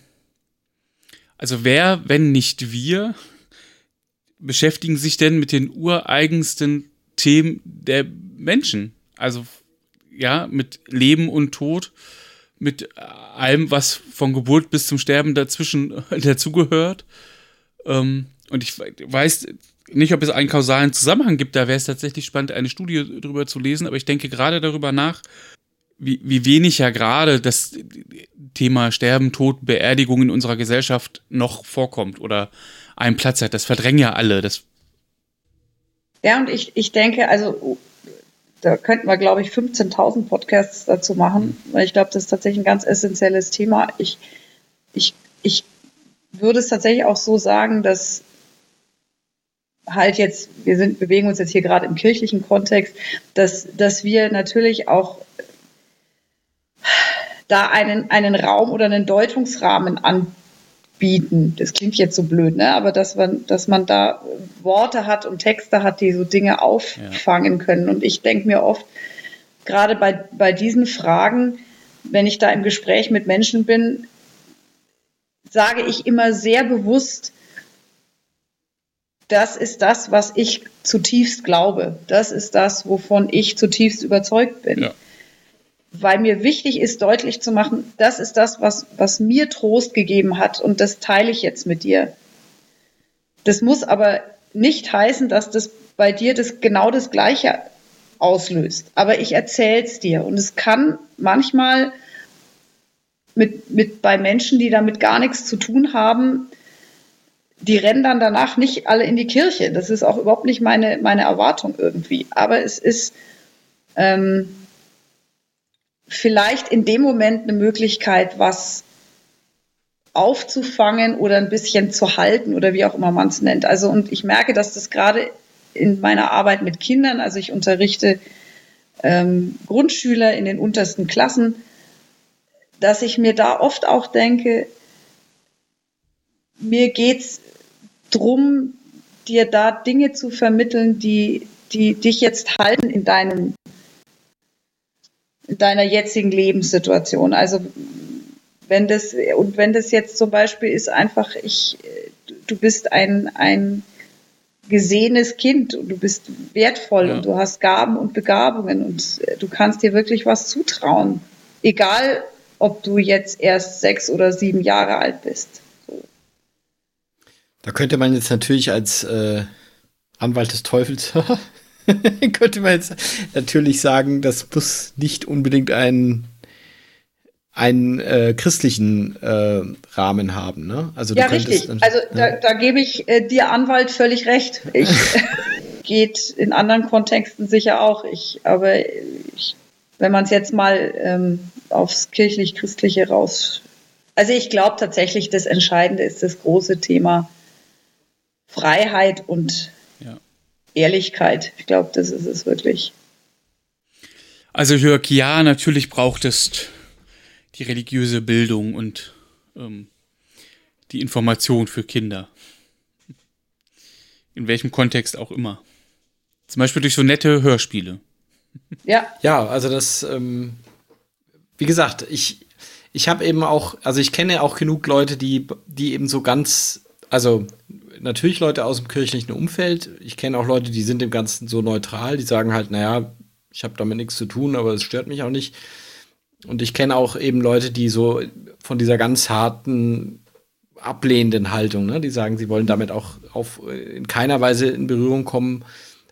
also wer, wenn nicht wir, beschäftigen sich denn mit den ureigensten Themen der Menschen? Also, ja, mit Leben und Tod, mit allem, was von Geburt bis zum Sterben dazwischen dazugehört. Ähm, und ich weiß nicht, ob es einen kausalen Zusammenhang gibt, da wäre es tatsächlich spannend, eine Studie darüber zu lesen, aber ich denke gerade darüber nach, wie, wie wenig ja gerade das Thema Sterben, Tod, Beerdigung in unserer Gesellschaft noch vorkommt oder einen Platz hat. Das verdrängen ja alle. Das ja, und ich, ich denke, also da könnten wir, glaube ich, 15.000 Podcasts dazu machen, weil ich glaube, das ist tatsächlich ein ganz essentielles Thema. Ich, ich, ich würde es tatsächlich auch so sagen, dass halt jetzt, wir sind, bewegen uns jetzt hier gerade im kirchlichen Kontext, dass, dass wir natürlich auch da einen, einen Raum oder einen Deutungsrahmen anbieten. Das klingt jetzt so blöd, ne? aber dass man, dass man da Worte hat und Texte hat, die so Dinge auffangen ja. können. Und ich denke mir oft, gerade bei, bei diesen Fragen, wenn ich da im Gespräch mit Menschen bin, sage ich immer sehr bewusst, das ist das, was ich zutiefst glaube. Das ist das, wovon ich zutiefst überzeugt bin. Ja weil mir wichtig ist, deutlich zu machen, das ist das, was, was mir Trost gegeben hat und das teile ich jetzt mit dir. Das muss aber nicht heißen, dass das bei dir das genau das Gleiche auslöst. Aber ich erzähle es dir und es kann manchmal mit, mit bei Menschen, die damit gar nichts zu tun haben, die rennen dann danach nicht alle in die Kirche. Das ist auch überhaupt nicht meine, meine Erwartung irgendwie. Aber es ist, ähm, vielleicht in dem Moment eine Möglichkeit, was aufzufangen oder ein bisschen zu halten oder wie auch immer man es nennt. Also und ich merke, dass das gerade in meiner Arbeit mit Kindern, also ich unterrichte ähm, Grundschüler in den untersten Klassen, dass ich mir da oft auch denke, mir geht's drum, dir da Dinge zu vermitteln, die, die dich jetzt halten in deinem deiner jetzigen Lebenssituation. Also wenn das, und wenn das jetzt zum Beispiel ist einfach, ich, du bist ein, ein gesehenes Kind und du bist wertvoll ja. und du hast Gaben und Begabungen und du kannst dir wirklich was zutrauen. Egal, ob du jetzt erst sechs oder sieben Jahre alt bist. So. Da könnte man jetzt natürlich als äh, Anwalt des Teufels könnte man jetzt natürlich sagen, das muss nicht unbedingt einen einen äh, christlichen äh, Rahmen haben, ne? Also ja, richtig. Dann, also ja. da, da gebe ich äh, dir Anwalt völlig recht. Ich geht in anderen Kontexten sicher auch. Ich, aber ich, wenn man es jetzt mal ähm, aufs kirchlich-christliche raus, also ich glaube tatsächlich, das Entscheidende ist das große Thema Freiheit und Ehrlichkeit. Ich glaube, das ist es wirklich. Also Jörg, ja, natürlich braucht es die religiöse Bildung und ähm, die Information für Kinder. In welchem Kontext auch immer. Zum Beispiel durch so nette Hörspiele. Ja. Ja, also das, ähm, wie gesagt, ich, ich habe eben auch, also ich kenne auch genug Leute, die, die eben so ganz, also natürlich Leute aus dem kirchlichen Umfeld. Ich kenne auch Leute, die sind dem Ganzen so neutral, die sagen halt, naja, ich habe damit nichts zu tun, aber es stört mich auch nicht. Und ich kenne auch eben Leute, die so von dieser ganz harten, ablehnenden Haltung, ne, die sagen, sie wollen damit auch auf, in keiner Weise in Berührung kommen,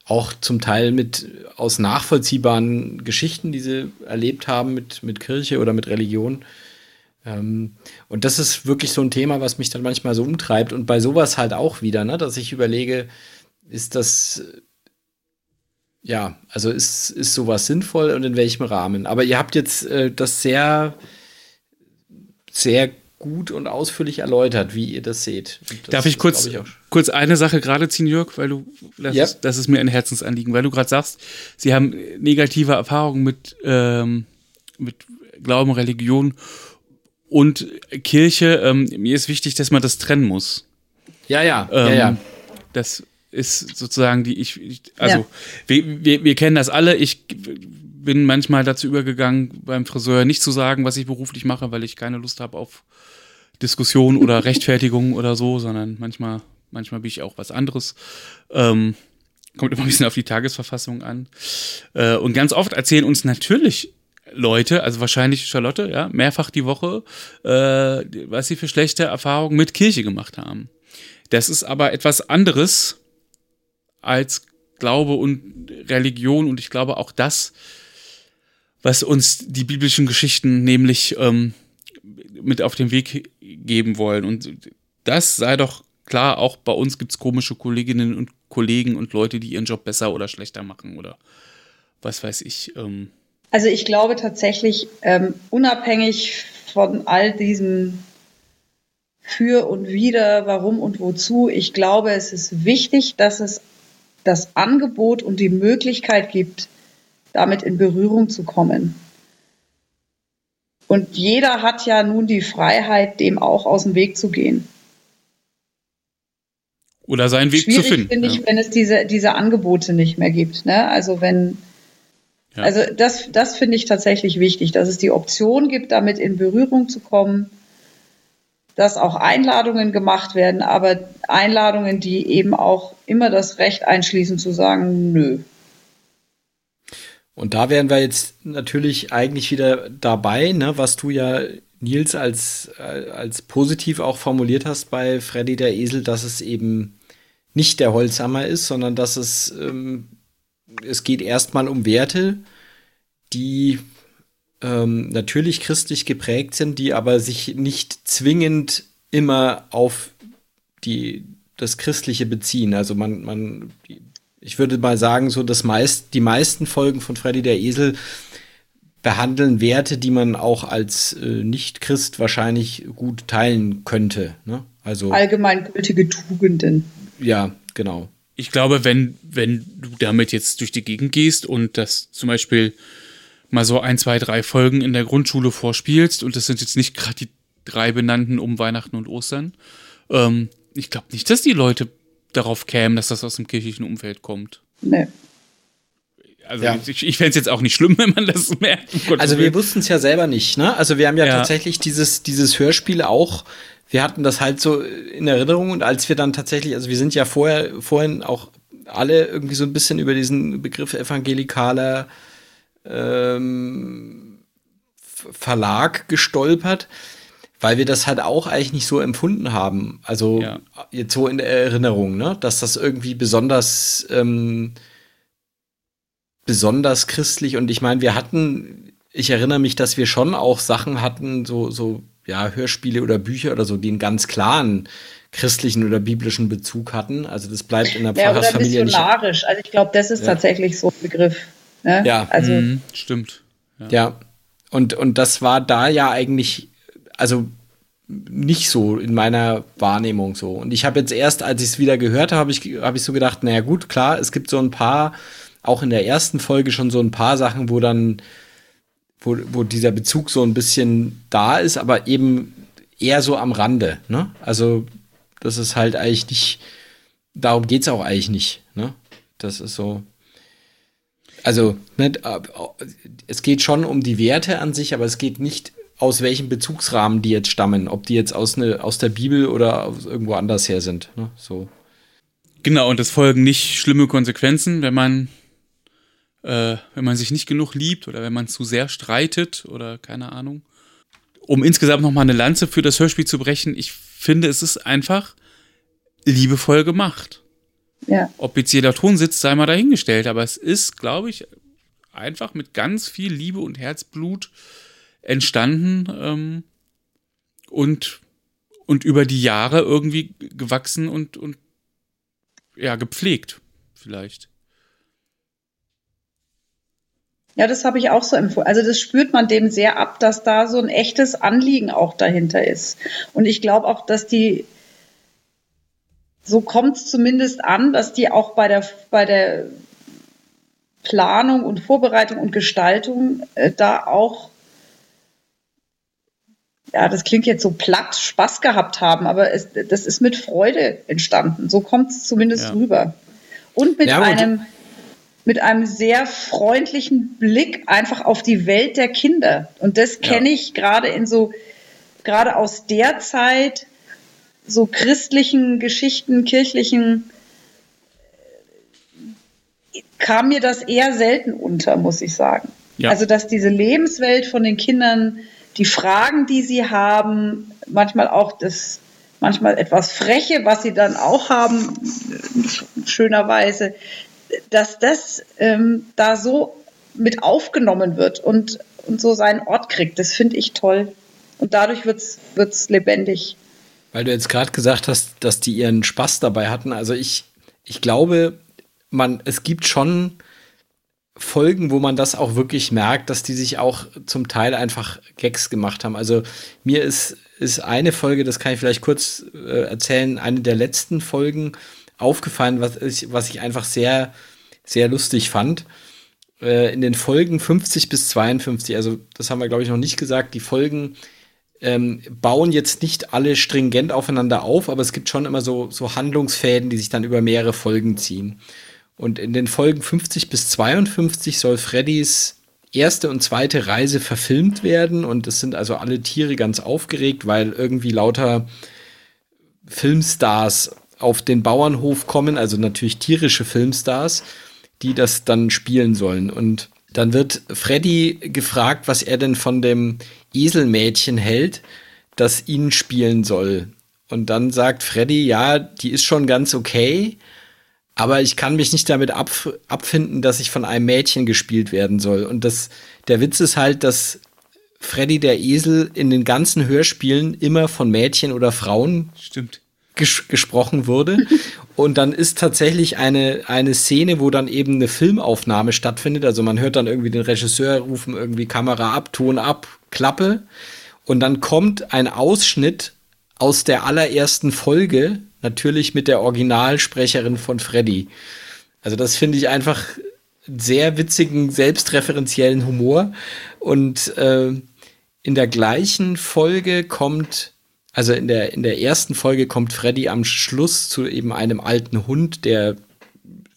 auch zum Teil mit aus nachvollziehbaren Geschichten, die sie erlebt haben mit, mit Kirche oder mit Religion. Ähm, und das ist wirklich so ein Thema, was mich dann manchmal so umtreibt. Und bei sowas halt auch wieder, ne, dass ich überlege, ist das, ja, also ist, ist sowas sinnvoll und in welchem Rahmen? Aber ihr habt jetzt äh, das sehr, sehr gut und ausführlich erläutert, wie ihr das seht. Das Darf ich kurz, ich kurz eine Sache gerade ziehen, Jörg, weil du, das, ja. ist, das ist mir ein Herzensanliegen, weil du gerade sagst, sie haben negative Erfahrungen mit, ähm, mit Glauben, Religion und Kirche. Ähm, mir ist wichtig, dass man das trennen muss. Ja, ja, ähm, ja, ja. Das ist sozusagen die, ich, ich also ja. wir, wir, wir kennen das alle. Ich bin manchmal dazu übergegangen, beim Friseur nicht zu sagen, was ich beruflich mache, weil ich keine Lust habe auf Diskussion oder Rechtfertigung oder so, sondern manchmal, manchmal bin ich auch was anderes. Ähm, kommt immer ein bisschen auf die Tagesverfassung an. Äh, und ganz oft erzählen uns natürlich Leute, also wahrscheinlich Charlotte, ja, mehrfach die Woche, äh, was sie für schlechte Erfahrungen mit Kirche gemacht haben. Das ist aber etwas anderes als Glaube und Religion und ich glaube auch das, was uns die biblischen Geschichten nämlich ähm, mit auf den Weg geben wollen. Und das sei doch klar, auch bei uns gibt es komische Kolleginnen und Kollegen und Leute, die ihren Job besser oder schlechter machen oder was weiß ich. Ähm. Also ich glaube tatsächlich, ähm, unabhängig von all diesem für und wieder, warum und wozu. Ich glaube, es ist wichtig, dass es das Angebot und die Möglichkeit gibt, damit in Berührung zu kommen. Und jeder hat ja nun die Freiheit, dem auch aus dem Weg zu gehen. Oder seinen Weg Schwierig zu finden. finde ich, ja. wenn es diese, diese Angebote nicht mehr gibt. Ne? Also wenn, ja. also das, das finde ich tatsächlich wichtig, dass es die Option gibt, damit in Berührung zu kommen dass auch Einladungen gemacht werden, aber Einladungen, die eben auch immer das Recht einschließen zu sagen, nö. Und da wären wir jetzt natürlich eigentlich wieder dabei, ne, was du ja, Nils, als, als positiv auch formuliert hast bei Freddy der Esel, dass es eben nicht der Holzhammer ist, sondern dass es, ähm, es geht erstmal um Werte, die ähm, natürlich christlich geprägt sind, die aber sich nicht zwingend immer auf die, das Christliche beziehen. Also man, man, ich würde mal sagen, so das meist, die meisten Folgen von Freddy der Esel behandeln Werte, die man auch als äh, Nicht-Christ wahrscheinlich gut teilen könnte. Ne? Also allgemeingültige Tugenden. Ja, genau. Ich glaube, wenn, wenn du damit jetzt durch die Gegend gehst und das zum Beispiel mal so ein, zwei, drei Folgen in der Grundschule vorspielst und das sind jetzt nicht gerade die drei benannten um Weihnachten und Ostern. Ähm, ich glaube nicht, dass die Leute darauf kämen, dass das aus dem kirchlichen Umfeld kommt. Nee. Also ja. ich, ich fände es jetzt auch nicht schlimm, wenn man das merkt. Um also wir wussten es ja selber nicht, ne? Also wir haben ja, ja, tatsächlich dieses, dieses Hörspiel auch, wir hatten das halt so in Erinnerung und als wir dann tatsächlich, also wir sind ja vorher, vorhin auch alle irgendwie so ein bisschen über diesen Begriff evangelikaler ähm, Verlag gestolpert, weil wir das halt auch eigentlich nicht so empfunden haben. Also ja. jetzt so in der Erinnerung, ne? dass das irgendwie besonders ähm, besonders christlich und ich meine, wir hatten, ich erinnere mich, dass wir schon auch Sachen hatten, so so ja Hörspiele oder Bücher oder so, die einen ganz klaren christlichen oder biblischen Bezug hatten. Also das bleibt in der Pfarrersfamilie ja, oder missionarisch. Also ich glaube, das ist ja. tatsächlich so ein Begriff. Ne? Ja, also mhm, stimmt. Ja. ja. Und, und das war da ja eigentlich, also nicht so in meiner Wahrnehmung so. Und ich habe jetzt erst, als ich es wieder gehört habe, habe ich, hab ich so gedacht, naja gut, klar, es gibt so ein paar, auch in der ersten Folge schon so ein paar Sachen, wo dann, wo, wo dieser Bezug so ein bisschen da ist, aber eben eher so am Rande. Ne? Also das ist halt eigentlich nicht, darum geht es auch eigentlich nicht. Ne? Das ist so. Also, ne, es geht schon um die Werte an sich, aber es geht nicht aus welchem Bezugsrahmen die jetzt stammen, ob die jetzt aus, ne, aus der Bibel oder irgendwo anders her sind. Ne? So. Genau, und es folgen nicht schlimme Konsequenzen, wenn man, äh, wenn man sich nicht genug liebt oder wenn man zu sehr streitet oder keine Ahnung. Um insgesamt nochmal eine Lanze für das Hörspiel zu brechen, ich finde, es ist einfach liebevoll gemacht. Ja. Ob jetzt jeder Ton sitzt, sei mal dahingestellt, aber es ist, glaube ich, einfach mit ganz viel Liebe und Herzblut entstanden ähm, und, und über die Jahre irgendwie gewachsen und, und ja, gepflegt, vielleicht. Ja, das habe ich auch so empfunden. Also das spürt man dem sehr ab, dass da so ein echtes Anliegen auch dahinter ist. Und ich glaube auch, dass die, so kommt es zumindest an, dass die auch bei der, bei der Planung und Vorbereitung und Gestaltung äh, da auch, ja, das klingt jetzt so platt, Spaß gehabt haben, aber es, das ist mit Freude entstanden. So kommt es zumindest ja. rüber. Und mit ja, einem mit einem sehr freundlichen Blick einfach auf die Welt der Kinder. Und das kenne ja. ich gerade in so, gerade aus der Zeit, so christlichen Geschichten, kirchlichen, kam mir das eher selten unter, muss ich sagen. Ja. Also, dass diese Lebenswelt von den Kindern, die Fragen, die sie haben, manchmal auch das, manchmal etwas Freche, was sie dann auch haben, schönerweise, dass das ähm, da so mit aufgenommen wird und, und so seinen Ort kriegt. Das finde ich toll. Und dadurch wird es lebendig. Weil du jetzt gerade gesagt hast, dass die ihren Spaß dabei hatten. Also ich, ich glaube, man, es gibt schon Folgen, wo man das auch wirklich merkt, dass die sich auch zum Teil einfach Gags gemacht haben. Also mir ist, ist eine Folge, das kann ich vielleicht kurz äh, erzählen, eine der letzten Folgen, aufgefallen, was ich, was ich einfach sehr, sehr lustig fand. Äh, in den Folgen 50 bis 52, also das haben wir, glaube ich, noch nicht gesagt, die Folgen ähm, bauen jetzt nicht alle stringent aufeinander auf, aber es gibt schon immer so, so Handlungsfäden, die sich dann über mehrere Folgen ziehen. Und in den Folgen 50 bis 52 soll Freddys erste und zweite Reise verfilmt werden und es sind also alle Tiere ganz aufgeregt, weil irgendwie lauter Filmstars auf den Bauernhof kommen, also natürlich tierische Filmstars, die das dann spielen sollen. Und dann wird Freddy gefragt, was er denn von dem Eselmädchen hält, das ihn spielen soll. Und dann sagt Freddy, ja, die ist schon ganz okay, aber ich kann mich nicht damit abf abfinden, dass ich von einem Mädchen gespielt werden soll. Und das, der Witz ist halt, dass Freddy der Esel in den ganzen Hörspielen immer von Mädchen oder Frauen Stimmt ges gesprochen wurde. Und dann ist tatsächlich eine, eine Szene, wo dann eben eine Filmaufnahme stattfindet. Also man hört dann irgendwie den Regisseur rufen irgendwie Kamera ab, Ton ab, Klappe. Und dann kommt ein Ausschnitt aus der allerersten Folge, natürlich mit der Originalsprecherin von Freddy. Also das finde ich einfach sehr witzigen, selbstreferenziellen Humor. Und äh, in der gleichen Folge kommt also in der, in der ersten Folge kommt Freddy am Schluss zu eben einem alten Hund, der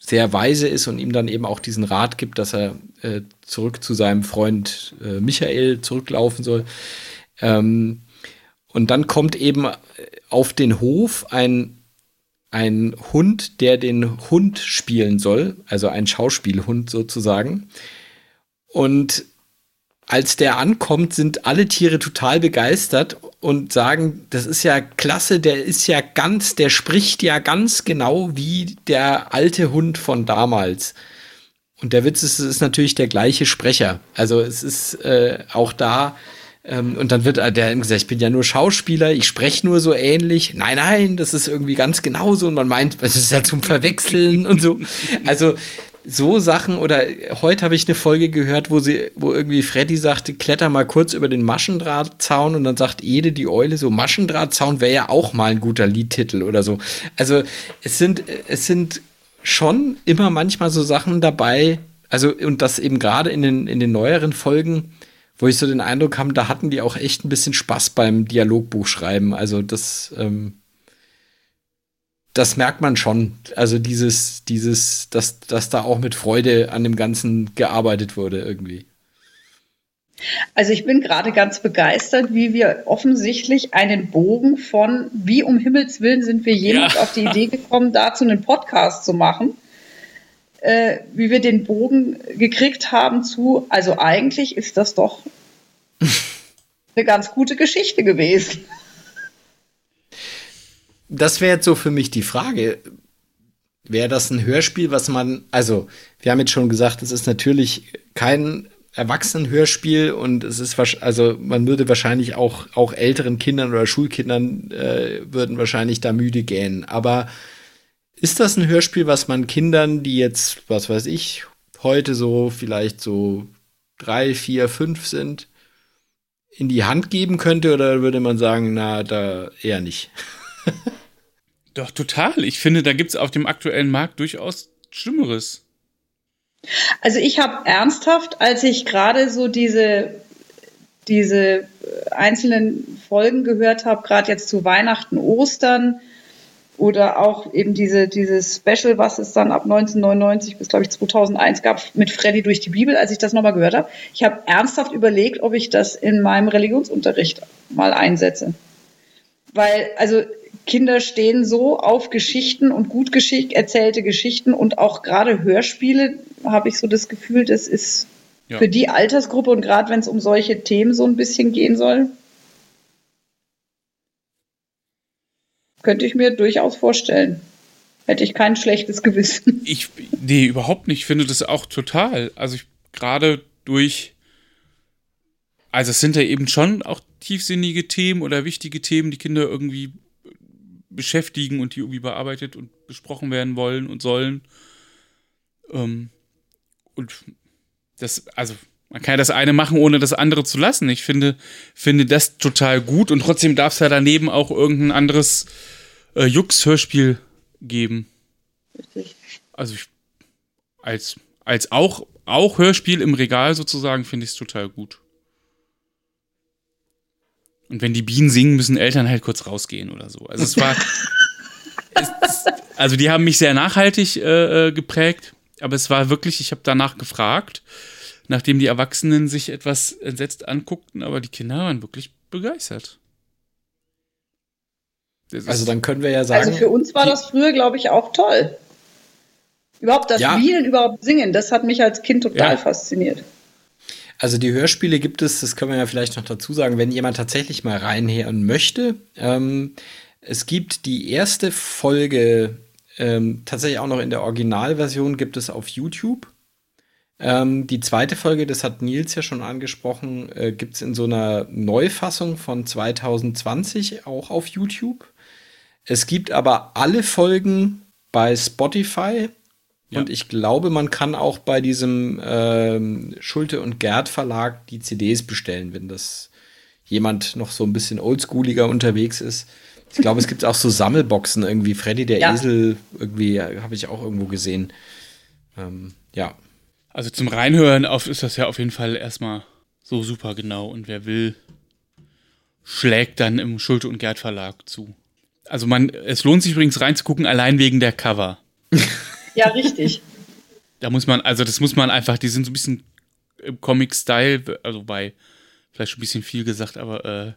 sehr weise ist und ihm dann eben auch diesen Rat gibt, dass er äh, zurück zu seinem Freund äh, Michael zurücklaufen soll. Ähm, und dann kommt eben auf den Hof ein, ein Hund, der den Hund spielen soll, also ein Schauspielhund sozusagen. Und als der ankommt, sind alle Tiere total begeistert und sagen, das ist ja klasse, der ist ja ganz, der spricht ja ganz genau wie der alte Hund von damals. Und der Witz ist, es ist natürlich der gleiche Sprecher. Also es ist äh, auch da, ähm, und dann wird der gesagt, ich bin ja nur Schauspieler, ich spreche nur so ähnlich. Nein, nein, das ist irgendwie ganz genauso. Und man meint, das ist ja zum Verwechseln und so. Also so Sachen oder heute habe ich eine Folge gehört, wo sie, wo irgendwie Freddy sagte, kletter mal kurz über den Maschendrahtzaun und dann sagt Ede die Eule so, Maschendrahtzaun wäre ja auch mal ein guter Liedtitel oder so. Also es sind, es sind schon immer manchmal so Sachen dabei, also und das eben gerade in den, in den neueren Folgen, wo ich so den Eindruck habe, da hatten die auch echt ein bisschen Spaß beim Dialogbuchschreiben. Also das, ähm, das merkt man schon. Also dieses, dieses, dass, dass da auch mit Freude an dem Ganzen gearbeitet wurde irgendwie. Also ich bin gerade ganz begeistert, wie wir offensichtlich einen Bogen von, wie um Himmels Willen sind wir jemals ja. auf die Idee gekommen, dazu einen Podcast zu machen, äh, wie wir den Bogen gekriegt haben zu, also eigentlich ist das doch eine ganz gute Geschichte gewesen das wäre jetzt so für mich die Frage. Wäre das ein Hörspiel, was man, also, wir haben jetzt schon gesagt, es ist natürlich kein Erwachsenenhörspiel und es ist also man würde wahrscheinlich auch auch älteren Kindern oder Schulkindern äh, würden wahrscheinlich da müde gähnen. Aber ist das ein Hörspiel, was man Kindern, die jetzt was weiß ich heute so vielleicht so drei, vier, fünf sind, in die Hand geben könnte oder würde man sagen, na, da eher nicht? Doch, total. Ich finde, da gibt es auf dem aktuellen Markt durchaus Schlimmeres. Also ich habe ernsthaft, als ich gerade so diese, diese einzelnen Folgen gehört habe, gerade jetzt zu Weihnachten, Ostern, oder auch eben diese, dieses Special, was es dann ab 1999 bis, glaube ich, 2001 gab, mit Freddy durch die Bibel, als ich das nochmal gehört habe. Ich habe ernsthaft überlegt, ob ich das in meinem Religionsunterricht mal einsetze. Weil, also Kinder stehen so auf Geschichten und gut geschick erzählte Geschichten und auch gerade Hörspiele, habe ich so das Gefühl, das ist ja. für die Altersgruppe und gerade wenn es um solche Themen so ein bisschen gehen soll, könnte ich mir durchaus vorstellen. Hätte ich kein schlechtes Gewissen. Ich, nee, überhaupt nicht. Ich finde das auch total. Also gerade durch, also es sind ja eben schon auch tiefsinnige Themen oder wichtige Themen, die Kinder irgendwie beschäftigen und die irgendwie bearbeitet und besprochen werden wollen und sollen. Ähm, und das, also man kann ja das eine machen, ohne das andere zu lassen. Ich finde, finde das total gut und trotzdem darf es ja daneben auch irgendein anderes äh, Jux-Hörspiel geben. Richtig. Also ich, als, als auch, auch Hörspiel im Regal sozusagen finde ich es total gut. Und wenn die Bienen singen, müssen Eltern halt kurz rausgehen oder so. Also es war. es, also die haben mich sehr nachhaltig äh, äh, geprägt, aber es war wirklich, ich habe danach gefragt nachdem die Erwachsenen sich etwas entsetzt anguckten, aber die Kinder waren wirklich begeistert. Also dann können wir ja sagen. Also für uns war das früher, glaube ich, auch toll. Überhaupt das ja. Spielen, überhaupt Singen, das hat mich als Kind total ja. fasziniert. Also die Hörspiele gibt es, das können wir ja vielleicht noch dazu sagen, wenn jemand tatsächlich mal reinhören möchte. Ähm, es gibt die erste Folge ähm, tatsächlich auch noch in der Originalversion gibt es auf YouTube. Ähm, die zweite Folge, das hat Nils ja schon angesprochen, äh, gibt es in so einer Neufassung von 2020 auch auf YouTube. Es gibt aber alle Folgen bei Spotify. Ja. Und ich glaube, man kann auch bei diesem ähm, Schulte und Gerd Verlag die CDs bestellen, wenn das jemand noch so ein bisschen oldschooliger unterwegs ist. Ich glaube, es gibt auch so Sammelboxen irgendwie. Freddy der ja. Esel, irgendwie habe ich auch irgendwo gesehen. Ähm, ja. Also zum Reinhören auf, ist das ja auf jeden Fall erstmal so super genau. Und wer will, schlägt dann im Schulte und Gerd Verlag zu. Also man, es lohnt sich übrigens reinzugucken, allein wegen der Cover. Ja, richtig. da muss man, also das muss man einfach, die sind so ein bisschen im Comic-Style, also bei vielleicht schon ein bisschen viel gesagt, aber äh,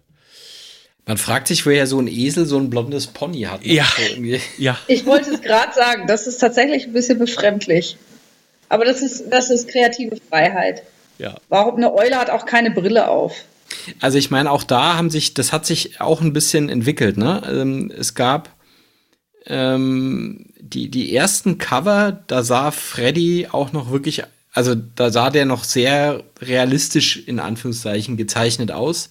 man fragt sich, woher so ein Esel so ein blondes Pony hat. Ne? Ja. So ja. Ich wollte es gerade sagen, das ist tatsächlich ein bisschen befremdlich. Aber das ist, das ist kreative Freiheit. Ja. Warum eine Eule hat auch keine Brille auf? Also ich meine, auch da haben sich, das hat sich auch ein bisschen entwickelt, ne? Ähm, es gab ähm, die, die ersten Cover, da sah Freddy auch noch wirklich, also da sah der noch sehr realistisch in Anführungszeichen gezeichnet aus.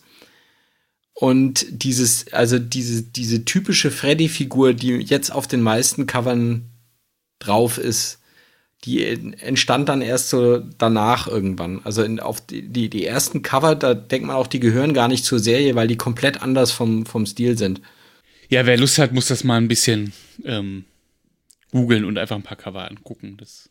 Und dieses, also diese, diese typische Freddy-Figur, die jetzt auf den meisten Covern drauf ist, die entstand dann erst so danach irgendwann. Also in, auf die, die, die, ersten Cover, da denkt man auch, die gehören gar nicht zur Serie, weil die komplett anders vom, vom Stil sind. Ja, wer Lust hat, muss das mal ein bisschen ähm, googeln und einfach ein paar Cover angucken. Das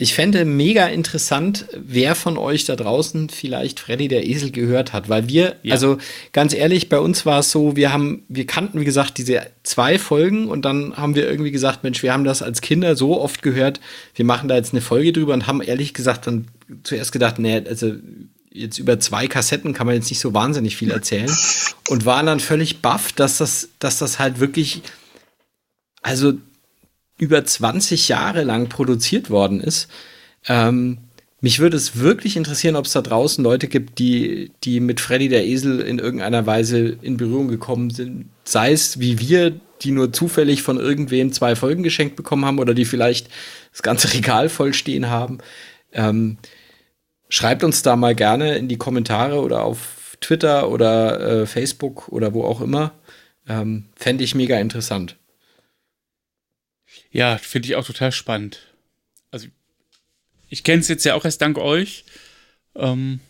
ich fände mega interessant, wer von euch da draußen vielleicht Freddy der Esel gehört hat, weil wir, ja. also ganz ehrlich, bei uns war es so, wir haben, wir kannten, wie gesagt, diese zwei Folgen und dann haben wir irgendwie gesagt, Mensch, wir haben das als Kinder so oft gehört, wir machen da jetzt eine Folge drüber und haben ehrlich gesagt dann zuerst gedacht, nee, also jetzt über zwei Kassetten kann man jetzt nicht so wahnsinnig viel erzählen und waren dann völlig baff, dass das, dass das halt wirklich, also über 20 Jahre lang produziert worden ist. Ähm, mich würde es wirklich interessieren, ob es da draußen Leute gibt, die, die mit Freddy der Esel in irgendeiner Weise in Berührung gekommen sind. Sei es wie wir, die nur zufällig von irgendwem zwei Folgen geschenkt bekommen haben oder die vielleicht das ganze Regal voll stehen haben. Ähm, schreibt uns da mal gerne in die Kommentare oder auf Twitter oder äh, Facebook oder wo auch immer. Ähm, Fände ich mega interessant. Ja, finde ich auch total spannend. Also, ich kenne es jetzt ja auch erst dank euch. ähm,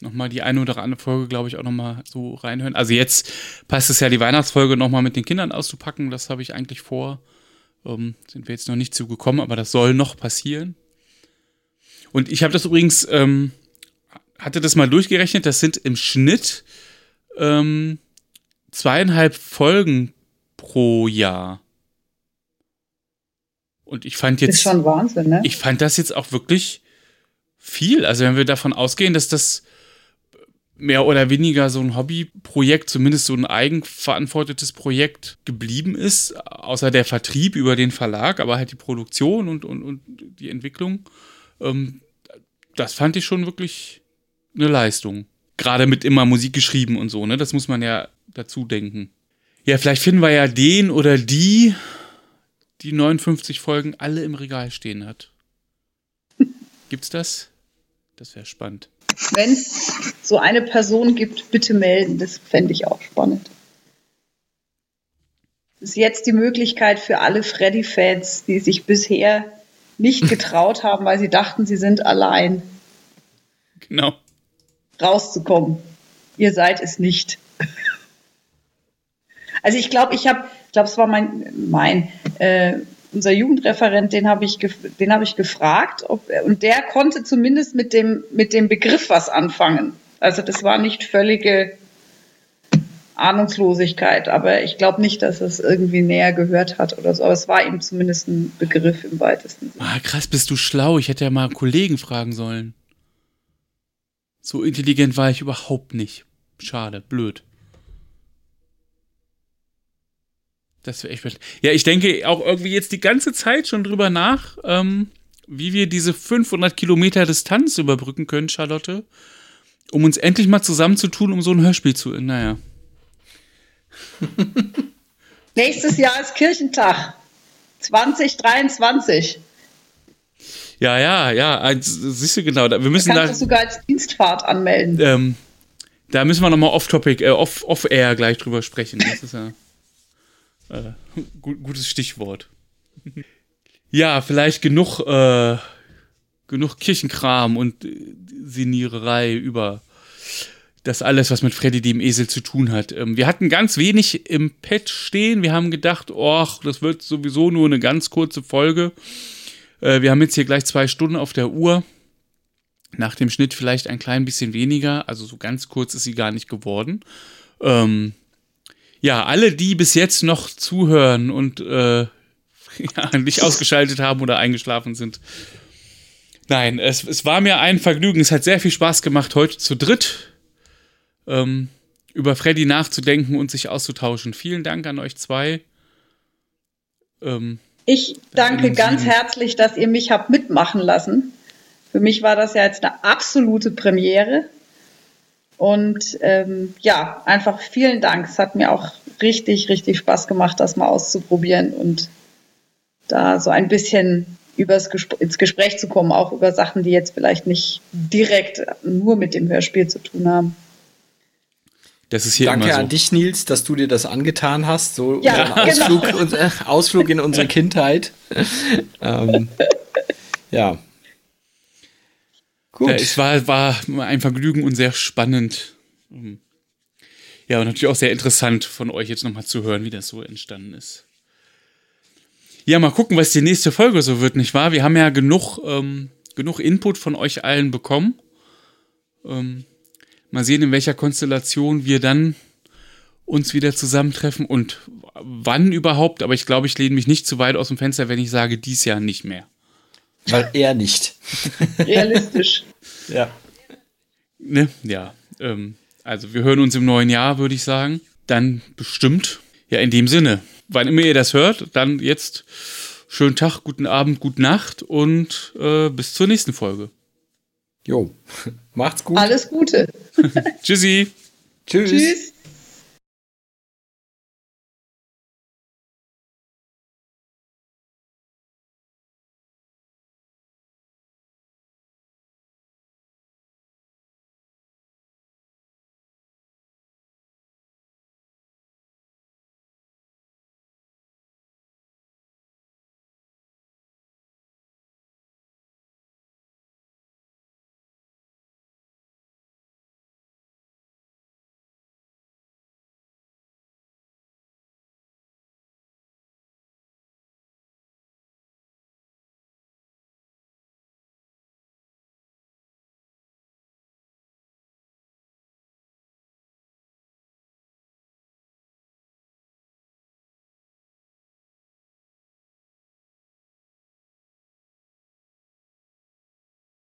nochmal die eine oder andere Folge, glaube ich, auch nochmal so reinhören. Also jetzt passt es ja, die Weihnachtsfolge nochmal mit den Kindern auszupacken. Das habe ich eigentlich vor. Ähm, sind wir jetzt noch nicht zugekommen, aber das soll noch passieren. Und ich habe das übrigens, ähm, hatte das mal durchgerechnet, das sind im Schnitt ähm, zweieinhalb Folgen pro Jahr. Und ich fand jetzt. Ist schon Wahnsinn, ne? Ich fand das jetzt auch wirklich viel. Also, wenn wir davon ausgehen, dass das mehr oder weniger so ein Hobbyprojekt, zumindest so ein eigenverantwortetes Projekt geblieben ist, außer der Vertrieb über den Verlag, aber halt die Produktion und, und, und die Entwicklung, ähm, das fand ich schon wirklich eine Leistung. Gerade mit immer Musik geschrieben und so, ne? Das muss man ja dazu denken. Ja, vielleicht finden wir ja den oder die, die 59 Folgen alle im Regal stehen hat. Gibt's das? Das wäre spannend. Wenn es so eine Person gibt, bitte melden. Das fände ich auch spannend. Das ist jetzt die Möglichkeit für alle Freddy-Fans, die sich bisher nicht getraut haben, weil sie dachten, sie sind allein. Genau. Rauszukommen. Ihr seid es nicht. Also ich glaube, ich habe, ich glaube, es war mein, mein äh, unser Jugendreferent, den habe ich, den habe ich gefragt, ob, und der konnte zumindest mit dem, mit dem Begriff was anfangen. Also das war nicht völlige Ahnungslosigkeit, aber ich glaube nicht, dass es irgendwie näher gehört hat oder so. Aber es war ihm zumindest ein Begriff im weitesten Sinne. Ah, krass, bist du schlau. Ich hätte ja mal Kollegen fragen sollen. So intelligent war ich überhaupt nicht. Schade, blöd. Das wäre echt spannend. Ja, ich denke auch irgendwie jetzt die ganze Zeit schon drüber nach, ähm, wie wir diese 500 Kilometer Distanz überbrücken können, Charlotte, um uns endlich mal zusammenzutun, um so ein Hörspiel zu. Naja. Nächstes Jahr ist Kirchentag. 2023. Ja, ja, ja. Also, siehst du genau. Wir müssen da. Kannst du sogar als Dienstfahrt anmelden. Ähm, da müssen wir nochmal off-topic, äh, off-air off gleich drüber sprechen. Das ist ja. Äh, gutes Stichwort. ja, vielleicht genug, äh, genug Kirchenkram und äh, Siniererei über das alles, was mit Freddy dem Esel zu tun hat. Ähm, wir hatten ganz wenig im Pad stehen. Wir haben gedacht, oh, das wird sowieso nur eine ganz kurze Folge. Äh, wir haben jetzt hier gleich zwei Stunden auf der Uhr. Nach dem Schnitt vielleicht ein klein bisschen weniger. Also so ganz kurz ist sie gar nicht geworden. Ähm, ja, alle, die bis jetzt noch zuhören und äh, ja, nicht ausgeschaltet haben oder eingeschlafen sind. Nein, es, es war mir ein Vergnügen. Es hat sehr viel Spaß gemacht, heute zu dritt ähm, über Freddy nachzudenken und sich auszutauschen. Vielen Dank an euch zwei. Ähm, ich danke ganz herzlich, dass ihr mich habt mitmachen lassen. Für mich war das ja jetzt eine absolute Premiere. Und ähm, ja, einfach vielen Dank. Es hat mir auch richtig, richtig Spaß gemacht, das mal auszuprobieren und da so ein bisschen übers Gespr ins Gespräch zu kommen, auch über Sachen, die jetzt vielleicht nicht direkt nur mit dem Hörspiel zu tun haben. Das ist hier Danke so. an dich, Nils, dass du dir das angetan hast. So ja, Ausflug, genau. unser Ausflug in unsere Kindheit. ähm, ja. Gut. Ja, es war, war ein Vergnügen und sehr spannend. Ja, und natürlich auch sehr interessant von euch jetzt nochmal zu hören, wie das so entstanden ist. Ja, mal gucken, was die nächste Folge so wird, nicht wahr? Wir haben ja genug, ähm, genug Input von euch allen bekommen. Ähm, mal sehen, in welcher Konstellation wir dann uns wieder zusammentreffen und wann überhaupt. Aber ich glaube, ich lehne mich nicht zu weit aus dem Fenster, wenn ich sage, dies Jahr nicht mehr. Weil er nicht. Realistisch. ja. Ne? Ja. Ähm, also wir hören uns im neuen Jahr, würde ich sagen. Dann bestimmt. Ja, in dem Sinne. Wann immer ihr das hört, dann jetzt schönen Tag, guten Abend, gute Nacht und äh, bis zur nächsten Folge. Jo, macht's gut. Alles Gute. Tschüssi. Tschüss. Tschüss.